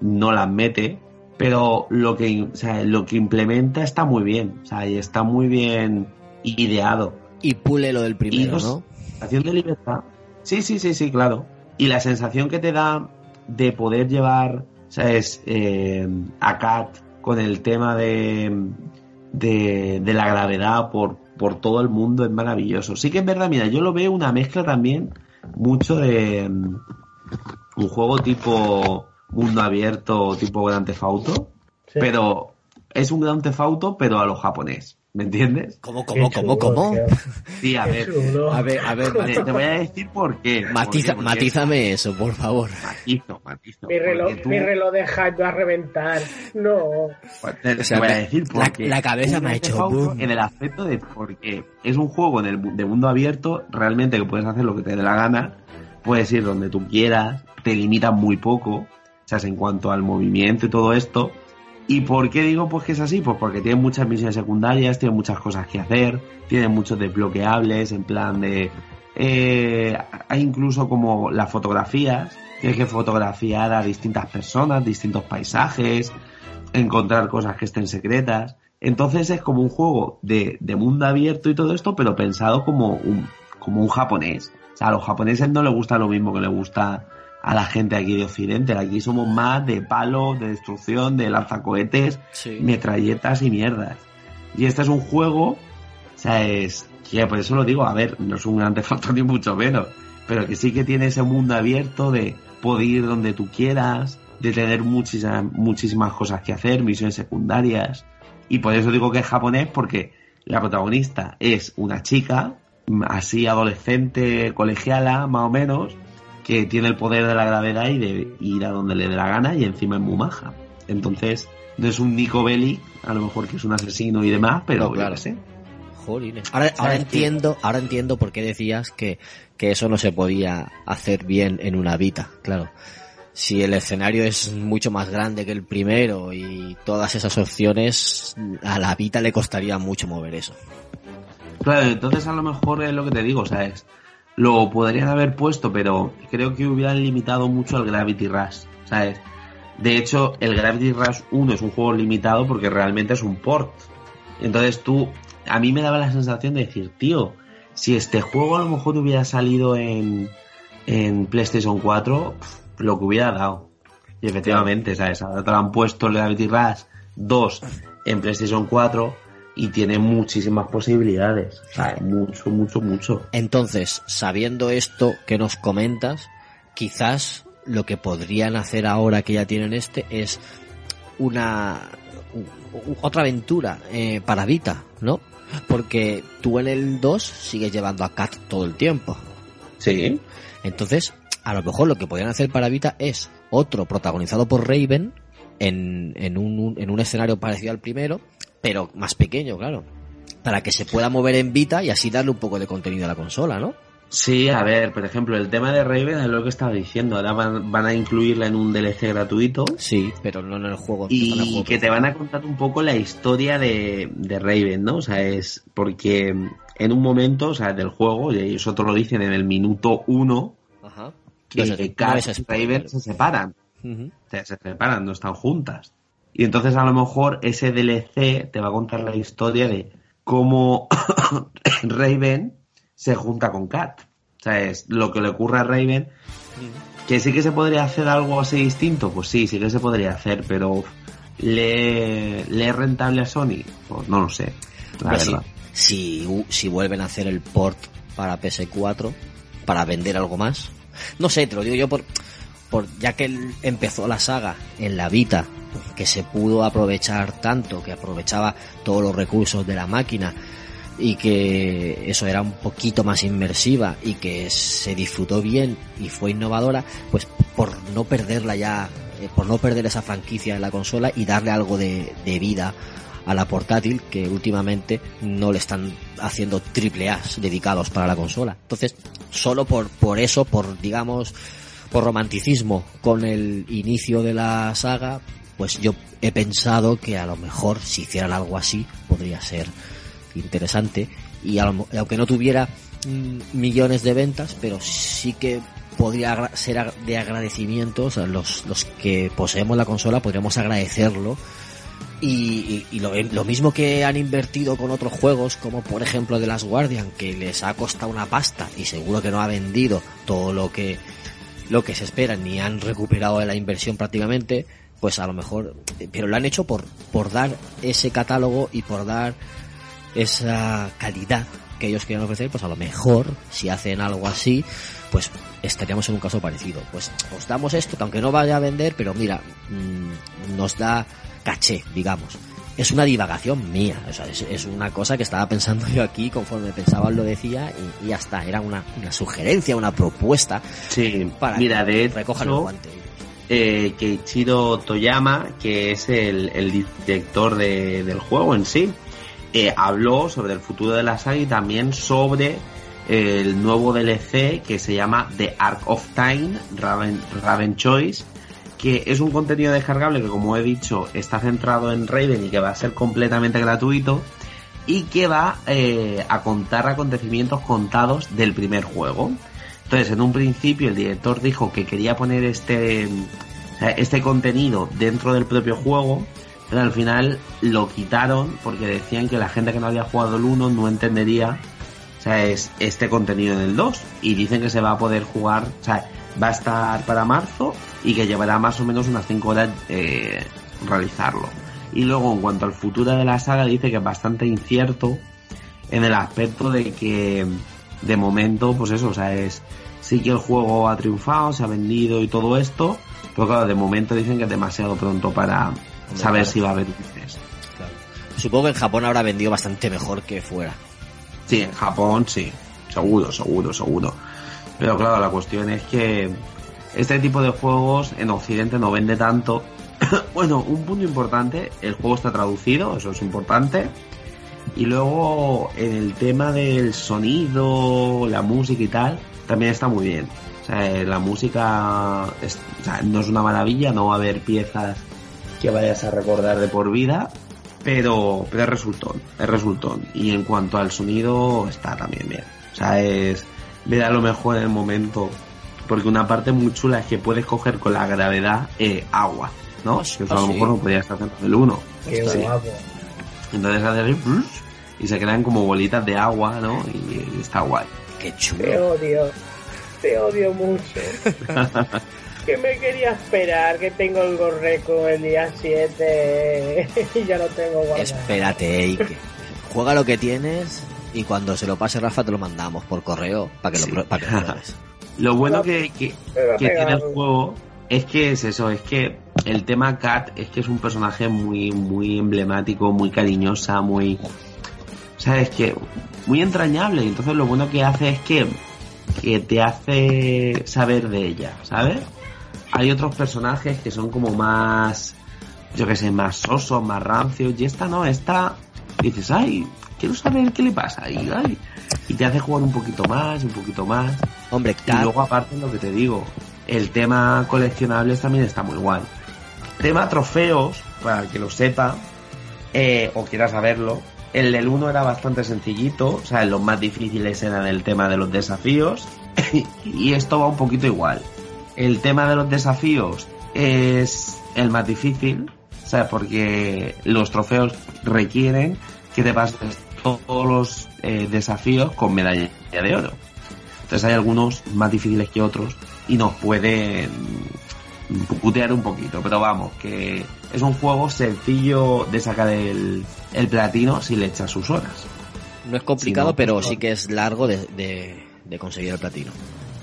no las mete, pero lo que, o sea, lo que implementa está muy bien, o sea, y está muy bien ideado. Y pule lo del primero, ¿no? de libertad. Sí, sí, sí, sí, claro. Y la sensación que te da de poder llevar, ¿sabes? Eh, a Kat con el tema de, de, de la gravedad por, por todo el mundo es maravilloso. Sí que es verdad, mira, yo lo veo una mezcla también mucho de, un juego tipo mundo abierto, tipo Grand Theft Auto, pero es un Grand Theft Auto, pero a lo japonés. ¿Me entiendes? ¿Cómo, cómo, cómo, cómo? Sí, a ver. A ver, a ver, Te, te voy a decir por qué. Matiza, ¿Por qué? Porque- matízame eso, por favor. Matizo, matizo. Mi reloj, tú- mi reloj de hype va a reventar. No. Te, te O sea, voy a decir la- porque la cabeza me ha hecho boom. en el aspecto de porque es un juego en el, de mundo abierto realmente que puedes hacer lo que te dé la gana puedes ir donde tú quieras te limitan muy poco o sea en cuanto al movimiento y todo esto ¿Y por qué digo pues que es así? Pues porque tiene muchas misiones secundarias, tiene muchas cosas que hacer, tiene muchos desbloqueables en plan de... eh, hay incluso como las fotografías, tienes que fotografiar a distintas personas, distintos paisajes, encontrar cosas que estén secretas. Entonces es como un juego de, de mundo abierto y todo esto, pero pensado como un, como un japonés. O sea, a los japoneses no les gusta lo mismo que les gusta a la gente aquí de Occidente. Aquí somos más de palos, de destrucción, de lanzacohetes, metralletas y mierdas. Y este es un juego, o sea, es que por eso lo digo, a ver, no es un gran foto ni mucho menos, pero que sí que tiene ese mundo abierto de poder ir donde tú quieras, de tener muchísimas, muchísimas cosas que hacer, misiones secundarias. Y por eso digo que es japonés, porque la protagonista es una chica, así adolescente, colegiala, más o menos, que tiene el poder de la gravedad y de ir a donde le dé la gana y encima es muy maja. Entonces, no es un Nico Bellic, a lo mejor que es un asesino y demás, pero No, claro. sé. Jolines. Ahora, ahora entiendo, ahora entiendo por qué decías que, que eso no se podía hacer bien en una Vita, claro. Si el escenario es mucho más grande que el primero y todas esas opciones, a la Vita le costaría mucho mover eso. Claro, entonces a lo mejor es lo que te digo, ¿sabes? Lo podrían haber puesto, pero creo que hubieran limitado mucho al Gravity Rush, ¿sabes? De hecho, el Gravity Rush 1 es un juego limitado porque realmente es un port. Entonces tú, a mí me daba la sensación de decir, tío, si este juego a lo mejor hubiera salido en, en PlayStation 4, pf, lo que hubiera dado. Y efectivamente, ¿sabes? Ahora te lo han puesto el Gravity Rush 2 en PlayStation 4 y tiene muchísimas posibilidades. O sea, mucho, mucho, mucho. Entonces, sabiendo esto que nos comentas, quizás lo que podrían hacer ahora que ya tienen este es una u- u- otra aventura eh, para Vita, ¿no? Porque tú en el 2 sigues llevando a Kat todo el tiempo. Sí. Entonces, a lo mejor lo que podrían hacer para Vita es otro protagonizado por Raven en, en, un, en un escenario parecido al primero, pero más pequeño, claro. Para que se pueda mover en Vita y así darle un poco de contenido a la consola, ¿no? Sí, a ver, por ejemplo, el tema de Raven es lo que estaba diciendo. Ahora van, van a incluirla en un DLC gratuito. Sí, pero no en el juego. no en el Y juego que te van a contar un poco la historia de, de Raven, ¿no? O sea, es porque en un momento, o sea, del juego, y ellos otros lo dicen en el minuto uno, Ajá. que No Kat y. Raven se separan. O sea, se separan, no están juntas. Y entonces a lo mejor ese DLC te va a contar la historia de cómo Raven se junta con Kat. O sea, es lo que le ocurre a Raven. Que sí que se podría hacer algo así distinto, pues sí, sí que se podría hacer, pero ¿le, le es rentable a Sony? Pues no lo sé, la Pues verdad. si, u- si vuelven a hacer el port para PS4 para vender algo más. No sé, te lo digo yo por, por ya que él empezó la saga en la Vita, que se pudo aprovechar tanto, que aprovechaba todos los recursos de la máquina y que eso era un poquito más inmersiva y que se disfrutó bien y fue innovadora, pues por no perderla ya, eh, por no perder esa franquicia en la consola y darle algo de, de vida a la portátil que últimamente no le están haciendo triple A dedicados para la consola. Entonces, solo por, por eso, por digamos, por romanticismo con el inicio de la saga, pues yo he pensado que a lo mejor si hicieran algo así podría ser interesante. Y a lo aunque no tuviera mm, millones de ventas, pero sí que podría ser de agradecimiento, o sea, los, los que poseemos la consola podríamos agradecerlo. Y, y- y lo, lo mismo que han invertido con otros juegos, como por ejemplo The Last Guardian, que les ha costado una pasta y seguro que no ha vendido todo lo que, lo que se espera, ni han recuperado la inversión prácticamente, pues a lo mejor, pero lo han hecho por, por dar ese catálogo y por dar esa calidad que ellos querían ofrecer, pues a lo mejor, si hacen algo así, pues estaríamos en un caso parecido. Pues os damos esto, que aunque no vaya a vender, pero mira, mm, nos da caché, digamos. Es una divagación mía, o sea, es, es una cosa que estaba pensando yo aquí, conforme pensaba lo decía, y, y ya está, era una, una sugerencia, una propuesta Sí, para mira, que de recojan el guante. Eh, Keiichiro Toyama, que es el, director de- del juego en sí, eh, habló sobre el futuro de la saga y también sobre el nuevo DLC que se llama The Arc of Time, Raven, Raven Choice, que es un contenido descargable que como he dicho está centrado en Raven y que va a ser completamente gratuito y que va eh, a contar acontecimientos contados del primer juego. Entonces, en un principio el director dijo que quería poner este, este contenido dentro del propio juego, pero al final lo quitaron porque decían que la gente que no había jugado el 1 no entendería o sea, es este contenido en el 2 y dicen que se va a poder jugar, o sea, va a estar para marzo y que llevará más o menos unas 5 horas eh, realizarlo. Y luego en cuanto al futuro de la saga dice que es bastante incierto en el aspecto de que de momento, pues eso, o sea, es sí que el juego ha triunfado, se ha vendido y todo esto, pero claro, de momento dicen que es demasiado pronto para saber claro. si va a haber luces. Supongo que en Japón habrá vendido bastante mejor que fuera. Sí, en Japón sí, seguro, seguro, seguro. Pero claro, la cuestión es que este tipo de juegos en Occidente no vende tanto. bueno, un punto importante, el juego está traducido, eso es importante. Y luego en el tema del sonido, la música y tal, también está muy bien. O sea, eh, la música es- o sea, no es una maravilla, no va a haber piezas que vayas a recordar de por vida, pero, pero es resultón, es resultón. Y en cuanto al sonido, está también bien. O sea, es ver a lo mejor en el momento, porque una parte muy chula es que puedes coger con la gravedad eh, agua, ¿no? Que eso a lo ah, sí. mejor no podías hacer con el 1. Qué guapo. Entonces haces y se crean como bolitas de agua, ¿no? Y está guay. Qué Te chulo. odio. Te odio mucho. que me quería esperar, que tengo el gorreco el día 7 y ya lo tengo guardado. Espérate, Ike. Juega lo que tienes y cuando se lo pase Rafa te lo mandamos por correo para que, lo, pro- para que lo pruebes. Lo bueno que, que, que tiene el juego es que es eso, es que el tema Kat es que es un personaje muy, muy emblemático, muy cariñosa, muy... O sea, es que muy entrañable. Y entonces lo bueno que hace es que, que te hace saber de ella, ¿sabes? Hay otros personajes que son como más, yo que sé, más sosos, más rancios. Y esta no, esta dices, ay, quiero saber qué le pasa. Y, ay, y te hace jugar un poquito más, un poquito más. Hombre, Y luego aparte lo que te digo, el tema coleccionables también está muy guay. Tema trofeos, para el que lo sepa, eh, o quiera saberlo, el del 1 era bastante sencillito, o sea, los más difíciles eran el tema de los desafíos, y esto va un poquito igual. El tema de los desafíos es el más difícil, ¿sabes? Porque los trofeos requieren que te pases todos los eh, desafíos con medalla de oro. Entonces hay algunos más difíciles que otros y nos pueden putear un poquito, pero vamos, que es un juego sencillo de sacar el, el platino si le echas sus horas. no es complicado, no, pero pues, sí que es largo de, de, de conseguir el platino.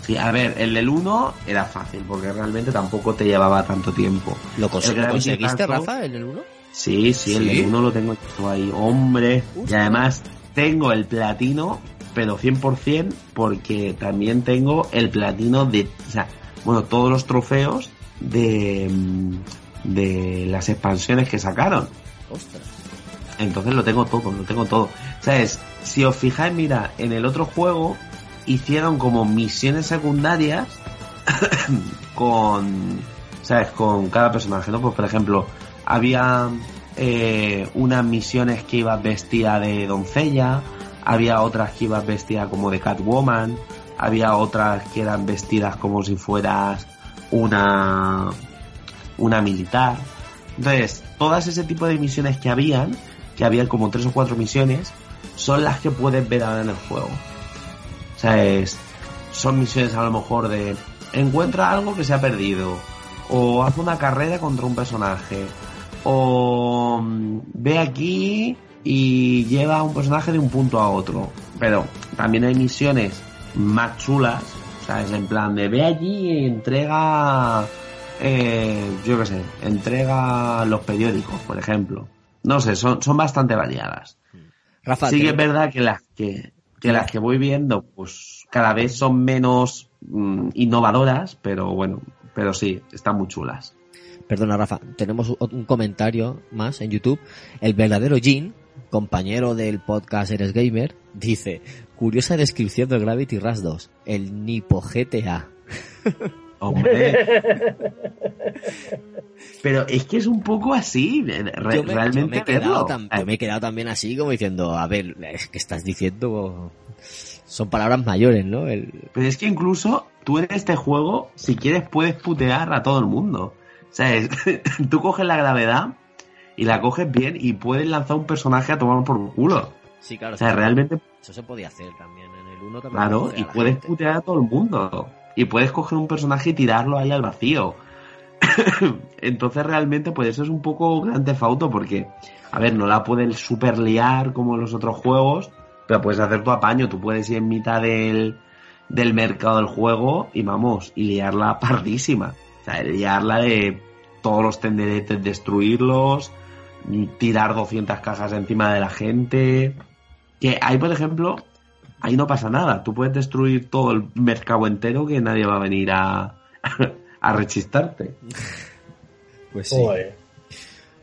Sí, a ver, el del 1 era fácil porque realmente tampoco te llevaba tanto tiempo. ¿Lo, cons- El ¿lo conseguiste, Rafa, el 1? Sí, sí, el ¿Sí? del 1 lo tengo todo ahí, hombre. Y además tengo el platino, pero 100% porque también tengo el platino de, o sea, bueno, todos los trofeos de, mm, de las expansiones que sacaron. Ostras. Entonces lo tengo todo, lo tengo todo. ¿Sabes? Si os fijáis, mira, en el otro juego hicieron como misiones secundarias con, ¿sabes? Con cada personaje, ¿no? Pues por ejemplo, había eh, unas misiones que ibas vestida de doncella, había otras que ibas vestida como de Catwoman, había otras que eran vestidas como si fueras una una militar. Entonces, todas ese tipo de misiones que habían, que habían como tres o cuatro misiones, son las que puedes ver ahora en el juego. O sea, es, son misiones a lo mejor de encuentra algo que se ha perdido, o haz una carrera contra un personaje, o mm, ve aquí y lleva a un personaje de un punto a otro. Pero también hay misiones más chulas, o sea, es en plan de ve allí y entrega, eh, yo qué sé, entrega los periódicos, por ejemplo. No sé, son, son bastante variadas. Rafa, sí que es verdad que las que, que las que voy viendo, pues cada vez son menos mm, innovadoras, pero bueno, pero sí, están muy chulas. Perdona, Rafa, tenemos un- un comentario más en YouTube. El verdadero Jin, compañero del podcast Eres Gamer, dice, curiosa descripción de Gravity Rush 2, el Nipo GTA. Hombre. Pero es que es un poco así, re- Yo me, realmente yo me he quedado yo me he quedado también así como diciendo, a ver, es que estás diciendo... Son palabras mayores, ¿no? El, Pero es que incluso tú en este juego, si quieres, puedes putear a todo el mundo. O sea, es- tú coges la gravedad y la coges bien y puedes lanzar un personaje a tomar por culo. Sí, claro. O sea, sí. realmente, Eso se podía hacer también en el 1 también. claro, y puedes gente. putear a todo el mundo. Y puedes coger un personaje y tirarlo ahí al vacío. Entonces realmente pues eso es un poco Grand Theft Auto porque, a ver, no la puedes super liar como en los otros juegos, pero puedes hacer tu apaño, tú puedes ir en mitad del, del mercado del juego y vamos, y liarla pardísima. O sea, liarla de todos los tenderetes, destruirlos, tirar 200 cajas encima de la gente. Que ahí, por ejemplo, ahí no pasa nada. Tú puedes destruir todo el mercado entero que nadie va a venir a, a rechistarte. Pues sí.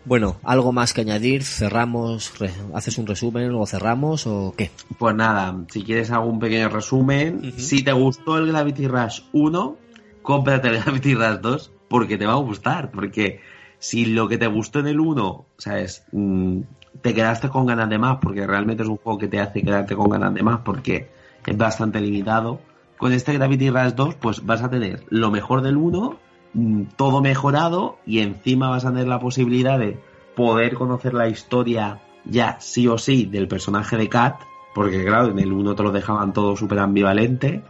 Bueno, ¿algo más que añadir? ¿Cerramos? re- ¿Haces un resumen? ¿Luego cerramos o qué? Pues nada, si quieres hago un pequeño resumen. Si te gustó el Gravity Rush 1, cómprate el Gravity Rush 2 porque te va a gustar. Porque si lo que te gustó en el 1, ¿sabes? Mm, te quedaste con ganas de más porque realmente es un juego que te hace quedarte con ganas de más porque es bastante limitado. Con este Gravity Rush 2, pues vas a tener lo mejor del 1, mm, todo mejorado y encima vas a tener la posibilidad de poder conocer la historia ya sí o sí del personaje de Kat, porque claro, en el 1 te lo dejaban todo súper ambivalente.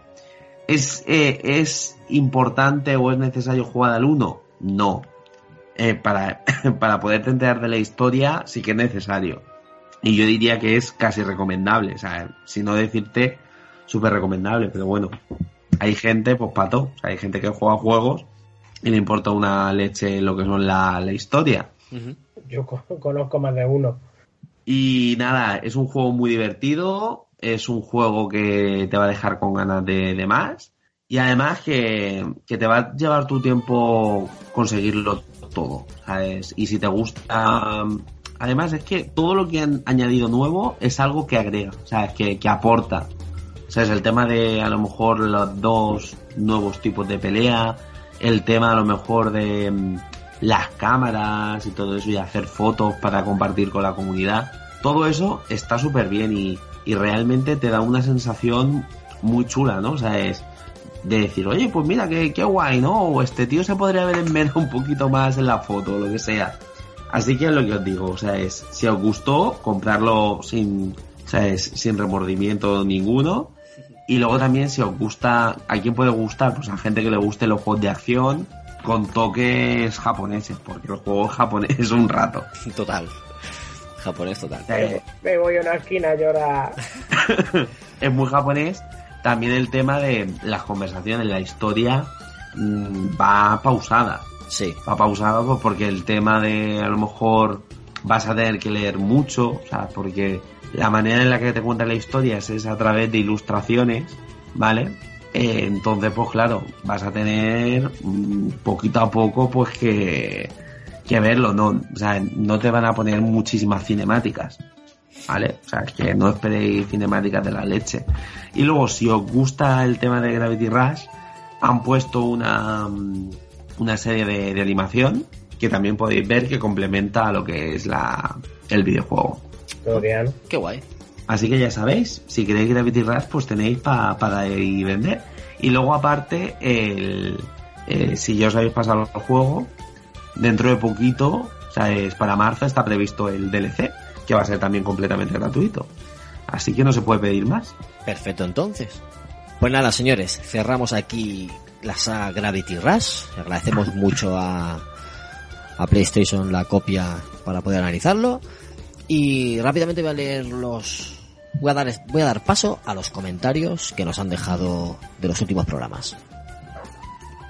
¿Es, eh, ¿Es importante o es necesario jugar al 1? No. Eh, para, para poderte enterar de la historia sí que es necesario. Y yo diría que es casi recomendable, o sea, si no decirte súper recomendable, pero bueno, hay gente, pues pato, o sea, hay gente que juega juegos y le importa una leche lo que son la, la historia. Yo co- conozco más de uno. Y nada, es un juego muy divertido, es un juego que te va a dejar con ganas de, de más y además que, que te va a llevar tu tiempo conseguirlo todo, ¿sabes? Y si te gusta... Además es que todo lo que han añadido nuevo es algo que agrega, ¿sabes? Que, que aporta. ¿Sabes? El tema de a lo mejor los dos nuevos tipos de pelea, el tema a lo mejor de mm, las cámaras y todo eso y hacer fotos para compartir con la comunidad. Todo eso está súper bien y, y realmente te da una sensación muy chula, ¿no? O sea, es de decir, oye, pues mira, qué, qué guay, ¿no? O este tío se podría haber enmerado un poquito más en la foto o lo que sea. Así que es lo que os digo, o sea, es, si os gustó, comprarlo sin, o sea, es, sin remordimiento ninguno. Y luego también si os gusta, ¿a quién puede gustar? Pues a gente que le guste los juegos de acción con toques japoneses, porque el juego japonés es un rato. Total. Japonés total. Eh, Me voy a una esquina a llorar. es muy japonés. También el tema de las conversaciones, la historia mm, va pausada. Sí. Va pausada pues, porque el tema de a lo mejor vas a tener que leer mucho, o sea, porque la manera en la que te cuenta la historia es, es a través de ilustraciones, ¿vale? Eh, entonces, pues claro, vas a tener mm, poquito a poco, pues que, que verlo, no, o sea, no te van a poner muchísimas cinemáticas. ¿Vale? O sea, que no esperéis cinemáticas de la leche. Y luego, si os gusta el tema de Gravity Rush, han puesto una, mm, una serie de, de animación que también podéis ver que complementa a lo que es la, el videojuego. Qué guay. Así que ya sabéis, si queréis Gravity Rush, pues tenéis pa- para ir y vender. Y luego aparte, el, eh, si ya os habéis pasado el juego, dentro de poquito, o sea, es para marzo está previsto el DLC, que va a ser también completamente gratuito. Así que no se puede pedir más. Perfecto, entonces. Pues nada, señores, cerramos aquí la saga Gravity Rush. Agradecemos mucho a, a PlayStation la copia para poder analizarlo. Y rápidamente voy a leer los... Voy a, dar, voy a dar paso a los comentarios que nos han dejado de los últimos programas.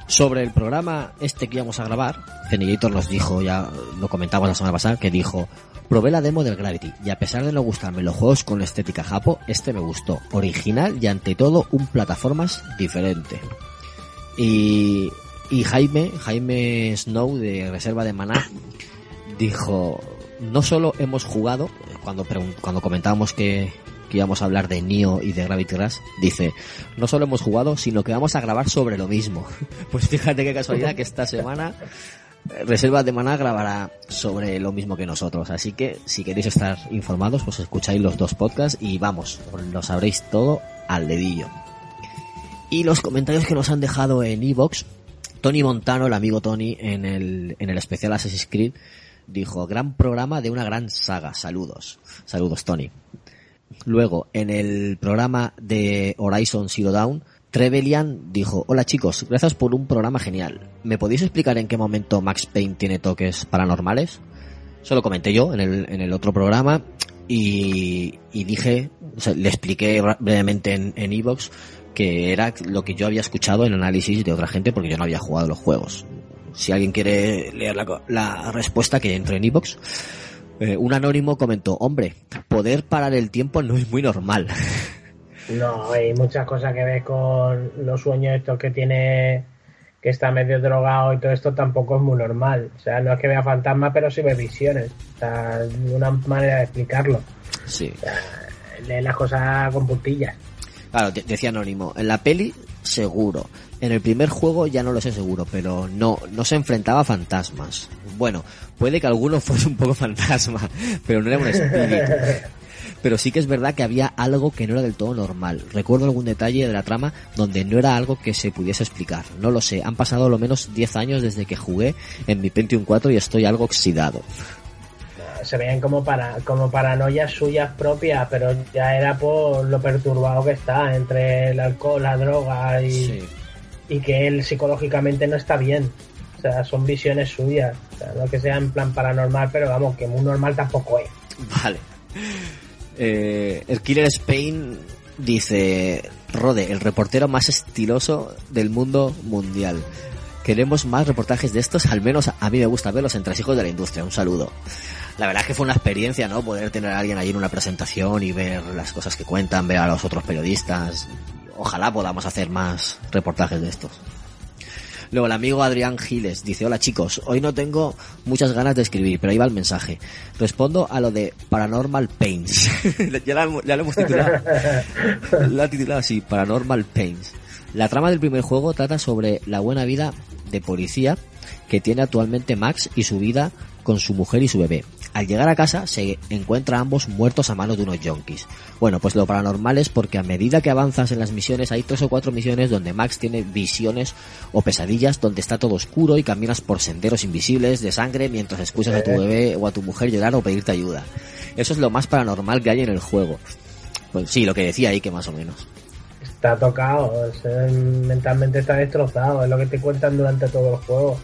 Sobre el programa este que íbamos a grabar, Genigator nos dijo, ya lo comentamos la semana pasada, que dijo, probé la demo del Gravity y a pesar de no gustarme los juegos con estética japo, este me gustó, original y ante todo un plataformas diferente. Y, y Jaime, Jaime Snow de Reserva de Maná, dijo, no solo hemos jugado, cuando, cuando comentábamos que, que íbamos a hablar de Nio y de Gravity Rush, dice, no solo hemos jugado, sino que vamos a grabar sobre lo mismo. Pues fíjate qué casualidad que esta semana Reserva de Maná grabará sobre lo mismo que nosotros. Así que si queréis estar informados, pues escucháis los dos podcasts y vamos, lo sabréis todo al dedillo. Y los comentarios que nos han dejado en Evox, Tony Montano, el amigo Tony, en el, en el especial Assassin's Creed, dijo, gran programa de una gran saga, saludos. Saludos, Tony. Luego, en el programa de Horizon Zero Dawn, Trevelyan dijo, hola chicos, gracias por un programa genial. ¿Me podéis explicar en qué momento Max Payne tiene toques paranormales? Eso lo comenté yo en el, otro programa y, dije, o sea, le expliqué brevemente en Evox que era lo que yo había escuchado en análisis de otra gente porque yo no había jugado los juegos. Si alguien quiere leer la respuesta que entre en Evox, eh, un anónimo comentó, hombre, poder parar el tiempo no es muy normal. No, hay muchas cosas que ver con los sueños estos que tiene, que está medio drogado y todo esto tampoco es muy normal. O sea, no es que vea fantasmas, pero sí ve visiones. O sea, una manera de explicarlo. Sí. Lee las cosas con puntillas. Claro, de- decía Anónimo, en la peli seguro. En el primer juego ya no lo sé seguro, pero no, no se enfrentaba a fantasmas. Bueno, puede que alguno fuese un poco fantasma, pero no era un espíritu. Pero sí que es verdad que había algo que no era del todo normal. Recuerdo algún detalle de la trama donde no era algo que se pudiese explicar. No lo sé, han pasado lo menos 10 años desde que jugué en mi Pentium 4 y estoy algo oxidado. Se veían como para como paranoias suyas propias, pero ya era por lo perturbado que está entre el alcohol, la droga y, y que él psicológicamente no está bien. O sea, son visiones suyas. O sea, no que sea en plan paranormal, pero vamos, que muy normal tampoco es. Vale. Eh, el Killer Spain dice, Rode, el reportero más estiloso del mundo mundial. Queremos más reportajes de estos, al menos a mí me gusta verlos entre hijos de la industria. Un saludo. La verdad es que fue una experiencia, ¿no? Poder tener a alguien ahí en una presentación y ver las cosas que cuentan, ver a los otros periodistas. Ojalá podamos hacer más reportajes de estos. Luego el amigo Adrián Giles dice, hola chicos, hoy no tengo muchas ganas de escribir, pero ahí va el mensaje. Respondo a lo de Paranormal Pains. ya, la- ya lo hemos titulado. Lo ha titulado así, Paranormal Pains. La trama del primer juego trata sobre la buena vida de policía que tiene actualmente Max y su vida con su mujer y su bebé. Al llegar a casa se encuentra a ambos muertos a manos de unos yonkis. Bueno, pues lo paranormal es porque a medida que avanzas en las misiones hay tres o cuatro misiones donde Max tiene visiones o pesadillas donde está todo oscuro y caminas por senderos invisibles de sangre mientras escuchas a tu bebé o a tu mujer llorar o pedirte ayuda. Eso es lo más paranormal que hay en el juego. Pues sí, lo que decía ahí que más o menos. Está tocado, sea, mentalmente está destrozado, es lo que te cuentan durante todo el juego.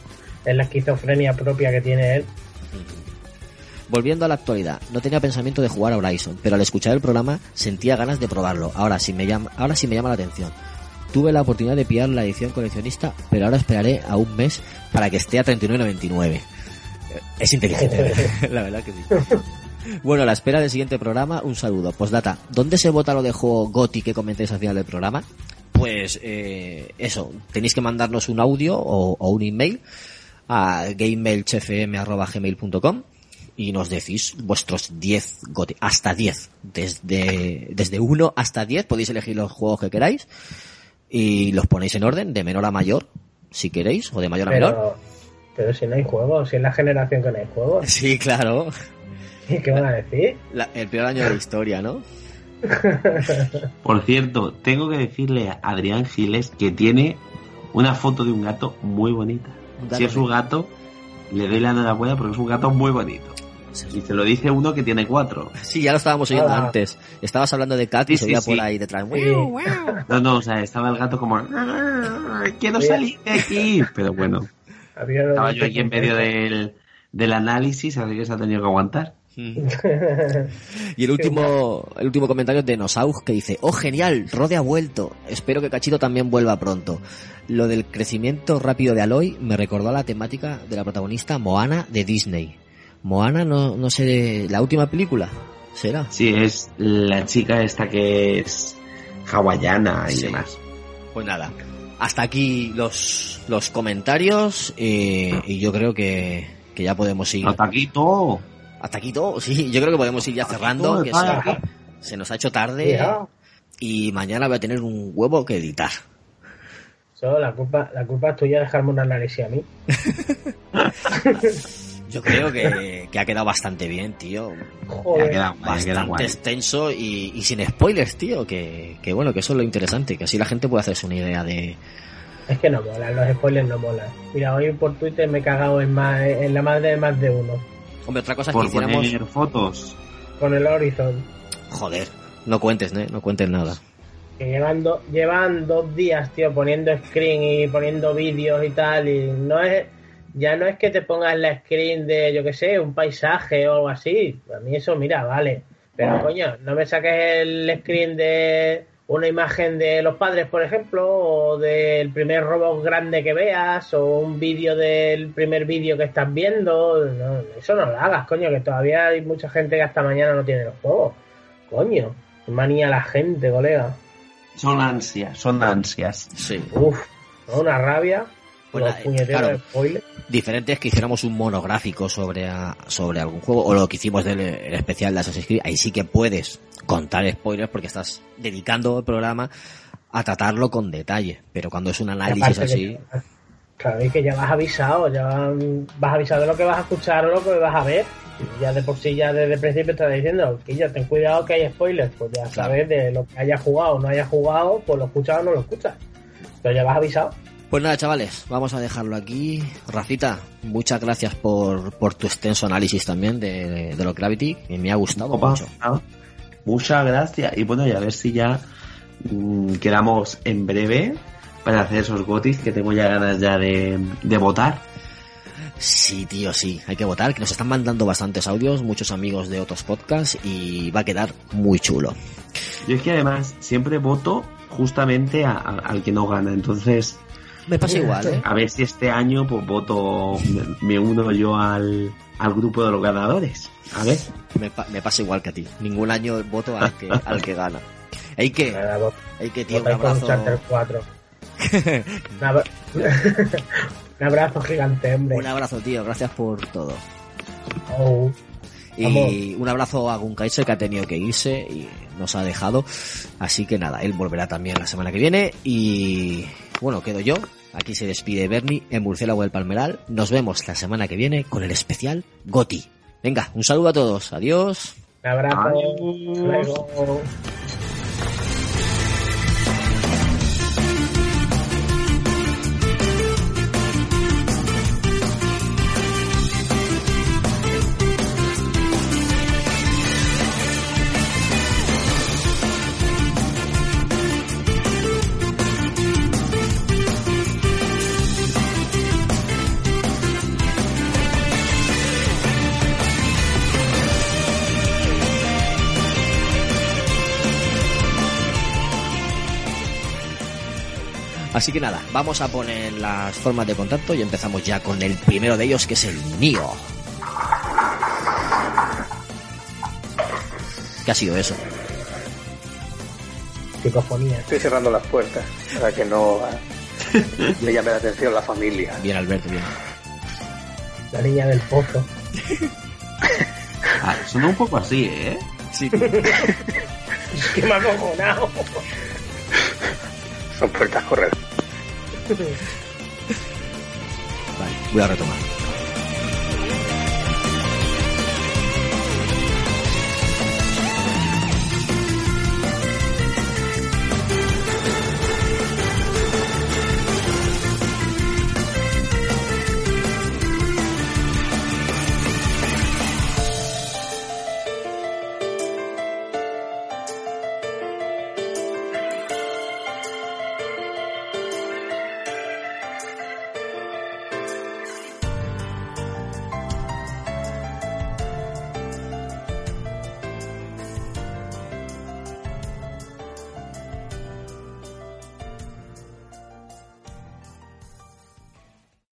Es la esquizofrenia propia que tiene él. Volviendo a la actualidad, no tenía pensamiento de jugar a Horizon, pero al escuchar el programa sentía ganas de probarlo. Ahora sí me llama, ahora sí me llama la atención. Tuve la oportunidad de pillar la edición coleccionista, pero ahora esperaré a un mes para que esté a 39.99. Eh, Es inteligente, la verdad que sí. Bueno, a la espera del siguiente programa, un saludo. Postdata, ¿dónde se vota lo de juego GOTI que comentéis al final del programa? Pues eh, eso, tenéis que mandarnos un audio o, o un email a gmailchfm.gmail.com y nos decís vuestros 10 GOTI, hasta 10, desde, desde 1 hasta 10 podéis elegir los juegos que queráis y los ponéis en orden, de menor a mayor, si queréis, o de mayor a menor. Pero, pero si no hay juegos, si es la generación que no hay juegos. Sí, claro. ¿Y qué van a decir? La- el peor año de la historia, ¿no? Por cierto, tengo que decirle a Adrián Giles que tiene una foto de un gato muy bonita. Si es un gato, le doy la enhorabuena porque es un gato muy bonito. Y se lo dice uno que tiene cuatro. Sí, ya lo estábamos oyendo Ah. antes. Estabas hablando de Cat y Sí, se sí, oía sí. por ahí detrás. No, no, o sea, estaba el gato como... "Ah, Quiero salir de aquí. Pero bueno, estaba yo aquí en medio del, del análisis, así que se ha tenido que aguantar. Y el último, el último comentario es de Nosaug que dice, oh genial, Rode ha vuelto. Espero que Cachito también vuelva pronto. Lo del crecimiento rápido de Aloy me recordó a la temática de la protagonista Moana de Disney. Moana, no, no sé, la última película, ¿será? Sí, es la chica esta que es hawaiana y Sí. demás. Pues nada, hasta aquí los, los comentarios eh, y yo creo que, que ya podemos ir. Hasta aquí todo. Hasta aquí todo, sí, yo creo que podemos ir ya cerrando, que se, se nos ha hecho tarde y mañana voy a tener un huevo que editar. So, la culpa, la culpa es tuya de dejarme un análisis a mí. Yo creo que, que ha quedado bastante bien, tío. Joder. Ya queda guay, ya queda Bastante extenso y, y sin spoilers, tío. Que, que bueno, que eso es lo interesante, que así la gente puede hacerse una idea de... Es que no molan, los spoilers no molan. Mira, hoy por Twitter me he cagado en, más, en la madre de más de uno. Hombre, otra cosa es que hiciéramos... poner fotos. Con el Horizon. Joder, no cuentes, ¿eh? No cuentes nada. Que llevan, do- llevan dos días, tío, poniendo screen y poniendo vídeos y tal. Y no es. Ya no es que te pongas la screen de, yo que sé, un paisaje o algo así. A mí eso, mira, vale. Pero coño, no me saques el screen de una imagen de los padres, por ejemplo, o del primer robot grande que veas, o un vídeo del primer vídeo que estás viendo. No, eso no lo hagas, coño, que todavía hay mucha gente que hasta mañana no tiene los juegos. Coño, manía la gente, colega. Son ansias, son ansias. Sí. Uf, una rabia. Pues claro. Diferente es que hiciéramos un monográfico sobre, a- sobre algún juego o lo que hicimos del el especial de Assassin's Creed. Ahí sí que puedes contar spoilers porque estás dedicando el programa a tratarlo con detalle. Pero cuando es un análisis así... que- Claro, es que ya vas avisado, ya vas avisado de lo que vas a escuchar o lo que vas a ver. Y Ya de por sí, ya desde el principio te está diciendo que ya ten cuidado que hay spoilers. Pues ya sabes de lo que hayas jugado o no hayas jugado, pues lo escuchas o no lo escuchas. Pero ya vas avisado. Pues nada, chavales, vamos a dejarlo aquí. Rafita, muchas gracias por, por tu extenso análisis también de, de los Gravity, que me ha gustado Opa, mucho. ah, Muchas gracias. Y bueno, y a ver si ya mm, quedamos en breve para hacer esos gotis que tengo ya ganas ya de, de votar. Sí, tío, sí, hay que votar, que nos están mandando bastantes audios, muchos amigos de otros podcasts y va a quedar muy chulo. Yo es que además siempre voto justamente a- a- al que no gana. Entonces, Me pasa igual, ¿eh? a ver si este año pues voto, me, me uno yo al, al grupo de los ganadores. A ver. Me, pa- me pasa igual que a ti. Ningún año voto al que, al que gana. Hay que, hay que, tío, un abrazo. Uncharted 4. un, abra- un abrazo gigante, hombre. Un abrazo, tío, gracias por todo. Oh. Y un abrazo a Gunkaiser que ha tenido que irse y nos ha dejado. Así que nada, él volverá también la semana que viene. Y bueno, quedo yo. Aquí se despide Bernie en Murciélago del Palmeral. Nos vemos la semana que viene con el especial Goti. Venga, un saludo a todos. Adiós. Un abrazo. Luego. Así que nada, vamos a poner las formas de contacto y empezamos ya con el primero de ellos que es el Nio. ¿Qué ha sido eso? Psicofonía. Estoy cerrando las puertas para que no eh, le llame la atención la familia. Bien, Alberto, bien. La niña del pozo. Ah, suena un poco así, ¿eh? Sí. Es que me ha acojonado. Son puertas correr. Vale, voy a retomar.